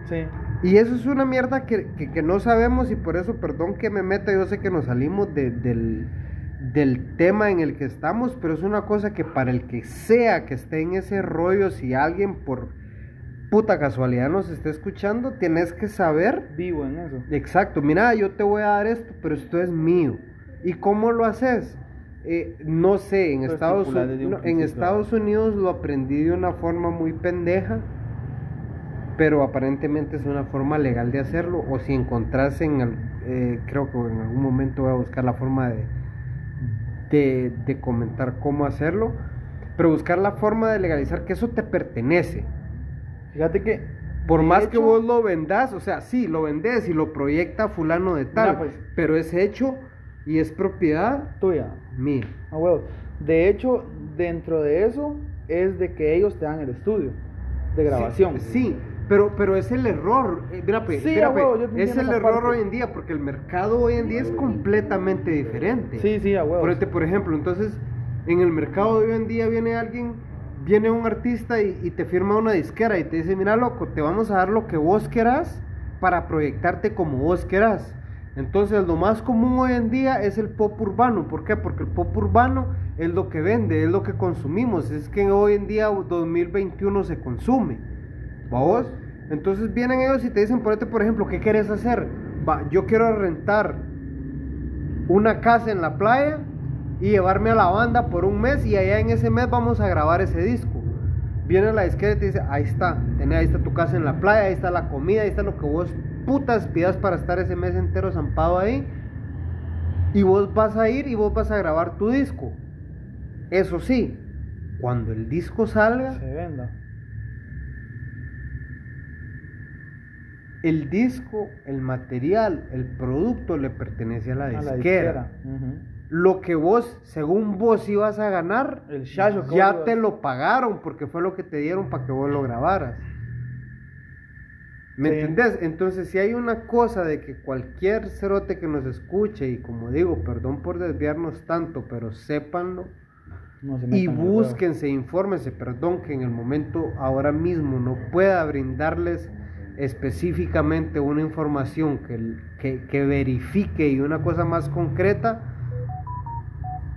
Sí. Y eso es una mierda que, que- que no sabemos y por eso, perdón que me meta, yo sé que nos salimos de- del, del tema en el que estamos, pero es una cosa que para el que sea que esté en ese rollo, si alguien por puta casualidad nos está escuchando, tienes que saber Vivo en eso. Exacto, mira, yo te voy a dar esto, pero esto es mío. ¿Y cómo lo haces? Eh, no sé, en Estados, no, en. Estados Unidos lo aprendí de una forma muy pendeja, pero aparentemente es una forma legal de hacerlo. O si encontrás en, el- eh, creo que en algún momento voy a buscar la forma de, de, de comentar cómo hacerlo, pero buscar la forma de legalizar que eso te pertenece. Fíjate que. Por más que vos lo vendas, o sea, sí, lo vendes y lo proyecta fulano de tal, pues. pero es hecho y es propiedad Tuya. mía. A huevos. De hecho, dentro de eso es de que ellos te dan el estudio de grabación. Sí, sí, pero, pero es el error. eh, mira, pe, Sí, mira, huevo, es el error parte. hoy en día porque el mercado hoy en día es completamente diferente. Sí, sí, a. Por, este- por ejemplo, entonces, en el mercado de hoy en día viene alguien, viene un artista y, y te firma una disquera y te dice, mira loco, te vamos a dar lo que vos querás para proyectarte como vos querás. Entonces, lo más común hoy en día es el pop urbano. ¿Por qué? Porque el pop urbano es lo que vende, es lo que consumimos. Es que hoy en día, 2021, se consume. ¿Va vos? Entonces vienen ellos y te dicen, ponete, por ejemplo, ¿qué quieres hacer? Va, yo quiero rentar una casa en la playa y llevarme a la banda por un mes y allá en ese mes vamos a grabar ese disco. Viene la disquera y te dice, ahí está, tenés, ahí está tu casa en la playa, ahí está la comida, ahí está lo que vos putas pidas para estar ese mes entero zampado ahí. Y vos vas a ir y vos vas a grabar tu disco. Eso sí, cuando el disco salga, Se venda. El disco, el material, el producto le pertenece a la A disquera. la disquera. Ujú. Lo que vos, según vos ibas a ganar, El ya te lo pagaron porque fue lo que te dieron para que vos lo grabaras. ¿Me Sí. entendés? Entonces, si hay una cosa de que cualquier cerote que nos escuche, y como digo, perdón por desviarnos tanto, pero sépanlo, No y búsquense, infórmense, perdón que en el momento ahora mismo no pueda brindarles específicamente una información que, que, que verifique y una cosa más concreta,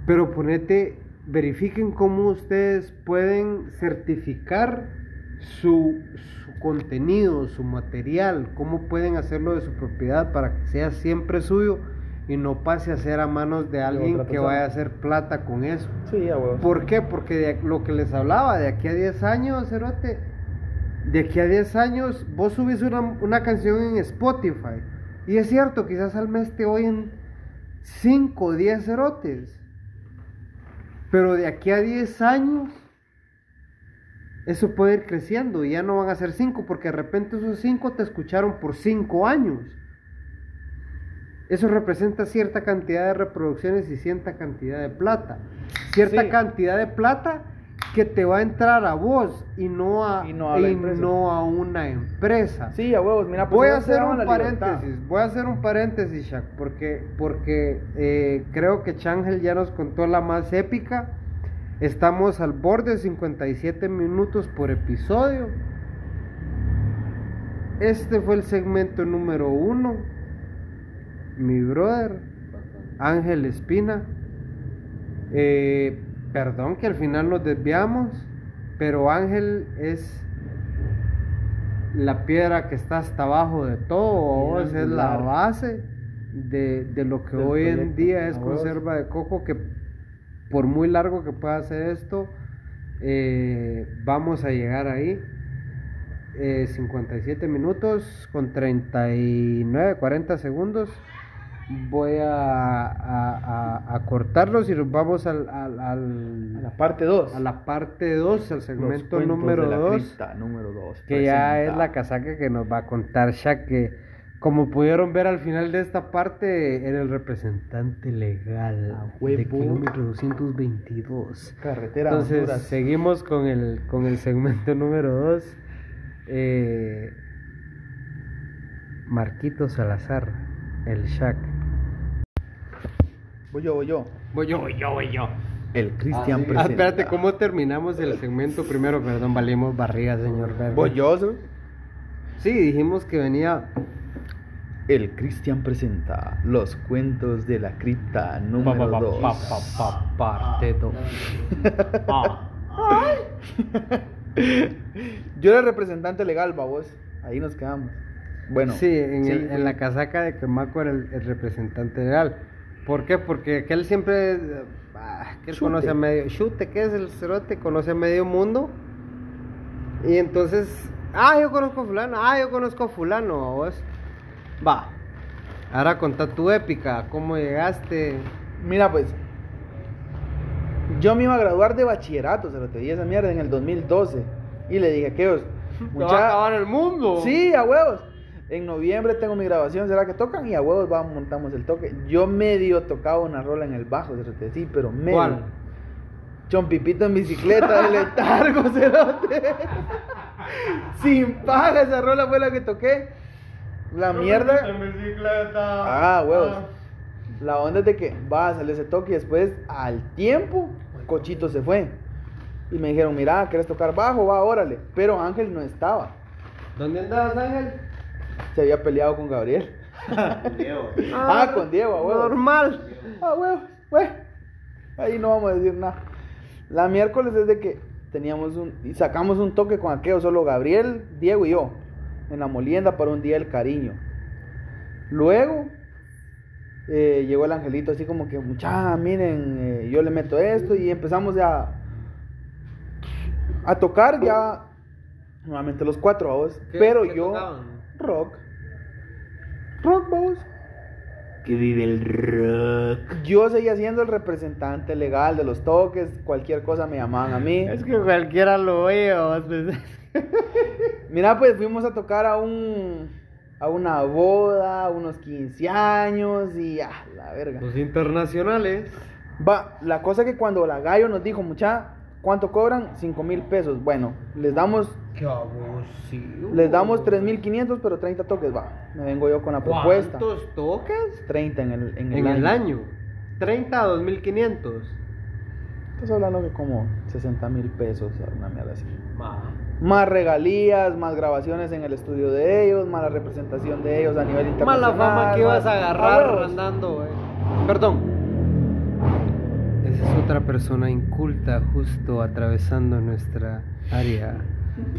pero ponete, verifiquen cómo ustedes pueden certificar su, su contenido, su material, cómo pueden hacerlo de su propiedad para que sea siempre suyo y no pase a ser a manos de alguien que vaya a hacer plata con eso. Sí, a huevos. ¿Por qué? Porque de lo que les hablaba, de aquí a 10 años, Cerote, de aquí a 10 años, vos subís una, una canción en Spotify. Y es cierto, quizás al mes te oyen 5 o 10 cerotes. Pero de aquí a 10 años, eso puede ir creciendo y ya no van a ser 5, porque de repente esos 5 te escucharon por 5 años. Eso representa cierta cantidad de reproducciones y cierta cantidad de plata. Cierta Sí. cantidad de plata que te va a entrar a vos y no a, Y no a la y empresa. no a una empresa. Sí, a huevos. Mira, pues Voy a hacer un libertad. paréntesis, voy a hacer un paréntesis, Shaq, porque, porque eh, creo que Changel ya nos contó la más épica. Estamos al borde de 57 minutos por episodio. Este fue el segmento número uno. Mi brother, Ángel Espina. Eh, perdón que al final nos desviamos, pero Ángel es la piedra que está hasta abajo de todo, es la base de, de lo que hoy en día es conserva de coco, que por muy largo que pueda ser esto, eh, vamos a llegar ahí. Eh, 57 minutos con 39, 40 segundos. Voy a, a- a- a cortarlos y nos vamos al, al- al- A la parte 2. a la parte 2, al segmento número 2, Número 2. que ya es la casaca que nos va a contar Shaq, que como pudieron ver al final de esta parte, era el representante legal A de kilómetro 222. Carretera Entonces, Honduras. seguimos con el, con el segmento número 2. Marquito Salazar, el Shaq. Voy yo, voy yo. Voy yo, voy yo, voy yo. El Cristian Ah. Ah, espérate, ¿cómo terminamos el segmento primero? Perdón, valimos barriga, señor. Verga. Voy yo, ¿sí? Sí, dijimos que venía. El Cristian presenta los cuentos de la cripta número 2. parte dos. Yo era el representante legal, babos. Ahí nos quedamos. Bueno, sí, en, sí, el- en la casaca de Quemaco era el, el representante legal. ¿Por qué? Porque aquel siempre. ah, que él conoce a medio. Chute, que es el cerote, conoce a medio mundo. Y entonces. Ah, yo conozco a Fulano. Ah, yo conozco a Fulano, vos. Va. Ahora contá tu épica. ¿Cómo llegaste? Mira, pues. Yo me iba a graduar de bachillerato, se lo te di esa mierda en el 2012. Y le dije a aquellos. ¡Se va a acabar el mundo! Sí, a huevos. En noviembre tengo mi grabación, ¿será que tocan? Y a huevos vamos, montamos el toque. Yo medio tocaba una rola en el bajo, cerote, sí, pero medio. ¿Cuál? Chompipito en bicicleta, de letargo, cerote. Sin paga, esa rola fue la que toqué. La mierda. Ah, huevos. La onda es de que va a salir ese toque y después, al tiempo, Cochito se fue. Y me dijeron, mira, ¿quieres tocar bajo? Va, órale. Pero Ángel no estaba. ¿Dónde andabas, Ángel? Se había peleado con Gabriel. Diego. Ah, con Diego, a huevos. Normal. Ah, huevos, güey. Ahí no vamos a decir nada. La miércoles es de que teníamos un. Y sacamos un toque con aquello, solo Gabriel, Diego y yo. En la molienda para un día del cariño. Luego. eh, llegó el angelito así como que, mucha, miren, eh, yo le meto esto y empezamos ya a tocar ya nuevamente los cuatro, vos. ¿Qué- Pero qué yo, tocaban? rock. Rock, vos. Que vive el rock. Yo seguía siendo el representante legal de los toques, cualquier cosa me llamaban a mí. Es que cualquiera lo vos, pues. Mira, pues fuimos a tocar a un a una boda, a unos 15 años y ah, la verga. Los internacionales. Va, la cosa que cuando la gallo nos dijo, mucha, ¿cuánto cobran? 5 mil pesos. Bueno, les damos Qué abusivo. les damos 3.500, pero 30 toques, va. Me vengo yo con la propuesta. ¿Cuántos toques? 30 en el, en En el el año. año. 30 a 2500. Estás hablando que como 60 mil pesos, una mierda así. Ma. Más regalías, más grabaciones en el estudio de ellos, más la representación de ellos a nivel Mala internacional. fama que ibas a agarrar andando, güey. Perdón. Otra persona inculta justo atravesando nuestra área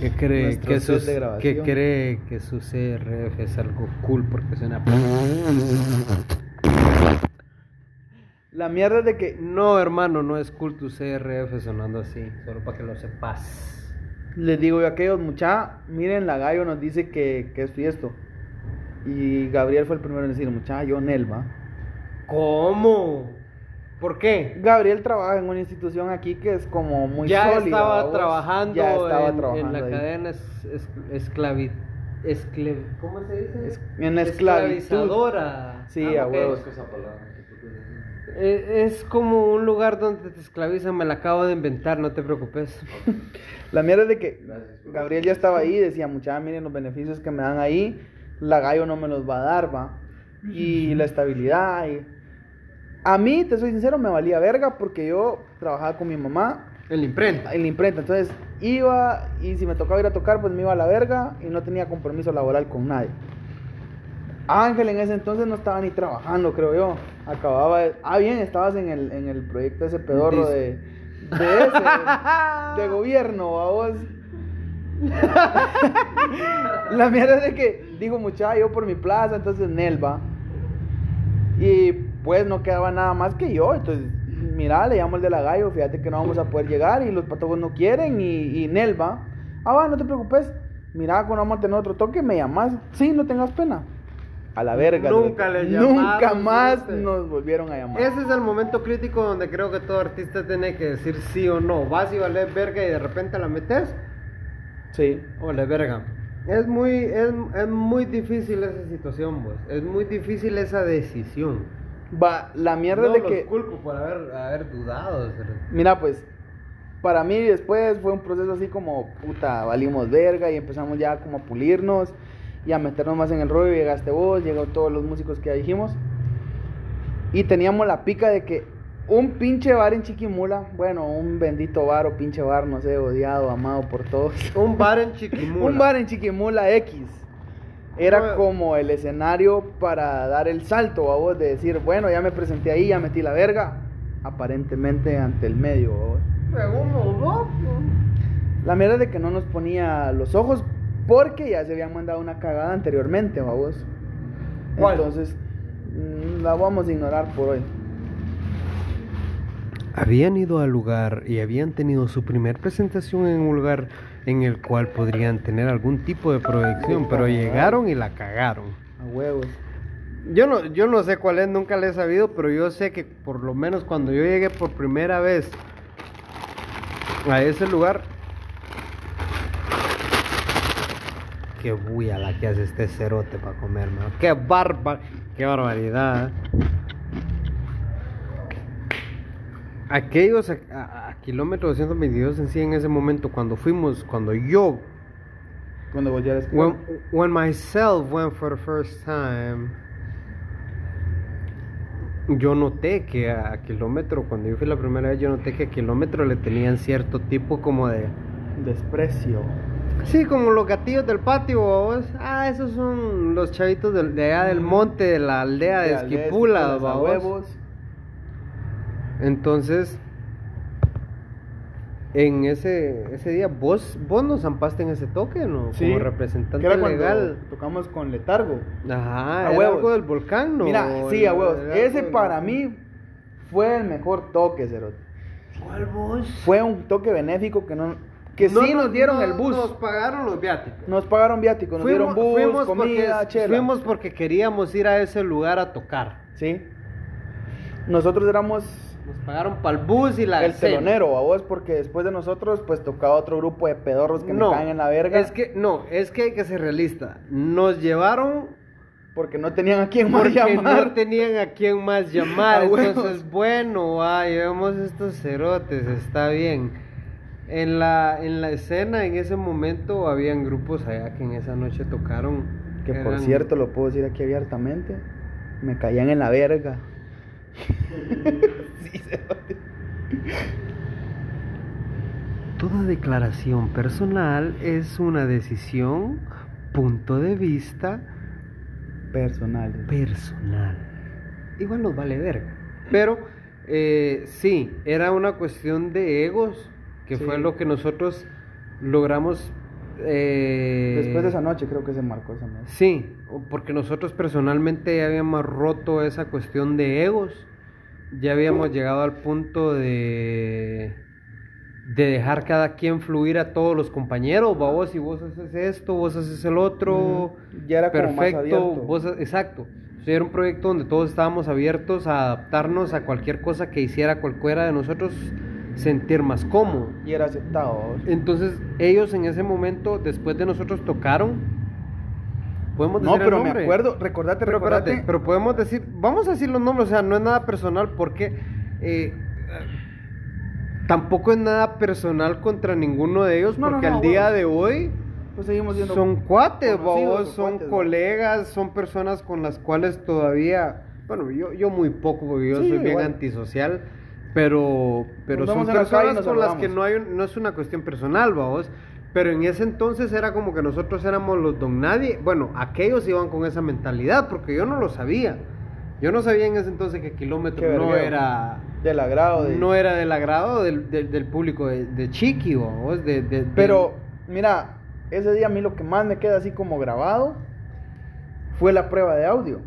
que cree que, sus- que cree que su CRF es algo cool porque suena La mierda es de que No, hermano, no es cool tu CRF sonando así, solo para que lo sepas. les digo yo a aquellos, mucha, miren, la gallo nos dice que, que es fiesto. Y Gabriel fue el primero en decir, mucha, yo Nelva. ¿Cómo? ¿Por qué? Gabriel trabaja en una institución aquí que es como muy ya sólida. estaba trabajando, Ya estaba en, trabajando en la ahí. cadena es, es- esclavi- escle- ¿cómo se dice? Es- en. Esclavizadora. Sí, Ah, a ok. huevos. Eh, Es como un lugar donde te esclavizan, me la acabo de inventar, no te preocupes. La mierda es de que Gabriel ya estaba ahí, decía, mucha, miren los beneficios que me dan ahí, la gallo no me los va a dar, va. Y la estabilidad. Y... A mí, te soy sincero, me valía verga porque yo trabajaba con mi mamá En la imprenta. en la imprenta. Entonces iba y si me tocaba ir a tocar, pues me iba a la verga y no tenía compromiso laboral con nadie. Ángel en ese entonces no estaba ni trabajando, creo yo. Acababa de... Ah, bien, estabas en el, en el proyecto ese pedorro de... De ese, de gobierno, a vos. La mierda es de que dijo muchacho yo por mi plaza, entonces Nelva. Y pues no quedaba nada más que yo. Entonces, mira, le llamo el de la gallo, fíjate que no vamos a poder llegar y los patojos no quieren. Y, y Nelva, ah, va, no te preocupes. Mira, cuando vamos a tener otro toque, me llamas. Sí, no tengas pena. A la verga. Nunca loco. les Nunca llamaron, más nos volvieron a llamar. Ese es el momento crítico donde creo que todo artista tiene que decir sí o no. Vas y vales verga y de repente la metes. Sí. Ole, verga. Es muy, es, es muy difícil esa situación, pues. Es muy difícil esa decisión. Va, la mierda no de los que. culpo por haber, haber dudado. pero- Mira, pues, para mí después fue un proceso así como, puta, valimos verga y empezamos ya como a pulirnos y a meternos más en el rollo. Llegaste vos, llegó todos los músicos que ya dijimos. Y teníamos la pica de que un pinche bar en Chiquimula, bueno, un bendito bar o pinche bar, no sé, odiado, amado por todos. Un bar en Chiquimula. Un bar en Chiquimula X. Era como el escenario para dar el salto, a vos, de decir, bueno, ya me presenté ahí, ya metí la verga. Aparentemente ante el medio, ¿va vos. No, La mierda es de que no nos ponía los ojos porque ya se habían mandado una cagada anteriormente, vamos. ¿Cuál? Entonces, mm, la vamos a ignorar por hoy. Habían ido al lugar y habían tenido su primer presentación en un lugar en el cual podrían tener algún tipo de proyección, pero llegaron y la cagaron. A huevos. Yo no, yo no sé cuál es, nunca le he sabido, pero yo sé que por lo menos cuando yo llegué por primera vez a ese lugar, qué bulla la que hace este cerote para comer, mano. Qué barba, qué barbaridad. Aquellos a, a- a kilómetro 222 en sí en ese momento, cuando fuimos, cuando yo, Cuando ya eres when, when myself went for the first time, yo noté que a, a kilómetro, cuando yo fui la primera vez, yo noté que a kilómetro le tenían cierto tipo como de... desprecio. Sí, como los gatillos del patio, vos. Ah, esos son los chavitos de, allá del monte, de la aldea de, De Esquipula, a huevos. Entonces, en ese, ese día, vos, vos nos zampaste en ese toque, ¿no? Sí, Como representante que era legal. tocamos con letargo. Ajá, A era huevos. algo del volcán, ¿no? Mira, sí, a huevos. Era Ese para mí fue el mejor toque, Cerote. ¿Cuál vos? Fue un toque benéfico que no que No sí nos dieron no el bus. Nos pagaron los viáticos. Nos pagaron viáticos, nos dieron bus, comida, porque, chela. fuimos porque queríamos ir a ese lugar a tocar. Sí. Nosotros éramos Nos pagaron para el bus y la el cena. telonero, a vos, porque después de nosotros, pues tocaba otro grupo de pedorros que no, me caen en la verga. Es que, no, es que hay que ser realista. Nos llevaron Porque no tenían a quién más llamar. no tenían a quién más llamar. Entonces, bueno, va, llevemos estos cerotes, está bien. En la, en la escena, en ese momento, habían grupos allá que en esa noche tocaron. Que por eran- cierto, lo puedo decir aquí abiertamente, me caían en la verga. Sí. Toda declaración personal es una decisión, punto de vista Personales. personal. Igual nos vale verga. Pero eh, sí, era una cuestión de egos, que Sí. fue lo que nosotros logramos. eh, Después de esa noche creo que se marcó esa noche. Sí, porque nosotros personalmente ya habíamos roto esa cuestión de egos. Ya habíamos llegado al punto de de dejar cada quien fluir a todos los compañeros, va vos y vos haces esto, vos haces el otro. Ya era como más perfecto, vos exacto. O sea, era un proyecto donde todos estábamos abiertos a adaptarnos a cualquier cosa que hiciera cualquiera de nosotros sentir más cómodo. Y era aceptado. Entonces, ellos en ese momento, después de nosotros tocaron, podemos No, el pero me acuerdo, recordate, Pero recordate. espérate, pero podemos decir, vamos a decir los nombres, o sea, no es nada personal porque eh, tampoco es nada personal contra ninguno de ellos, No, porque no, al día bueno. de hoy Pues seguimos siendo son cuates, babos, son colegas, son personas con las cuales todavía, bueno, yo, yo muy poco, porque yo Sí, soy bien antisocial, pero, pero son personas con las que no hay, un- no es una cuestión personal, babos. Pero en ese entonces era como que nosotros éramos los don nadie. Bueno, aquellos iban con esa mentalidad, porque yo no lo sabía. Yo no sabía en ese entonces que kilómetro Qué no vergueo. era Del agrado de... no era del agrado del, del, del público de, de Chiqui, babos, de, de- Pero, mira, ese día a mí lo que más me queda así como grabado fue la prueba de audio.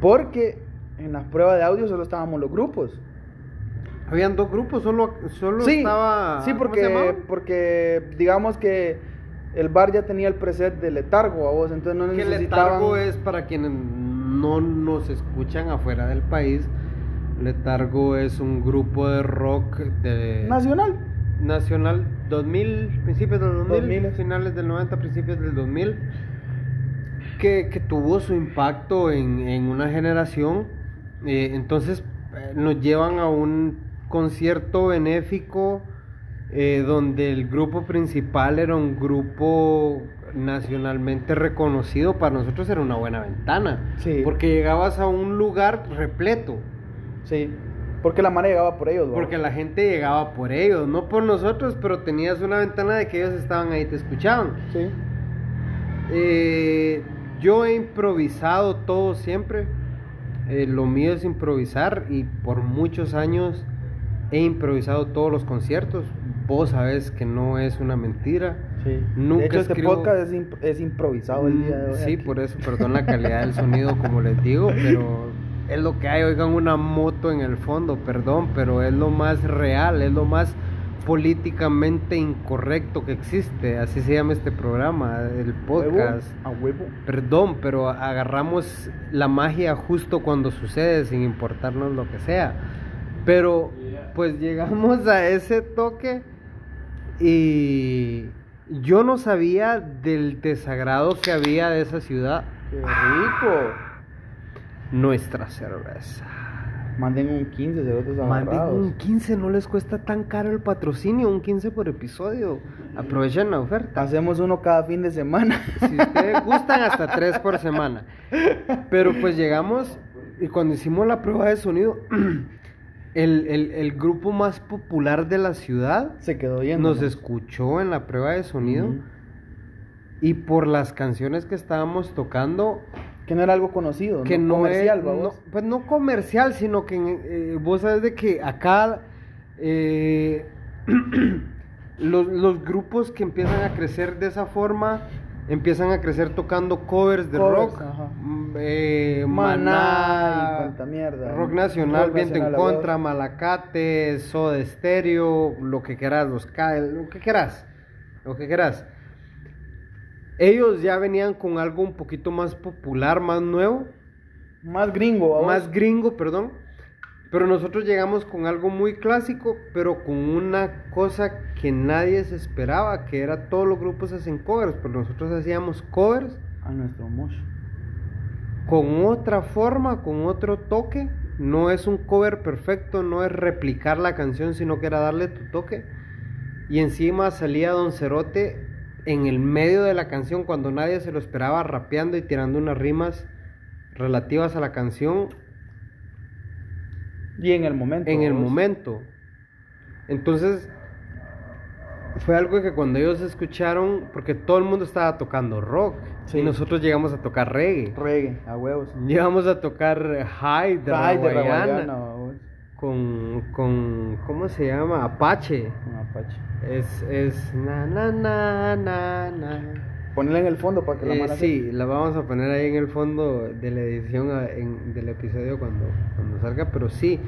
Porque en las pruebas de audio solo estábamos los grupos. Habían dos grupos, solo, solo Sí, estaba. sí porque, porque digamos que el bar ya tenía el preset de letargo a vos, entonces no Que necesitaban... letargo es para quienes no nos escuchan afuera del país. Letargo es un grupo de rock de Nacional. nacional 2000, principios del 2000, 2000. finales del 90, principios del 2000, que, que tuvo su impacto en, en una generación. Eh, entonces eh, nos llevan a un concierto benéfico eh, donde el grupo principal era un grupo nacionalmente reconocido. Para nosotros era una buena ventana, Sí. porque llegabas a un lugar repleto. Sí, porque la mano llegaba por ellos. ¿va? Porque la gente llegaba por ellos, no por nosotros, pero tenías una ventana de que ellos estaban ahí y te escuchaban. Sí. Eh, yo he improvisado todo siempre. Eh, lo mío es improvisar y por muchos años he improvisado todos los conciertos. Vos sabés que no es una mentira. Sí. Nunca de hecho, este escribo- podcast es, imp- es improvisado el día de hoy. Mm, Sí, aquí. por eso, perdón la calidad del sonido, como les digo, pero es lo que hay. Oigan una moto en el fondo, perdón, pero es lo más real, es lo más políticamente incorrecto que existe. Así se llama este programa, el podcast. A huevo. Perdón, pero agarramos la magia justo cuando sucede, sin importarnos lo que sea. Pero, pues llegamos a ese toque y Yo no sabía del desagrado que había de esa ciudad. Qué rico. Nuestra cerveza. Manden un 15 cerotes Manden un 15, no les cuesta tan caro el patrocinio, un 15 por episodio. Aprovechen la oferta. Hacemos uno cada fin de semana. Si ustedes gustan, hasta tres por semana. Pero pues llegamos y cuando hicimos la prueba de sonido, el, el- el grupo más popular de la ciudad Se quedó yendo. nos escuchó en la prueba de sonido y por las canciones que estábamos tocando, Que no era algo conocido. que no no comercial, es- no- pues no comercial, sino que eh, vos sabes de que acá eh, los, los grupos que empiezan a crecer de esa forma empiezan a crecer tocando covers de Covers, rock, mm, eh, Maná Maná, y cuanta mierda. rock nacional, Rock viento en nacional, contra. Malacate, Soda Stereo, lo que quieras, los lo que quieras, lo que quieras. Ellos ya venían con algo un poquito más popular, más nuevo, Más gringo, más gringo, perdón. Pero nosotros llegamos con algo muy clásico, pero con una cosa que nadie se esperaba, que era todos los grupos hacen covers, pero nosotros hacíamos covers A nuestro mosh. con otra forma, con otro toque. No es un cover perfecto, no es replicar la canción, sino que era darle tu toque. Y encima salía Don Cerote en el medio de la canción cuando nadie se lo esperaba, rapeando y tirando unas rimas relativas a la canción Y en el momento. en el momento. Entonces, fue algo que cuando ellos escucharon, porque todo el mundo estaba tocando rock, Sí. y nosotros llegamos a tocar reggae. Reggae, a huevos. Llegamos a tocar High de babos. con, con, ¿cómo se llama? Apache. Apache. Es, es, na, na, na, na, na. Ponela en el fondo para que la Eh, mala sí, la vamos a poner ahí en el fondo de la edición a- en- del episodio cuando, cuando salga, pero sí.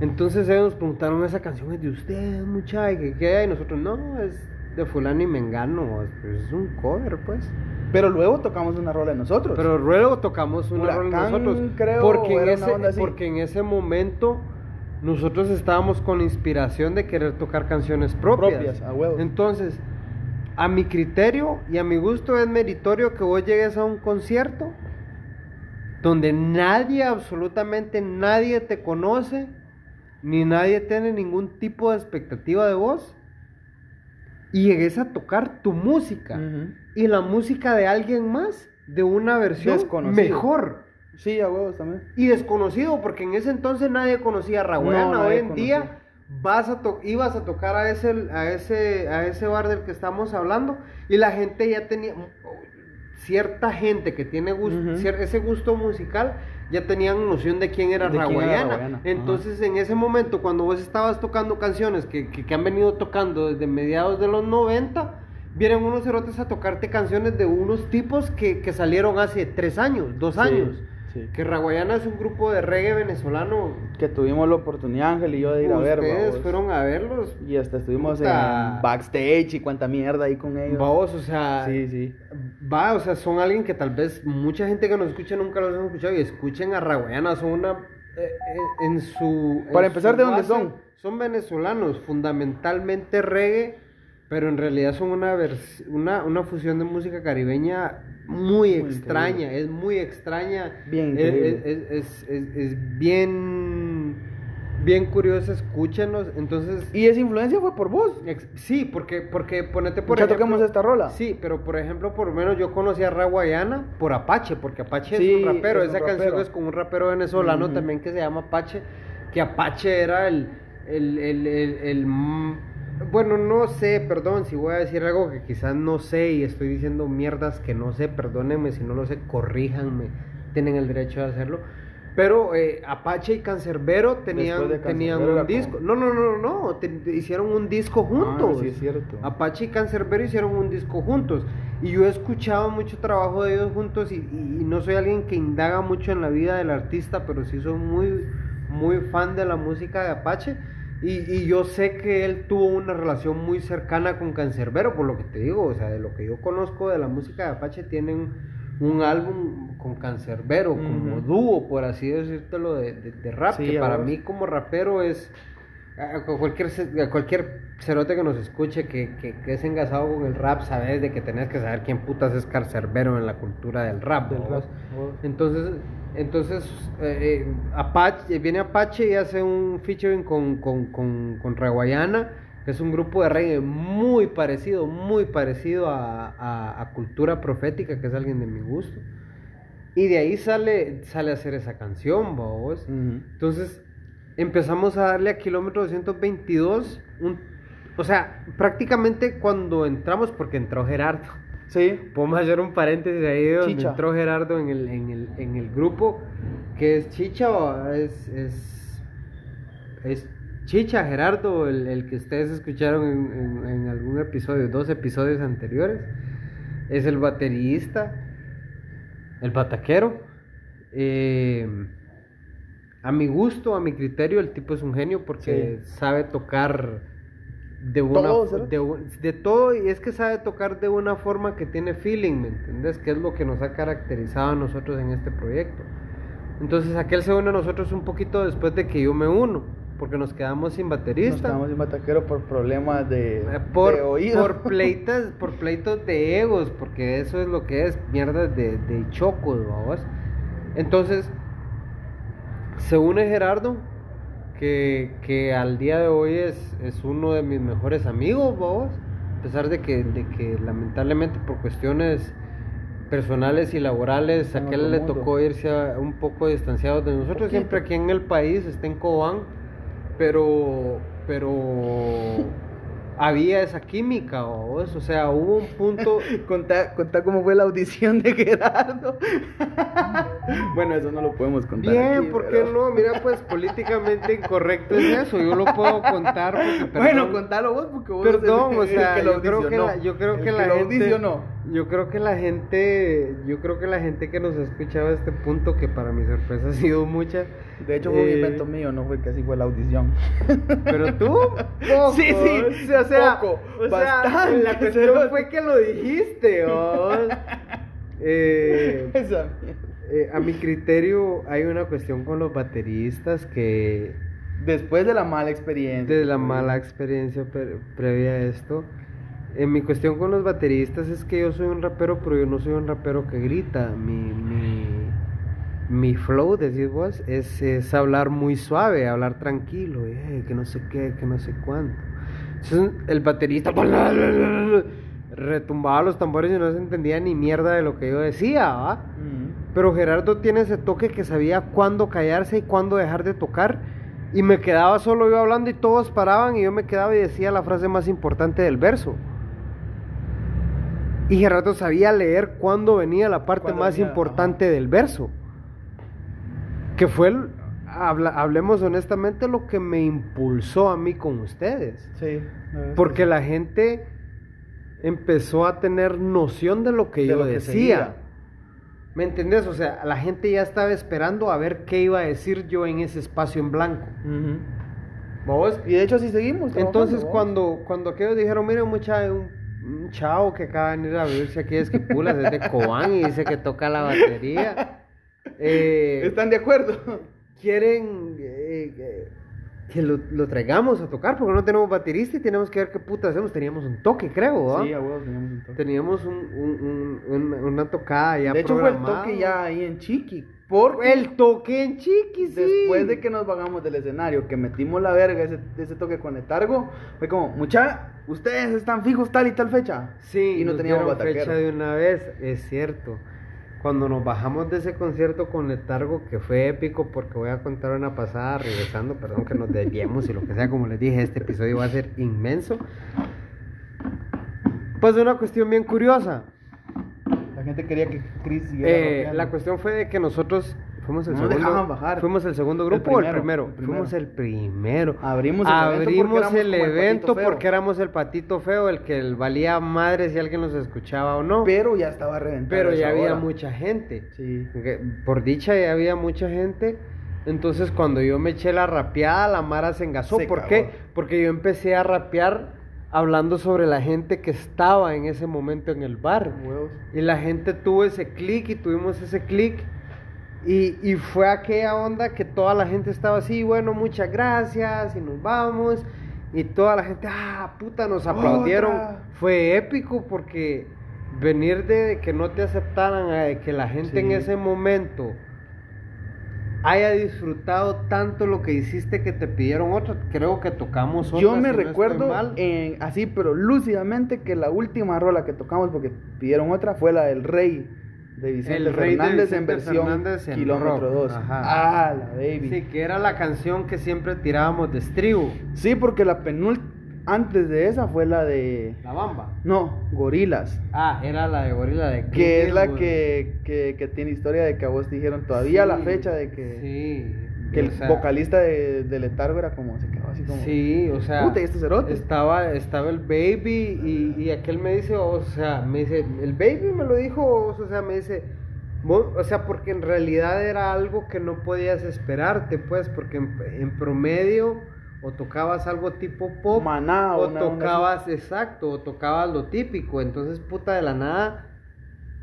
Entonces ellos nos preguntaron, esa canción es de ustedes, mucha, y que queda, y nosotros, no, es de fulano y mengano, es un cover, pues. Pero luego tocamos una rola de nosotros. Pero luego tocamos una rola Huracán, nosotros, creo, porque, en ese, porque en ese momento nosotros estábamos con inspiración de querer tocar canciones propias. Propias, a huevo. Entonces, a mi criterio y a mi gusto es meritorio que vos llegues a un concierto donde nadie, absolutamente nadie te conoce, ni nadie tiene ningún tipo de expectativa de vos, y llegues a tocar tu música y la música de alguien más de una versión mejor Sí, a huevos también. y desconocido porque en ese entonces nadie conocía a Raguayana No, hoy en conocía. día vas a to- ibas a tocar a ese a ese a ese bar del que estamos hablando y la gente ya tenía cierta gente que tiene gusto, ese gusto musical ya tenían noción de quién era De quién era Raguayana. Ajá. Entonces, en ese momento, cuando vos estabas tocando canciones que, que, que han venido tocando desde mediados de los 90, vienen unos cerotes a tocarte canciones de unos tipos que, que salieron hace tres años, dos Sí, años. Sí. Que Raguayana es un grupo de reggae venezolano. Que tuvimos la oportunidad, Ángel y yo, de ir a ver, Ustedes fueron a verlos. Y hasta estuvimos Puta. en backstage y cuánta mierda ahí con ellos. Vos, o sea, Sí, sí. va, o sea, son alguien que tal vez mucha gente que nos escucha nunca los han escuchado y escuchen a Raguayana, son una eh, eh, en su en Para empezar, su ¿de dónde base, son? Son venezolanos, fundamentalmente reggae, pero en realidad son una vers- una, una fusión de música caribeña muy, extraña, es muy extraña, Bien es, increíble. es- es- es- bien bien curiosa, escúchenos, entonces Y esa influencia fue por vos. Ex- Sí, porque, porque ponete por Ya ejemplo. toquemos esta rola. Sí, pero por ejemplo, por lo menos yo conocí a Raguayana por Apache, porque Apache Sí, es un rapero. es un Esa canción rapero. es con un rapero venezolano Ujú. también que se llama Apache. Que Apache era el. el, el, el- el bueno, no sé, perdón si voy a decir algo que quizás no sé y estoy diciendo mierdas que no sé, perdónenme si no lo sé, corríjanme, tienen el derecho de hacerlo. Pero eh, Apache y Cancerbero tenían, de tenían un disco. como- No, no, no, no, te- te hicieron un disco juntos. Ah, sí, es cierto. Apache y Cancerbero hicieron un disco juntos. Y yo he escuchado mucho trabajo de ellos juntos y, y- y no soy alguien que indaga mucho en la vida del artista, pero sí soy muy, muy fan de la música de Apache. Y, y yo sé que él tuvo una relación muy cercana con Cancerbero, por lo que te digo, o sea, de lo que yo conozco de la música de Apache, tienen un álbum con Cancerbero, como Ujú. dúo, por así decírtelo, de, de- de rap, Sí, que para vos. mí como rapero es a cualquier, a cualquier cerote que nos escuche que, que, que es engasado con el rap, sabes de que tenés que saber quién putas es Carcerbero en la cultura del rap. Del rap. Entonces, entonces eh, eh, Apache, viene Apache y hace un featuring con, con, con, con Reguayana, que es un grupo de reggae muy parecido, muy parecido a, a- a Cultura Profética, que es alguien de mi gusto. Y de ahí sale, sale a hacer esa canción, vos. Entonces empezamos a darle a kilómetro 222, un, o sea, prácticamente cuando entramos, porque entró Gerardo. Sí. Podemos hacer un paréntesis ahí donde Chicha. entró Gerardo en el, en el, en el grupo, que es Chicha o es, es, es Chicha Gerardo, el, el que ustedes escucharon en, en- en algún episodio, dos episodios anteriores. Es el baterista, el bataquero. Eh, a mi gusto, a mi criterio, el tipo es un genio porque sabe tocar de una Todo, de, de todo y es que sabe tocar de una forma que tiene feeling, ¿me entendés? Que es lo que nos ha caracterizado a nosotros en este proyecto. Entonces aquel se une a nosotros un poquito después de que yo me uno, porque nos quedamos sin Nos baterista. quedamos sin bataquero por problemas de, Eh, por, de oído. por pleitas, por pleitos de egos, porque eso es lo que es, mierda de, de chocos, vamos. Entonces, se une Gerardo, que, que al día de hoy es, es uno de mis mejores amigos, vamos. A pesar de que, de que lamentablemente por cuestiones personales y laborales, En a aquel le tocó irse a- un poco distanciado de nosotros, Poquito. siempre aquí en el país, está en Cobán, pero, pero había esa química, ¿vos? o sea, hubo un punto, Contá, contá cómo fue la audición de Gerardo. bueno, eso no lo podemos contar. bien, aquí, ¿por qué pero- no? Mira, pues políticamente incorrecto es eso, yo lo puedo contar porque, Bueno, perdón, contalo vos porque vos Perdón, o sea, yo creo que la, yo creo El que la lo gente, audicionó. Yo creo que la gente, yo creo que la gente que nos ha escuchado a este punto, que para mi sorpresa ha sido mucha, De hecho, fue un eh, invento mío, no fue que así fue la audición. pero tú, poco, Sí, sí, o sea, poco, o sea, la cuestión fue que lo dijiste, vos. Eh, Esa mierda. eh, a mi criterio hay una cuestión con los bateristas que Después de la mala experiencia. de la mala experiencia pre- previa a esto. En mi cuestión con los bateristas es que yo soy un rapero, pero yo no soy un rapero que grita. Mi, mi, mi flow, decís vos, es, es hablar muy suave, hablar tranquilo, eh, que no sé qué, que no sé cuánto. Entonces, el baterista retumbaba los tambores y no se entendía ni mierda de lo que yo decía, ¿va? Ujú. Pero Gerardo tiene ese toque que sabía cuándo callarse y cuándo dejar de tocar. Y me quedaba solo yo hablando y todos paraban y yo me quedaba y decía la frase más importante del verso. Y Gerardo sabía leer cuándo venía la parte más venía, importante del verso. Que fue, el- habla- hablemos honestamente, lo que me impulsó a mí con ustedes. Sí. Porque que la gente empezó a tener noción de lo que De yo lo decía. ¿Me entendés? O sea, la gente ya estaba esperando a ver qué iba a decir yo en ese espacio en blanco. sí. Ujú. ¿Vos? Y de hecho así seguimos. Entonces cuando, cuando aquellos dijeron, miren mucha, un, un chavo que acaba de venir a vivirse aquí de Esquipulas, es de Cobán y dice que toca la batería. eh, ¿Están de acuerdo? quieren eh, que lo, lo traigamos a tocar porque no tenemos baterista y tenemos que ver qué puta hacemos. Teníamos un toque, creo, ¿va? Sí, a huevos teníamos un toque. Teníamos un, un- un- un- una tocada ya de hecho fue el toque ya ahí en Chiqui. Porque El toque en Chiqui, sí. después de que nos bajamos del escenario, que metimos la verga ese, ese toque con letargo, fue como, mucha, ustedes están fijos tal y tal fecha. Sí, y no nos teníamos bataquero. fecha de una vez, es cierto. Cuando nos bajamos de ese concierto con Letargo, que fue épico, porque voy a contar una pasada, regresando, perdón que nos desviemos y lo que sea, como les dije, este episodio va a ser inmenso. Pues una cuestión bien curiosa. La gente quería que Chris siguiera Eh, la cuestión fue de que nosotros fuimos el No segundo. dejaban bajar. Fuimos el segundo El grupo o el primero, primero. el primero. Fuimos el primero. Abrimos el evento porque Abrimos el evento patito feo. porque éramos el patito feo, el que valía madre si alguien nos escuchaba o no. Pero ya estaba reventado. Pero ya había hora. mucha gente. Sí. Por dicha ya había mucha gente. Entonces cuando yo me eché la rapeada, la Mara se engasó. Se ¿Por cagó. qué? Porque yo empecé a rapear hablando sobre la gente que estaba en ese momento en el bar. Huevos. Y la gente tuvo ese clic y tuvimos ese clic. Y, y fue aquella onda que toda la gente estaba así, bueno, muchas gracias, y nos vamos. Y toda la gente, ah, puta, nos aplaudieron. Otra. Fue épico porque venir de que no te aceptaran, a de que la gente en ese momento haya disfrutado tanto lo que hiciste que te pidieron otra, creo que tocamos otra. Yo me si recuerdo en, así, pero lúcidamente, que la última rola que tocamos, porque pidieron otra, fue la del Rey de Vicente El Rey de Fernández en Vicente versión Fernández en Kilómetro rock. 2. Ajá. Ah, la baby. Sí, que era la canción que siempre tirábamos de estribo, Sí, porque la penúltima, antes de esa fue la de, la bamba. no, Gorilas. Ah, era la de Gorila de Que es la que, que, que tiene historia de que a vos te dijeron todavía Sí, la fecha de que, Sí. Que el sea, vocalista de, de Letargo era como, se quedó así como... Sí, o sea. Puta, ¿y este cerote? Estaba, estaba el baby y, y aquel me dice, o sea, me dice, el baby me lo dijo, o sea, me dice, o sea, porque en realidad era algo que no podías esperarte, pues, porque en, en promedio o tocabas algo tipo pop Maná o una tocabas, exacto, o tocabas lo típico, entonces, puta de la nada,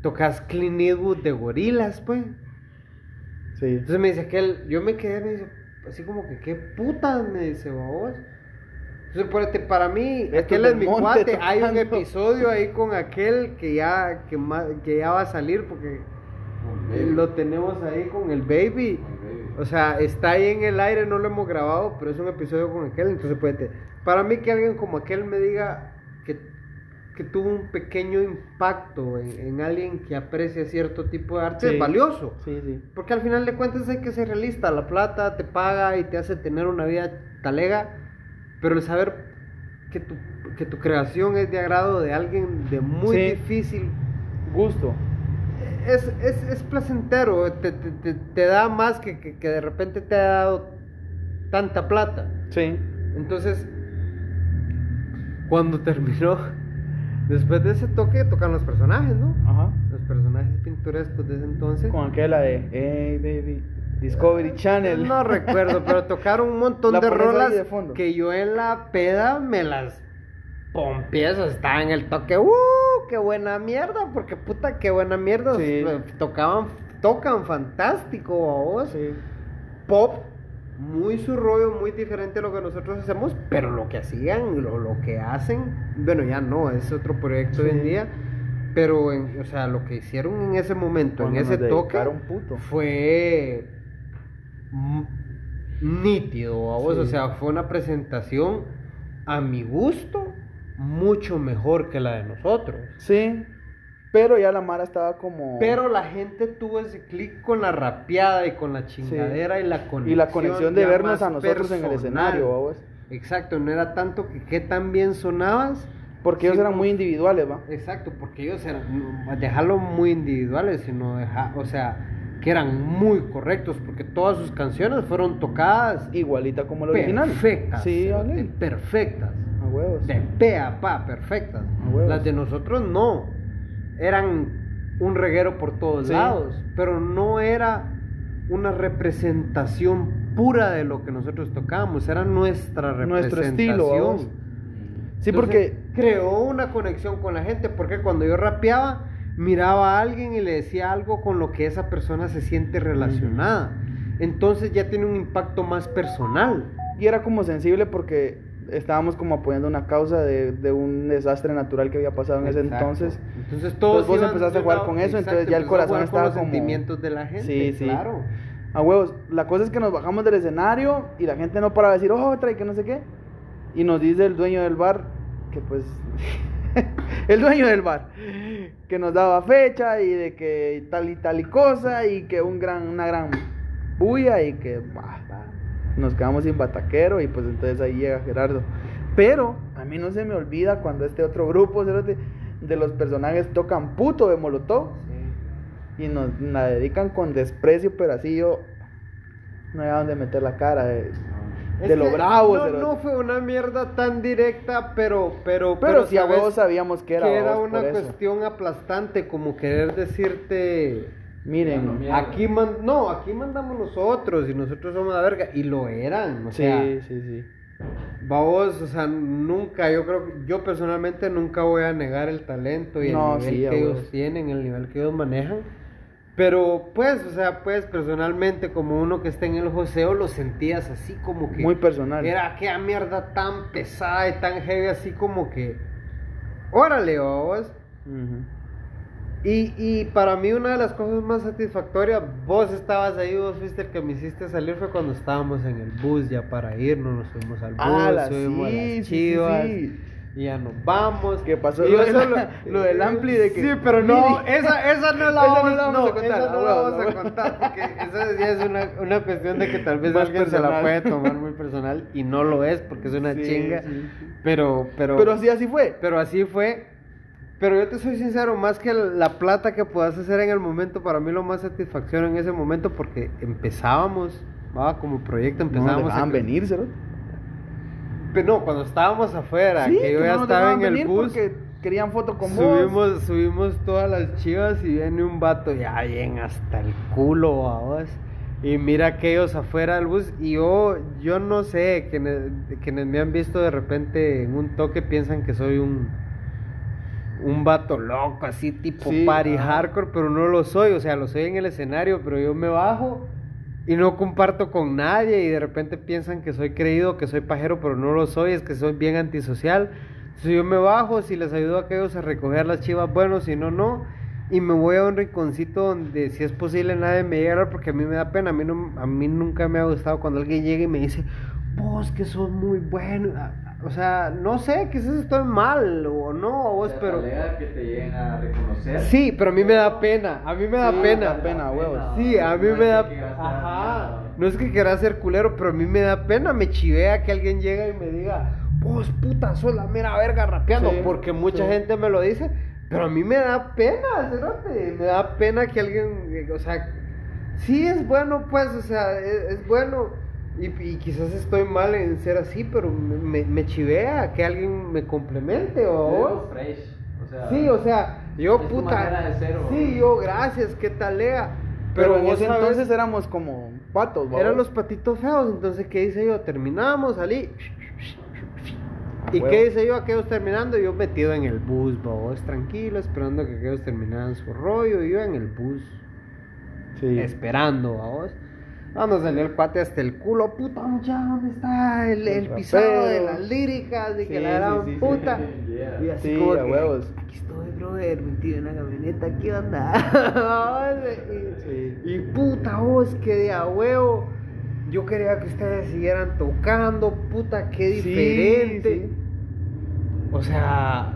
tocas Clean Eastwood de gorilas, pues. Sí. Entonces me dice aquel, yo me quedé, me dice, así como que, ¿qué puta? Me dice, vos. Entonces, ponete, para mí, Esto aquel es mi monte cuate. Hay un tocando. episodio ahí con aquel que ya, que, que ya va a salir porque eh, lo tenemos ahí con el baby. O sea, está ahí en el aire, no lo hemos grabado, pero es un episodio con aquel. Entonces, ponete, para mí que alguien como aquel me diga que, que tuvo un pequeño impacto en, en alguien que aprecia cierto tipo de arte Sí. es valioso. Sí, sí. Porque al final de cuentas hay que ser realista. La plata te paga y te hace tener una vida talega. Pero el saber que tu, que tu creación es de agrado de alguien de muy difícil Gusto. es, es, es placentero. Te, te, te- te da más que, que, que de repente te ha dado tanta plata. Sí. Entonces, cuando terminó, después de ese toque, tocan los personajes, ¿no? Ajá. Los personajes pintorescos de ese entonces. Con aquella de Hey baby, Discovery Channel. No recuerdo, pero tocaron un montón de rolas de fondo. que yo en la peda me las pompié, o sea, estaba en el toque, ¡uh! ¡Qué buena mierda! Porque puta, qué buena mierda. Sí. Tocaban, tocan fantástico, vos. Sí. Pop, muy su rollo, muy diferente a lo que nosotros hacemos, pero lo que hacían, lo, lo que hacen, bueno, ya no, es otro proyecto hoy en Sí. día. Pero, en- o sea, lo que hicieron en ese momento, Cuando en ese toque, puto. fue nítido, vamos, Sí. o sea, fue una presentación a mi gusto mucho mejor que la de nosotros. Sí. Pero ya la Mara estaba como. Pero la gente tuvo ese clic con la rapeada y con la chingadera y la conexión. Y la conexión de vernos a nosotros en el personal. escenario, vamos. Exacto, no era tanto que qué tan bien sonabas. Porque ellos sino- eran muy individuales, va. Exacto, porque ellos eran, dejarlo muy individuales, sino dejar, o sea, que eran muy correctos, porque todas sus canciones fueron tocadas Igualita como la original. perfectas. Sí, vale. perfectas. A huevos. De pe a pa, perfectas. A huevos. Las de nosotros no. Eran un reguero por todos Sí. lados, pero no era una representación pura de lo que nosotros tocábamos, era nuestra representación. Nuestro estilo, vamos. Sí, Entonces, porque. creó una conexión con la gente, porque cuando yo rapeaba, miraba a alguien y le decía algo con lo que esa persona se siente relacionada. Entonces ya tiene un impacto más personal. Y era como sensible porque estábamos como apoyando una causa de, de un desastre natural que había pasado en ese Exacto. entonces. Entonces todos Entonces vos empezaste a jugar lado- con eso, exacto, entonces ya el corazón jugar con estaba los como- sentimientos de la gente, Sí, sí. claro. A huevos, la cosa es que nos bajamos del escenario y la gente no para de decir "Oh, otra y que no sé qué. Y nos dice el dueño del bar que pues el dueño del bar que nos daba fecha y de que tal y tal y cosa y que un gran una gran bulla y que bah, nos quedamos sin bataquero y pues entonces ahí llega Gerardo. Pero a mí no se me olvida cuando este otro grupo cerote, de los personajes tocan puto de Molotov y nos la dedican con desprecio, pero así yo no había dónde meter la cara de, de lo bravo. No, no fue una mierda tan directa, pero, pero, pero si a huevos sabíamos que era, que era vos, una cuestión aplastante, como querer decirte. Miren. Aquí man- no, aquí mandamos nosotros y nosotros somos la verga. Y lo eran, o sí, sea, sí, sí. vos, o sea, nunca, yo creo que yo personalmente nunca voy a negar el talento y No, el nivel sí, que ellos tienen, el nivel que ellos manejan. Pero pues, o sea, pues personalmente como uno que está en el joseo lo sentías así como que... Muy personal. Era aquella mierda tan pesada y tan heavy así como que... Órale, vos. Ujú. Y, y para mí una de las cosas más satisfactorias, vos estabas ahí, vos fuiste el que me hiciste salir, fue cuando estábamos en el bus ya para irnos, nos subimos al bus, Ah, subimos sí, a sí, las sí, chivas, sí. y ya nos vamos. ¿Qué pasó? Lo solo- la- lo del ampli de que- Sí, pero no, esa, esa no la no vamos, la vamos no, a contar, esa no la vamos a contar, porque esa ya es una, una cuestión de que tal vez Más alguien se la personal. puede tomar muy personal, y no lo es, porque es una Sí, chinga, sí, sí. pero, pero... Pero así, así fue. Pero así fue. Pero yo te soy sincero, más que la plata que puedas hacer en el momento, para mí lo más satisfacción en ese momento, porque empezábamos, ¿va? como proyecto No empezábamos dejaban a... venir. Pero no, cuando estábamos afuera, Sí, que yo que ya no estaba en el bus, querían foto con vos. subimos, subimos todas las chivas y viene un vato ya bien hasta el culo, vos. Y mira aquellos afuera del bus y yo, yo no sé, quienes, quienes me han visto de repente en un toque piensan que soy un, un vato loco, así tipo Sí, party ajá. hardcore, pero no lo soy, o sea, lo soy en el escenario, pero yo me bajo y no comparto con nadie y de repente piensan que soy creído, que soy pajero, pero no lo soy, es que soy bien antisocial. Entonces yo me bajo, si les ayudo a aquellos a recoger las chivas, bueno, si no, no. Y me voy a un rinconcito donde si es posible nadie me llega porque a mí me da pena. A mí, no, a mí nunca me ha gustado cuando alguien llega y me dice, vos que sos muy bueno. O sea, no sé, quizás estoy mal o no, vos, Te pero... alega que te lleguen a reconocer. Sí, pero a mí me da pena, a mí me da Sí, pena. da pena, huevos. Sí, a mí No me da... Ajá. No es que quiera ser culero, pero a mí me da pena, me chivea que alguien llega y me diga, vos puta, sos la mera verga rapeando, Sí, porque mucha sí. gente me lo dice, pero a mí me da pena, cerote, me da pena que alguien, o sea, sí es bueno, pues, o sea, es, es bueno, y, y quizás estoy mal en ser así, pero me, chivea que alguien me complemente, o fresh. O sea, Sí, o sea, yo puta. sí, yo gracias, qué talea. Pero, en vos ese sabes, entonces éramos como patos, ¿va? eran los patitos feos, entonces ¿qué hice yo? Terminamos, salí. ¿Y huevo. qué hice yo? Aquellos terminando, yo metido en el bus, vos tranquilo, esperando que aquellos terminaran su rollo, y yo en el bus, Sí. esperando, vos. Cuando salió el cuate hasta el culo, puta mucha, ¿dónde está el, el pisado de las líricas? Y que Sí, la gran sí, sí, puta. Yeah. Y así como que, huevos. Aquí estoy, brother, metido en la camioneta, ¿qué onda? y, puta vos, que de a huevo. Yo quería que ustedes siguieran tocando, puta, qué diferente. O sea,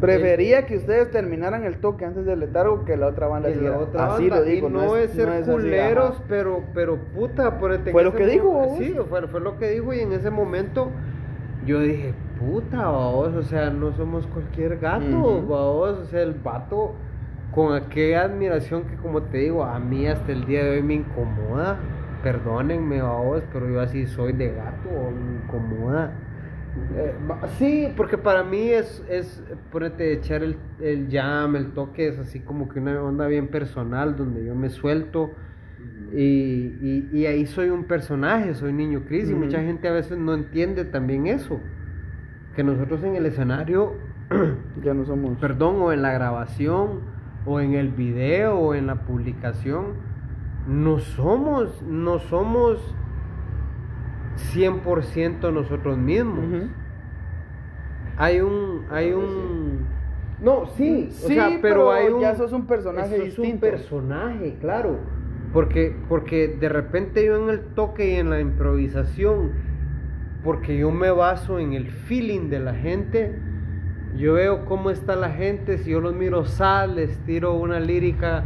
Prefería que ustedes terminaran el toque antes del letargo que la otra banda la otra Así banda, lo digo, y no, es ser culeros, pero, pero puta, ponete Fue lo que dijo, vos. Sí, fue, fue lo que dijo, y en ese momento yo dije, puta, vos, o sea, no somos cualquier gato, Ujú. vos, o sea, el vato con aquella admiración que, como te digo, a mí hasta el día de hoy me incomoda. Perdónenme, vos, pero yo así soy de gato, me incomoda. Eh, sí, porque para mí es, es ponete, echar el, el jam, el toque, es así como que una onda bien personal donde yo me suelto. Y, y- y ahí soy un personaje, soy niño Cris y mucha gente a veces no entiende también eso, que nosotros en el escenario, Ya no somos. perdón, o en la grabación, o en el video, o en la publicación, no somos, no somos 100% nosotros mismos. Hay un, hay un, no, sí, o Sí, sea, pero, pero hay un, ya sos un personaje sos un distinto. personaje, claro, porque, porque de repente yo en el toque y en la improvisación, porque yo me baso en el feeling de la gente, yo veo cómo está la gente, si yo los miro sal, les tiro una lírica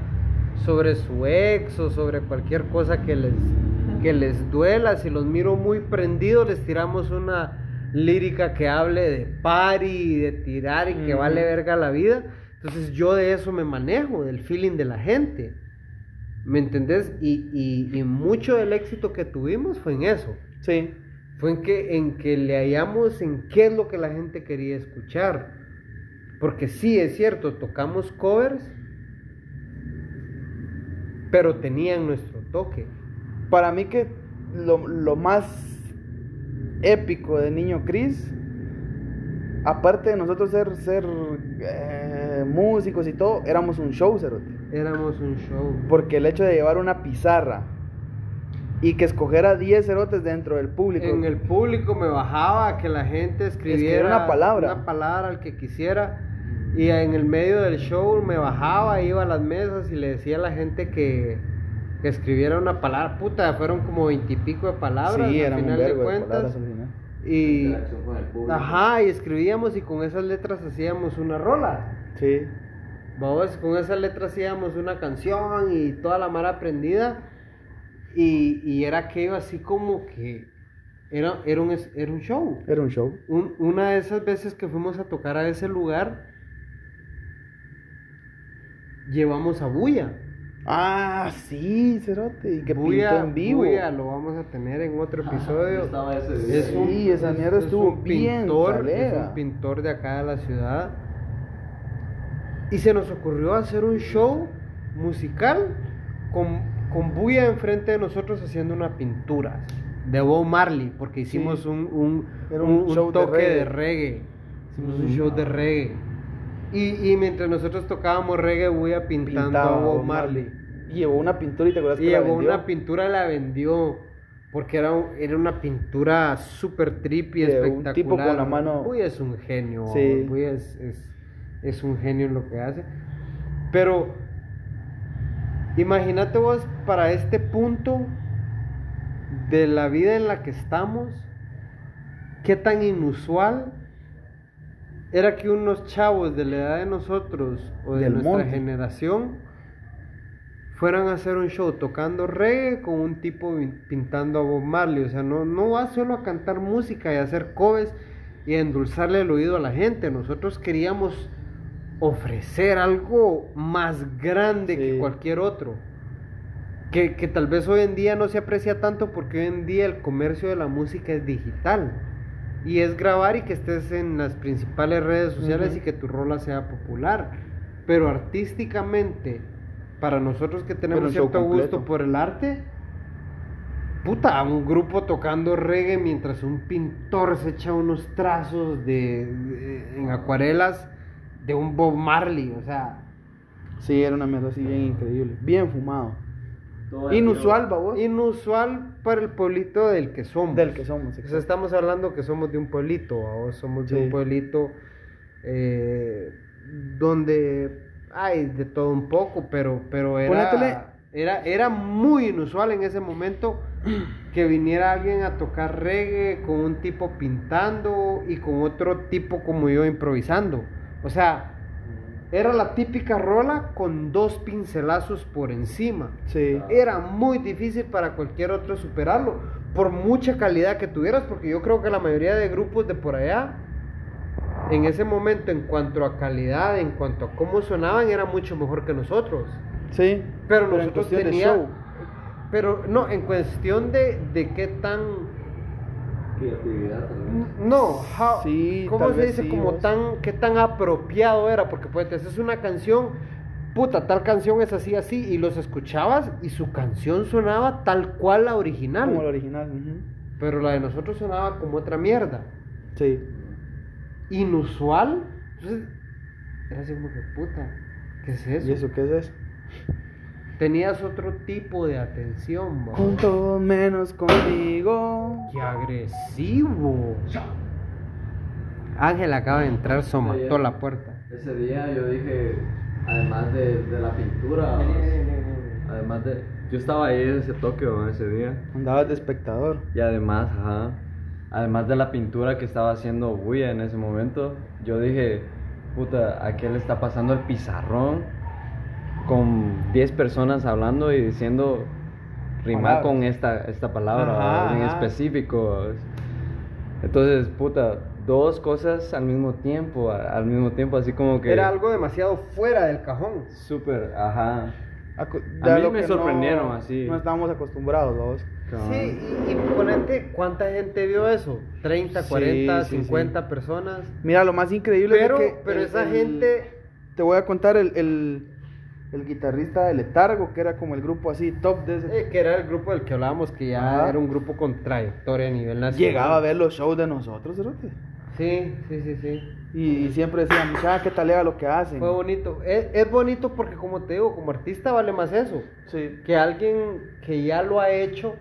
sobre su ex o sobre cualquier cosa que les, que les duela, si los miro muy prendidos, les tiramos una lírica que hable de party y de tirar y que vale verga la vida. Entonces yo de eso me manejo, del feeling de la gente. ¿Me entendés? Y, y- y mucho del éxito que tuvimos fue en eso. Sí. Fue en que, en que le hallamos en qué es lo que la gente quería escuchar. Porque sí, es cierto, tocamos covers, pero tenían nuestro toque. Para mí que lo, lo más épico de Niño Cris aparte de nosotros ser, ser eh, músicos y todo, éramos un show, cerote. Éramos un show. Porque el hecho de llevar una pizarra y que escogiera 10 cerotes dentro del público. En el público me bajaba a que la gente escribiera Escribiera una palabra. una palabra al que quisiera. Y en el medio del show me bajaba, iba a las mesas y le decía a la gente que, que escribiera una palabra. Puta, fueron como veintipico de palabras sí, al eran un final de de cuentas. palabras al final. y con el ajá, y escribíamos y con esas letras hacíamos una rola. Sí. Vamos, con esas letras hacíamos una canción y toda la mar aprendida. Y, y era aquello así como que era, era, un, era un show. Era un show. Un- una de esas veces que fuimos a tocar a ese lugar, llevamos a Buya. Ah, sí, cerote. Y que Buya, pintó en vivo. Buya lo vamos a tener en otro episodio. Yo estaba ese día. Es un, Sí, esa es- mierda es estuvo un bien pintor, es un pintor de acá de la ciudad. Y se nos ocurrió hacer un show musical con, con Buya enfrente de nosotros haciendo una pintura de Bob Marley, porque hicimos Sí. un, un, show toque de reggae. reggae. Hicimos un Ujú. show de reggae. Y, y mientras nosotros tocábamos reggae, Buya pintando Pintaba a Bob Marley. Y llevó una pintura y te acuerdas Y que la llevó vendió? una pintura, la vendió. Porque era, un- era una pintura súper trippy, un espectacular. tipo con la mano- Uy, es un genio. Sí. Uy, es, es, es un genio en lo que hace. Pero, imagínate vos para este punto de la vida en la que estamos, qué tan inusual era que unos chavos de la edad de nosotros o de Del nuestra monte. generación fueran a hacer un show tocando reggae con un tipo pintando a Bob Marley. O sea, no, no va solo a cantar música y a hacer covers y a endulzarle el oído a la gente. Nosotros queríamos ofrecer algo más grande que cualquier otro. Que, que tal vez hoy en día no se aprecia tanto porque hoy en día el comercio de la música es digital. Y es grabar y que estés en las principales redes sociales y que tu rola sea popular. Pero artísticamente, para nosotros que tenemos cierto gusto por el arte, puta, un grupo tocando reggae mientras un pintor se echa unos trazos de, de- en acuarelas de un Bob Marley, o sea, Sí, era una mierda así bien increíble. Bien fumado. Inusual, babos. inusual para el pueblito del que somos. Del que somos. O sea, exacto. estamos hablando que somos de un pueblito, o somos de Sí. un pueblito eh, donde hay de todo un poco, pero, pero Ponétele- era, era, era muy inusual en ese momento que viniera alguien a tocar reggae con un tipo pintando y con otro tipo como yo improvisando. O sea, era la típica rola con dos pincelazos por encima. Sí. Era muy difícil para cualquier otro superarlo, por mucha calidad que tuvieras, porque yo creo que la mayoría de grupos de por allá, en ese momento, en cuanto a calidad, en cuanto a cómo sonaban, era mucho mejor que nosotros. Sí. Pero, nosotros cuestión de tenía- show. Pero no, en cuestión de, de qué tan... Creatividad también. No, how- Sí, ¿cómo se dice? sí, como vos. tan, qué tan apropiado era, porque pues es una canción, puta, tal canción es así, así, y los escuchabas y su canción sonaba tal cual la original. Como el original. Pero la de nosotros sonaba como otra mierda. Sí. Inusual. Entonces, era así como que puta. ¿Qué es eso? ¿Y eso qué es eso? Tenías otro tipo de atención, ¿va? Con todo menos contigo. ¡Qué agresivo! Ángel acaba de entrar, somató la puerta. Ese día yo dije, además de, de la pintura, además de... Yo estaba ahí en ese toque ¿no? ese día. Andabas de espectador. Y además, ajá, además de la pintura que estaba haciendo Buya en ese momento, yo dije, puta, ¿a qué le está pasando el pizarrón? Con 10 personas hablando y diciendo rimar Palabras. con esta, esta palabra Ajá, en ajá. específico. Entonces, puta, dos cosas al mismo tiempo, al mismo tiempo, así como que... Era algo demasiado fuera del cajón. Súper, ajá. Acu- A mí lo me que sorprendieron no- así. No estábamos acostumbrados, vos. Sí, y, y ponete, ¿cuánta gente vio eso? ¿30, Sí, 40, sí, sí. 50 personas? Mira, lo más increíble Pero, es que. pero el- esa el- gente... Te voy a contar el, el, el guitarrista de Letargo, que era como el grupo así, top de ese. eh, que era el grupo del que hablábamos, que ya era un grupo con trayectoria a nivel nacional. Llegaba a ver los shows de nosotros, cerote. Sí, sí, sí, sí. Y, y siempre decían, muchacha, qué talega lo que hacen. Fue bonito. Es, es bonito porque, como te digo, como artista vale más eso. Sí. Que alguien que ya lo ha hecho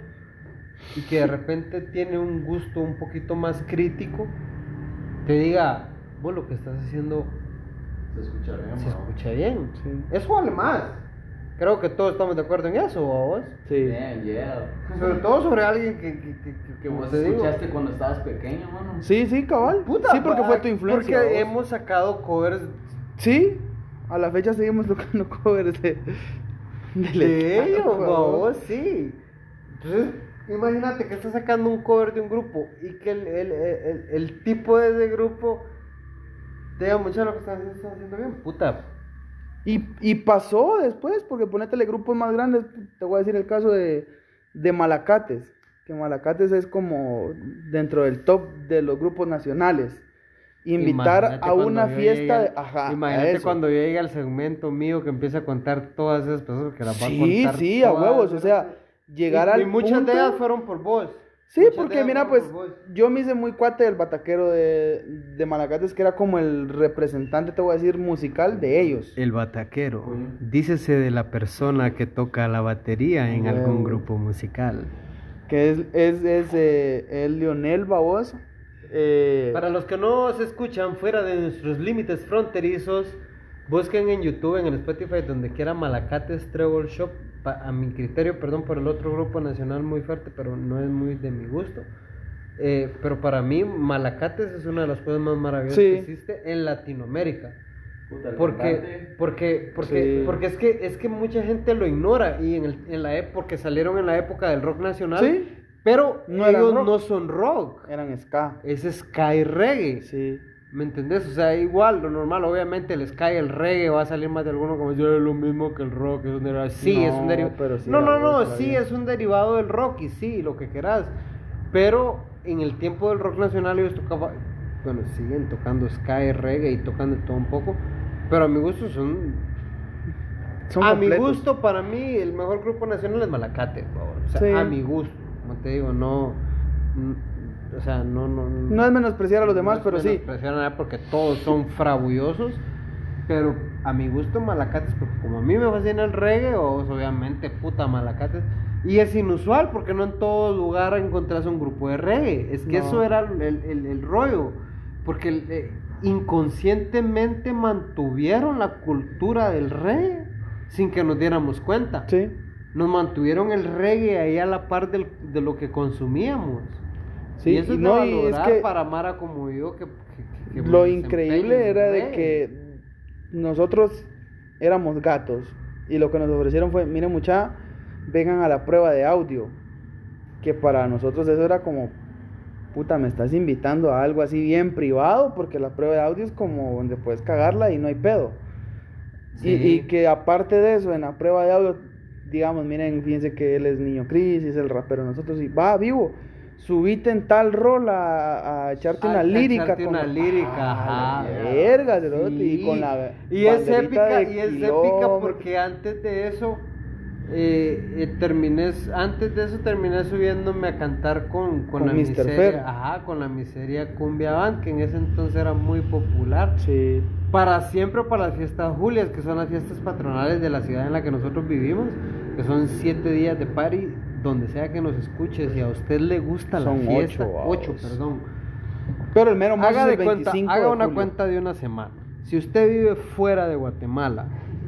y que de repente tiene un gusto un poquito más crítico, te diga, vos lo que estás haciendo Se escucha bien, se ¿no? escucha bien. Sí. Eso vale más. Creo que todos estamos de acuerdo en eso, ¿a vos? Sí. Bien, yeah. Sobre todo sobre alguien que, que, que, que- vos te digo, escuchaste cuando estabas pequeño, mano. Sí, sí, cabal. puta, sí, porque fue tu influencia. Porque vos. hemos sacado covers Sí, a la fecha seguimos tocando covers de, de ellos, vos, sí. Entonces, imagínate que estás sacando un cover de un grupo y que el, el, el, el tipo de ese grupo te mucho lo que están haciendo, están haciendo bien. Puta, Y, y pasó después, porque ponétele grupos más grandes, te voy a decir el caso de, de Malacates, que Malacates es como dentro del top de los grupos nacionales. Invitar Imagínate a una fiesta, llegue de, al- ajá, Imagínate cuando yo llegue al segmento mío que empiece a contar todas esas personas que las va a Sí, contar. sí, a huevos, o sea, llegar y, al y muchas punto- de ellas fueron por vos. Sí, porque mira, pues yo me hice muy cuate del bataquero de, de Malacates, que era como el representante, te voy a decir, musical de ellos. El bataquero, dícese de la persona que toca la batería en algún grupo musical. Que es, es, es eh, el Lionel Babos. eh, Para los que no se escuchan fuera de nuestros límites fronterizos, busquen en YouTube, en el Spotify, donde quiera Malacates Treble Shop. Pa- a mi criterio, perdón por el otro grupo nacional muy fuerte, pero no es muy de mi gusto. Eh, pero para mí, Malacates es una de las cosas más maravillosas Sí. que existe en Latinoamérica. Puta, Porque, porque, porque, Sí. porque es que es que mucha gente lo ignora y en, el, en la época porque salieron en la época del rock nacional, Sí. pero No ellos no son rock, eran ska. es sky reggae. Sí. ¿Me entendés? O sea, igual, lo normal, obviamente el sky, el reggae va a salir más de alguno como yo, es lo mismo que el rock, es un derivado. Sí, No, es un derivado. sí no, no, no, sí, es un derivado del rock y sí, lo que quieras. Pero en el tiempo del rock nacional ellos tocaban, bueno, siguen tocando sky, reggae y tocan de todo un poco. Pero a mi gusto son... Son a mi completos. gusto, para mí, el mejor grupo nacional es Malacate, por favor. O sea, Sí. a mi gusto, como te digo, no... O sea, no, no, No es menospreciar a los demás, no pero sí. menospreciar a nadie porque todos son frabullosos. Pero a mi gusto Malacates, porque como a mí me fascina el reggae, o obviamente puta Malacates. Y es inusual porque no en todo lugar encontrás un grupo de reggae. Es que No. eso era el, el- el rollo. Porque eh, inconscientemente mantuvieron la cultura del reggae sin que nos diéramos cuenta. Sí. Nos mantuvieron el reggae ahí a la par del- de lo que consumíamos. Sí, y eso y es no, y es que para Mara como yo que, que- que- que Lo increíble era de que nosotros éramos gatos y lo que nos ofrecieron fue, miren mucha, vengan a la prueba de audio. Que para nosotros eso era como, puta, me estás invitando a algo así bien privado porque la prueba de audio es como donde puedes cagarla y no hay pedo. Y, Sí. y que aparte de eso, en la prueba de audio, digamos, miren, fíjense que él es Niño Crisis, el rapero, nosotros, y va vivo, subite en tal rol a, a echarte A- una a lírica. echarte con una lírica, Ah, ajá. Verga, cerote, y Sí. con la. Y es épica, y es épica porque antes de eso, eh, eh, terminé, antes de eso terminé subiéndome a cantar con, con, Con la Mr. miseria, Fer. ajá, con la miseria Cumbia Band, que en ese entonces era muy popular. Sí. Para siempre para las fiestas Julias, que son las fiestas patronales de la ciudad en la que nosotros vivimos, que son siete días de party, donde sea que nos escuche, si a usted le gusta Son la fiesta, ocho, ocho, perdón. Pero el mero más Haga de cuenta, 25 haga una cuenta de una semana. Si usted vive fuera de Guatemala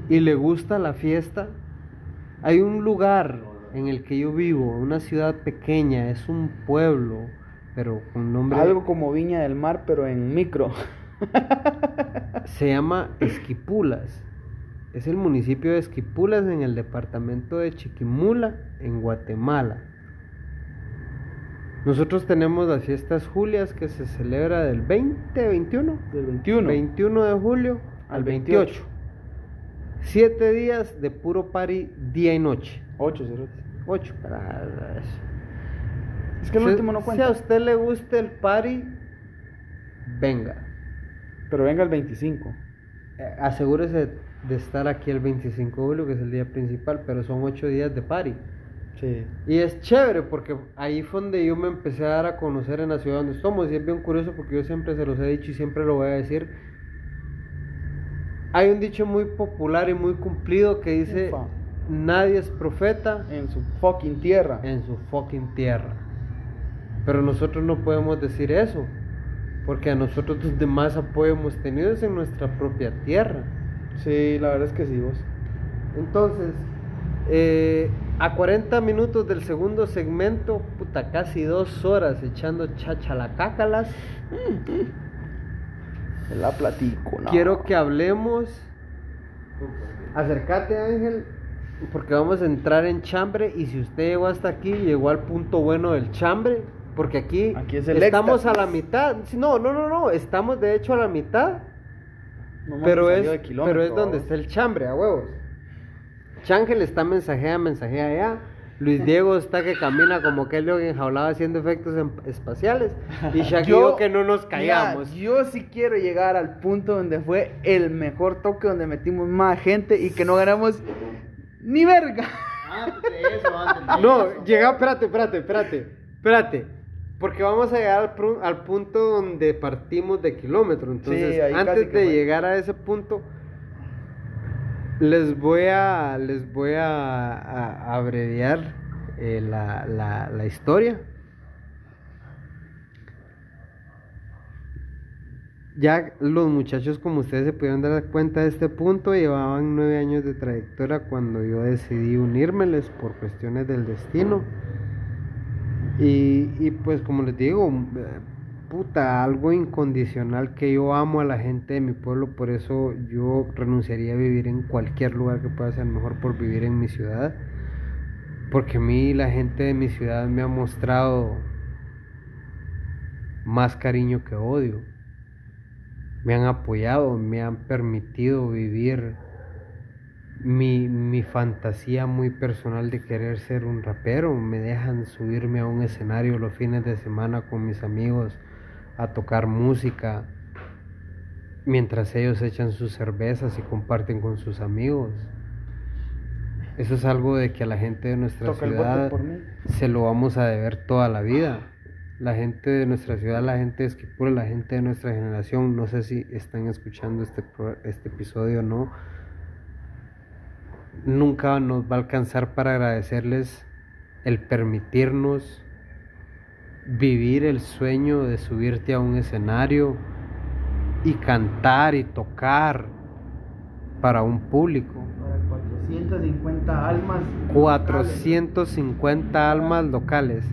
y le gusta la fiesta, hay un lugar en el que yo vivo, una ciudad pequeña, es un pueblo, pero con nombre Algo como Viña del Mar, pero en micro. se llama Esquipulas. Es el municipio de Esquipulas en el departamento de Chiquimula, en Guatemala. Nosotros tenemos las fiestas Julias que se celebra del 20, 21, Del 21. 21 de julio al Al 28. 28. Siete días de puro party día y noche. 8, cerote. 8. Es que el último no Si a cuenta. usted le gusta el party, venga. Pero venga el 25. Eh, asegúrese de estar aquí el 25 de julio, que es el día principal, pero son 8 días de party. Sí. Y es chévere porque ahí fue donde yo me empecé a dar a conocer en la ciudad donde estamos. Y es bien curioso porque yo siempre se los he dicho y siempre lo voy a decir. Hay un dicho muy popular y muy cumplido que dice, Ufa. nadie es profeta En su fucking tierra. en su fucking tierra. Pero nosotros no podemos decir eso. Porque a nosotros donde más apoyo hemos tenido es en nuestra propia tierra. Sí, la verdad es que sí, vos. Entonces, eh, a 40 minutos del segundo segmento, puta, casi dos horas echando chachalacácalas, Te la platico, no. quiero que hablemos. Acércate, Ángel, porque vamos a entrar en chambre. Y si usted llegó hasta aquí, llegó al punto bueno del chambre, porque aquí, Aquí es estamos éxtasis. a la mitad. No, no, no, no, estamos de hecho a la mitad. No Pero es, de pero es donde está el chambre, a huevos. Chángel está mensajea, mensajea allá. Luis Diego está que camina como que Kelly enjaulado haciendo efectos em- espaciales. Y Shaq yo que no nos mira, callamos. yo sí quiero llegar al punto donde fue el mejor toque, donde metimos más gente y que no ganamos ni verga. Antes de eso, antes de No, eso. llega, espérate, espérate, espérate, espérate. Porque vamos a llegar al, al punto donde partimos de kilómetro. Entonces, Sí, ahí casi antes que de fue. llegar a ese punto, les voy a, les voy a, a- abreviar eh, la, la- la historia. Ya los muchachos, como ustedes se pudieron dar cuenta de este punto, llevaban nueve años de trayectoria cuando yo decidí unírmeles por cuestiones del destino. Y, y pues como les digo, eh, puta, algo incondicional que yo amo a la gente de mi pueblo, por eso yo renunciaría a vivir en cualquier lugar que pueda ser mejor por vivir en mi ciudad. Porque a mí la gente de mi ciudad me ha mostrado más cariño que odio. Me han apoyado, me han permitido vivir mi, mi fantasía muy personal de querer ser un rapero. Me dejan subirme a un escenario los fines de semana con mis amigos a tocar música mientras ellos echan sus cervezas y comparten con sus amigos. Eso es algo de que a la gente de nuestra Toca ciudad se lo vamos a deber toda la vida. La gente de nuestra ciudad, la gente de Esquipula, la gente de nuestra generación, no sé si están escuchando este, este episodio o no, nunca nos va a alcanzar para agradecerles el permitirnos vivir el sueño de subirte a un escenario y cantar y tocar para un público. Para 450 almas. 450 almas locales.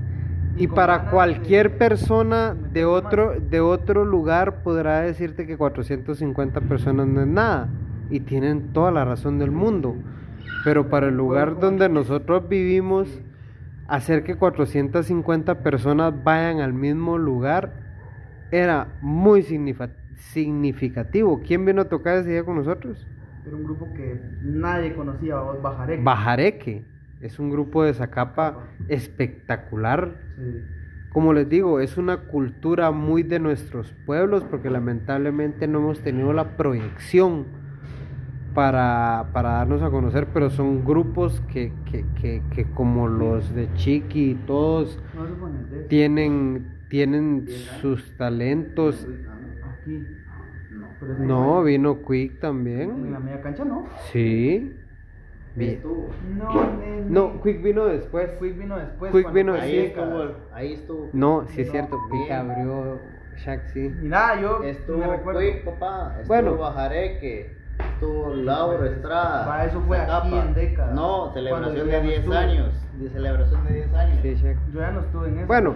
Y para cualquier de- persona de otro, de otro lugar podrá decirte que 450 personas no es nada. Y tienen toda la razón del mundo. Pero para el lugar donde nosotros vivimos, hacer que 450 personas vayan al mismo lugar era muy significativo. ¿Quién vino a tocar ese día con nosotros? Era un grupo que nadie conocía, Bajaré. Bajareque. Es un grupo de Zacapa espectacular. Sí. Como les digo, es una cultura muy de nuestros pueblos porque lamentablemente no hemos tenido la proyección para, para darnos a conocer, pero son grupos que, que, que, que como los de Chiqui y todos tienen, tienen sus talentos. Aquí. Pero ese No, vino Quick En también. la media cancha no. Sí. Estuvo. No, nene. No, Quick vino después. Quick vino después. Quick vino Ahí estuvo, ahí estuvo. No, sí es No, cierto, Quick bien. abrió Shaq, sí. Mira, yo Estuvo me recuerdo. Quick, papá. Estuvo Bueno. Bajareque. Estuvo Lauro Estrada. Pa, eso fue aquí Zacapa. en décadas. No, celebración de ya no 10 estuve. años. De celebración de 10 años. Sí, Shaq. Yo ya no estuve en eso. Bueno,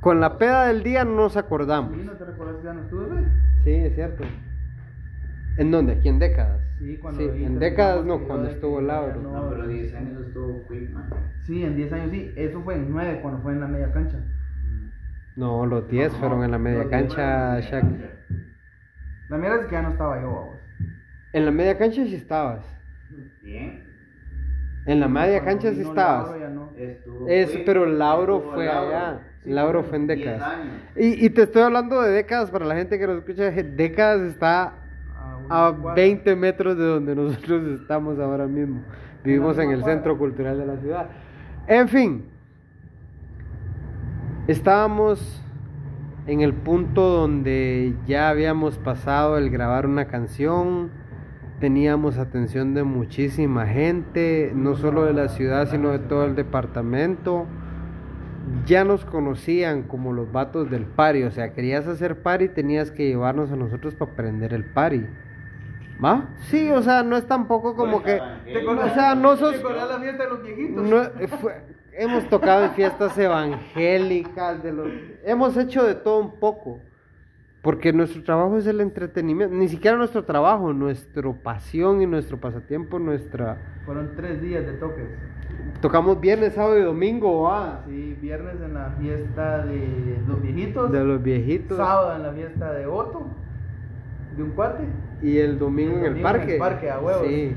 con la peda del día no nos acordamos. ¿Sí? ¿No te recuerdas que ya no estuve? güey? Sí, es cierto. ¿En dónde? Aquí en décadas. Sí, cuando Sí, en décadas no, cuando estuvo Lauro. no- No, pero 10 años estuvo Quick, man. Sí, en 10 años sí. Eso fue en 9 cuando fue en la media cancha. No, los 10 No, fueron en la media los 10 cancha, Shaq. La mierda es que ya no estaba yo, vamos. En la media cancha sí estabas. Bien. En la media cancha sí estabas. No. Es, pero Lauro fue Lauro. allá. Sí, Lauro fue en 10 décadas. años. Y, y te estoy hablando de décadas para la gente que nos escucha. Décadas está a cuadra. 20 metros de donde nosotros estamos ahora mismo. Vivimos en el cuadra. centro cultural de la ciudad. En fin, estábamos en el punto donde ya habíamos pasado el grabar una canción, teníamos atención de muchísima gente, no solo de la ciudad, sino de todo el departamento. Ya nos conocían como los vatos del party, o sea, querías hacer party, tenías que llevarnos a nosotros para aprender el party. ¿Va? Sí, o sea, no es tampoco como que... O sea, no sos... ¿Te acordás la fiesta de los viejitos? No, eh, fue- hemos tocado en fiestas evangélicas, de los, hemos hecho de todo un poco, porque nuestro trabajo es el entretenimiento, ni siquiera nuestro trabajo, nuestra pasión y nuestro pasatiempo, nuestra... Fueron tres días de toques. Tocamos viernes, sábado y domingo, ¿va? Sí, viernes en la fiesta de los viejitos. De los viejitos. Sábado en la fiesta de Otto, de un cuate. Y el domingo, El en el domingo en parque. el parque, a huevos. Sí.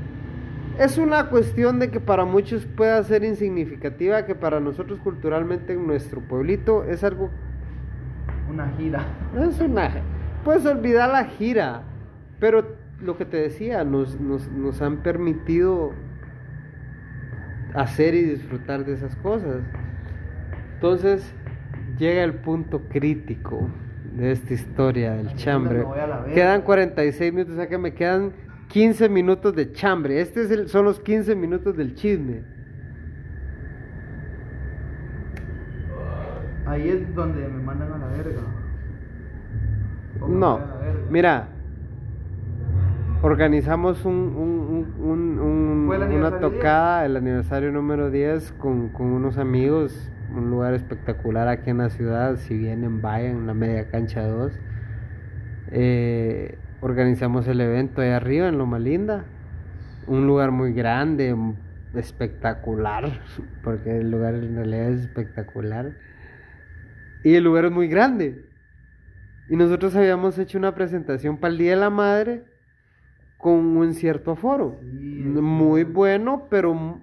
Es una cuestión de que para muchos pueda ser insignificativa, que para nosotros culturalmente en nuestro pueblito es algo Una gira. No es una. Puedes olvidar la gira. Pero lo que te decía, nos, nos, nos han permitido hacer y disfrutar de esas cosas. Entonces, llega el punto crítico de esta historia del chambre. Quedan 46 minutos, o sea que me quedan 15 minutos de chambre. Este es son los 15 minutos del chisme. Ahí es donde me mandan a la verga. O No, verga. mira, organizamos un, un- un- un- un- ¿Fue el una tocada, el aniversario número 10, con, con unos amigos, un lugar espectacular aquí en la ciudad, si vienen, vayan, en la media cancha 2. Eh, organizamos el evento ahí arriba, en Loma Linda, un lugar muy grande, espectacular, porque el lugar en realidad es espectacular. Y el lugar es muy grande. Y nosotros habíamos hecho una presentación para el Día de la Madre con un cierto aforo. Sí, Muy bueno, pero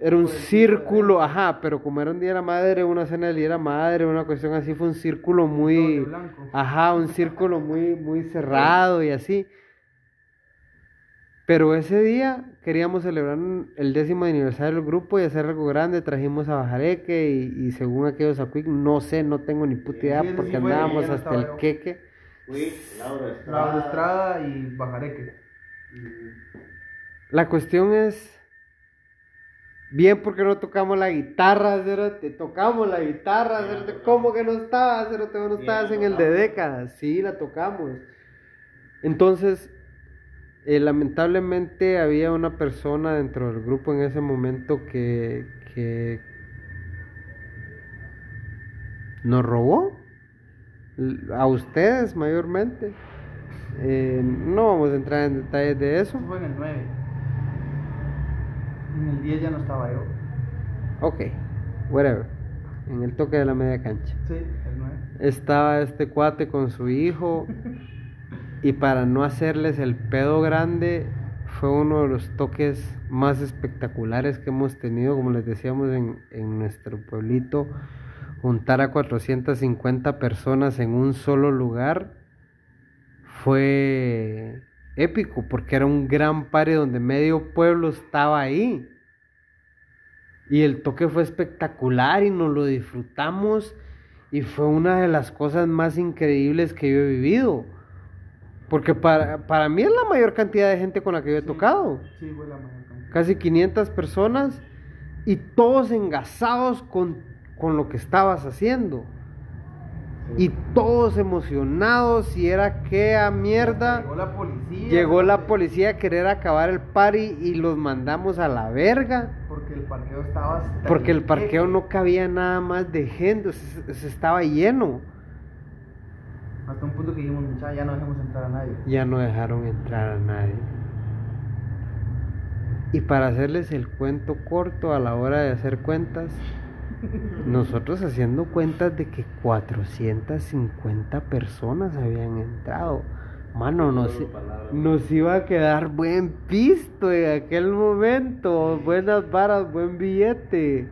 era un de círculo, ajá, pero como era un Día de la Madre, una cena del Día de la Madre, una cuestión así, fue un círculo muy... Ajá, un círculo muy, muy cerrado y así. Pero ese día queríamos celebrar el décimo aniversario del grupo y hacer algo grande. Trajimos a Bajareque y, y según aquellos a Quick, no sé, no tengo ni puta idea Sí, porque sí andábamos hasta el yo. queque. Fui Laura Estrada. Laura Estrada y Bajareque. La cuestión es. Bien, porque no tocamos la guitarra, Cerote? Tocamos la guitarra, Cerote. ¿Cómo que no estabas, Cerote? No estabas en el de décadas. Sí, la tocamos. Entonces, eh, lamentablemente había una persona dentro del grupo en ese momento que, que nos robó. A ustedes mayormente. Eh, no vamos a entrar en detalles de eso. Eso fue en el 9. En el 10 ya no estaba yo. Ok, whatever. En el toque de la media cancha. Sí, el 9. Estaba este cuate con su hijo. Y para no hacerles el pedo grande, fue uno de los toques más espectaculares que hemos tenido. Como les decíamos en, en nuestro pueblito, juntar a 450 personas en un solo lugar fue épico porque era un gran party donde medio pueblo estaba ahí. Y el toque fue espectacular y nos lo disfrutamos y fue una de las cosas más increíbles que yo he vivido. Porque para, para mí es la mayor cantidad de gente con la que yo he tocado. Sí, fue la mayor cantidad. Casi 500 personas y todos engasados con, con lo que estabas haciendo. Y todos emocionados y era que a mierda. Llegó la policía. Llegó la policía a querer acabar el party y los mandamos a la verga. Porque el parqueo estaba Porque el parqueo no cabía nada más de gente, se, se estaba lleno. Hasta un punto que dijimos, muchachos, ya no dejemos entrar a nadie. Ya no dejaron entrar a nadie. Y para hacerles el cuento corto a la hora de hacer cuentas, nosotros haciendo cuentas de que 450 personas habían entrado. Mano, nos, nos iba a quedar buen pisto en aquel momento, buenas varas, buen billete.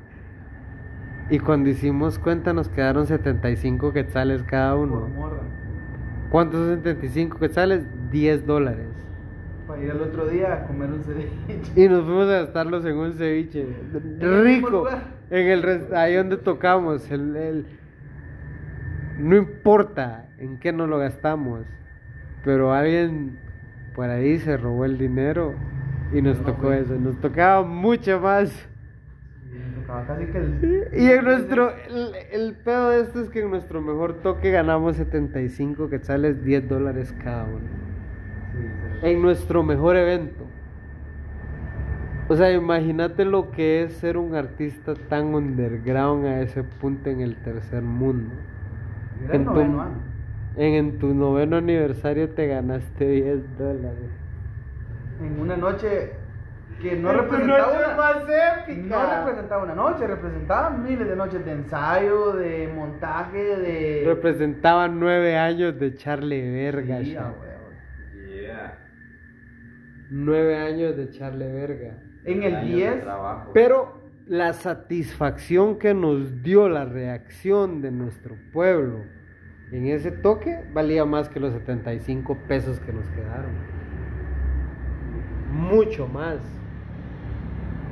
Y cuando hicimos cuenta nos quedaron 75 quetzales cada Por uno. ¿Cuántos son 75 quetzales? 10 dólares. Para ir al otro día a comer un ceviche. Y nos fuimos a gastarlos en un ceviche. El Rico. en el res- ahí donde tocamos, el, el- no importa en qué nos lo gastamos, pero alguien por ahí se robó el dinero y nos tocó eso, nos tocaba mucho más. Casi que el... Y en nuestro, el, el pedo de esto es que en nuestro mejor toque ganamos 75 quetzales, 10 dólares cada uno. En nuestro mejor evento. O sea, imagínate lo que es ser un artista tan underground a ese punto en el tercer mundo. Era el En tu, noveno año. en, en tu noveno aniversario te ganaste 10 dólares. En una noche que no representaba noche una... más épica. No representaba una noche, representaba miles de noches de ensayo, de montaje, de... Representaban nueve años de echarle verga. Sí. Yeah. Nueve años de echarle verga. En el Años de 10, trabajo. Pero la satisfacción que nos dio la reacción de nuestro pueblo en ese toque valía más que los 75 pesos que nos quedaron. Mucho más.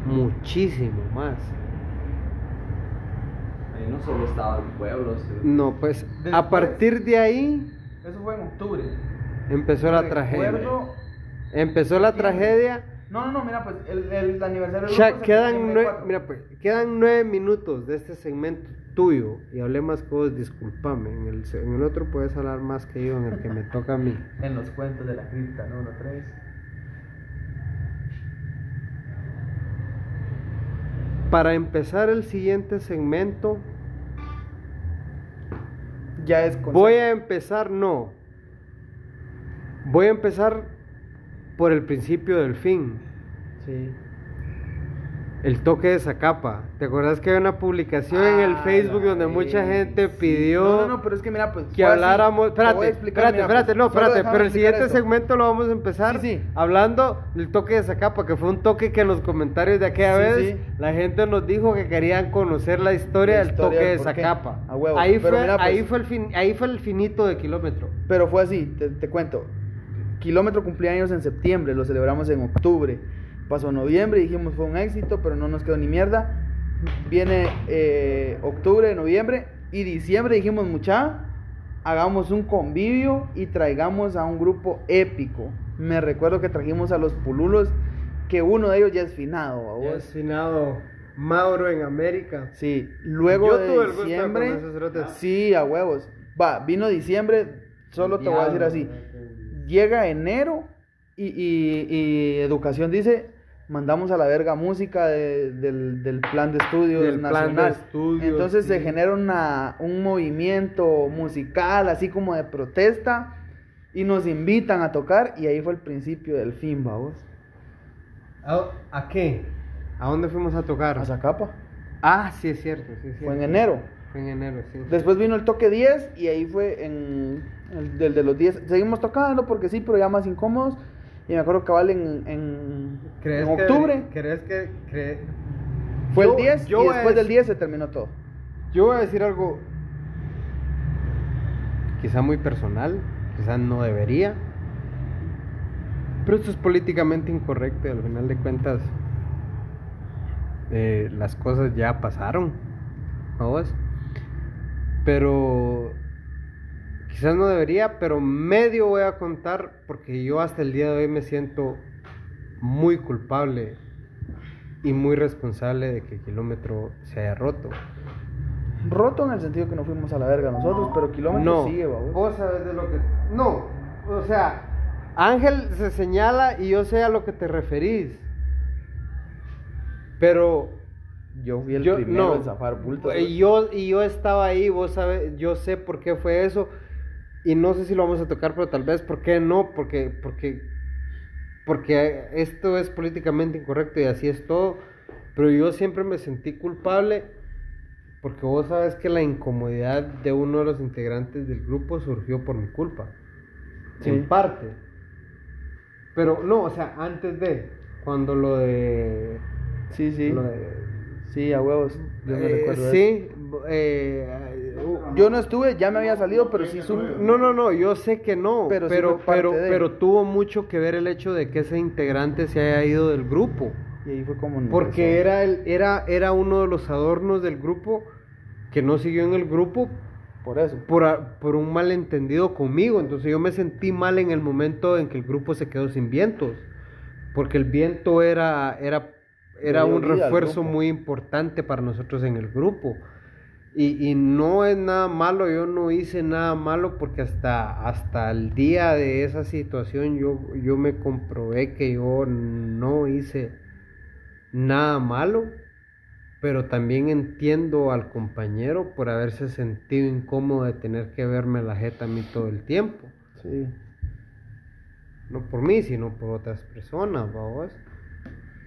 Muchísimo más. Ahí no solo estaba el pueblo. No, pues a partir de ahí eso fue en octubre. empezó la tragedia. Empezó la tragedia. No, no, no, mira, pues el, el aniversario del Ya quedan nueve, 74. mira pues, quedan nueve minutos de este segmento tuyo y hablé más que vos, discúlpame. En el, en el otro puedes hablar más que yo, en el que me toca a mí. En los cuentos de la cripta, ¿no? 1-3. Para empezar el siguiente segmento, Ya es voy a empezar, no. Voy a empezar por el principio del fin. Sí. El toque de Zacapa. ¿Te acuerdas que hay una publicación en el Ah, Facebook donde mucha gente pidió No, no, no, pero es que mira, pues. habláramos. Espérate, explicar, espérate, mira, espérate, pues, no, espérate. Pero el siguiente esto. segmento lo vamos a empezar Sí, sí. hablando del toque de Zacapa, que fue un toque que en los comentarios de aquella Sí, vez la gente nos dijo que querían conocer la historia La del toque de. Zacapa. A huevo. Ahí, Pero fue, mira, pues- ahí, fue el fin, ahí fue el finito de kilómetro. Pero fue así, te, te cuento. Kilómetro cumplía años en septiembre, lo celebramos en octubre. Pasó noviembre, dijimos fue un éxito, pero no nos quedó ni mierda. Viene eh, octubre, noviembre y diciembre, dijimos mucha, hagamos un convivio y traigamos a un grupo épico. Me recuerdo que trajimos a los pululos, que uno de ellos ya es finado. ¿a vos? finado Mauro en América. Sí, luego Yo de tuve el gusto de diciembre. Sí, a huevos. Va, vino diciembre, solo te voy a decir así. Llega enero y, y- y Educación dice: mandamos a la verga música de- del, del plan de estudios Del plan de nacional. estudios, Entonces se genera una, un movimiento musical, así como de protesta, y nos invitan a tocar, y ahí fue el principio del fin, vamos. ¿A, a qué? ¿A dónde fuimos a tocar? A Zacapa. Ah, sí es cierto, sí es cierto. Fue en enero. Fue en enero, sí. Después vino el toque 10 y ahí fue en el del de los 10. Seguimos tocando porque sí, pero ya más incómodos. Y me acuerdo cabal en, en, ¿Crees en que- octubre. ¿Crees que cre- Fue Yo- el 10 yo y después del dec- 10 se terminó todo. Yo voy a decir algo quizá muy personal, quizá no debería, pero esto es políticamente incorrecto y al final de cuentas eh, las cosas ya pasaron, ¿no? Pero quizás no debería, pero medio voy a contar porque yo hasta el día de hoy me siento muy culpable y muy responsable de que el kilómetro se haya roto. Roto en el sentido que no fuimos a la verga nosotros, pero kilómetros No, sigue, babos. vos sabes de lo que... No, o sea, Ángel se señala y yo sé a lo que te referís. Pero Yo fui el yo primero no. en zafar bulto. Y yo, y yo estaba ahí, vos sabes, yo sé por qué fue eso. Y no sé si lo vamos a tocar, pero tal vez, ¿por qué no? Porque, porque, porque esto es políticamente incorrecto y así es todo. Pero yo siempre me sentí culpable porque vos sabes que la incomodidad de uno de los integrantes del grupo surgió por mi culpa. Sí. En parte. Pero no, o sea, antes de, cuando lo de... Sí, sí. lo de- Sí, a huevos. Yo eh, recuerdo de eso. sí, eh, Yo no estuve, ya me había salido, pero sí supe. no, no, no, yo sé que no, Pero pero sí pero, tuvo mucho que ver el hecho de que ese integrante se haya ido del grupo. Y ahí fue como... Porque era, el, era, era uno de los adornos del grupo que no siguió en el grupo Por eso. por, por un malentendido conmigo. Entonces yo me sentí mal en el momento en que el grupo se quedó sin vientos. Porque el viento era, era, era un refuerzo muy importante para nosotros en el grupo. Y, y no es nada malo, yo no hice nada malo porque hasta, hasta el día de esa situación yo, yo me comprobé que yo no hice nada malo, pero también entiendo al compañero por haberse sentido incómodo de tener que verme la jeta a mí todo el tiempo. Sí. No por mí, sino por otras personas, vamos.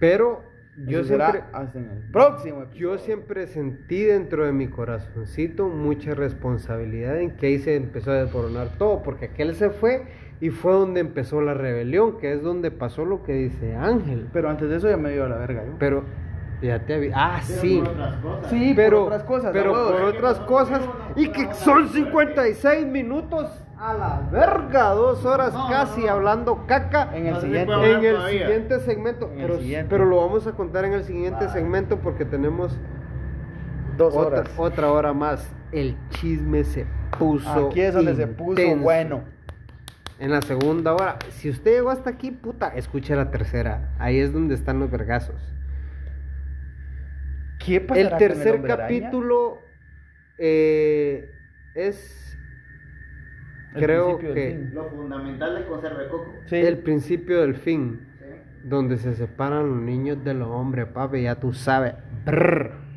Pero yo siempre, hasta en el próximo yo siempre sentí dentro de mi corazoncito mucha responsabilidad en que ahí se empezó a desboronar todo, porque aquel se fue y fue donde empezó la rebelión, que es donde pasó lo que dice Ángel. Pero antes de eso ya me dio a la verga yo. Pero ya te avi- Ah, sí. Sí, pero por otras cosas. pero por otras cosas y que son 56 minutos a la verga, dos horas casi hablando caca En el siguiente. en el siguiente segmento, En el pero, siguiente. pero lo vamos a contar en el siguiente segmento porque tenemos Dos otra, horas. otra hora más. El chisme se puso. Aquí es donde se puso intenso. bueno. En la segunda hora. Si usted llegó hasta aquí, puta, escuche la tercera. Ahí es donde están los vergazos. ¿Qué pasará El tercer capítulo eh, es. El creo que. Lo fundamental de conserva de coco. Sí. El principio del fin. Sí. Donde se separan los niños de los hombres, papi. Ya tú sabes. Brrr.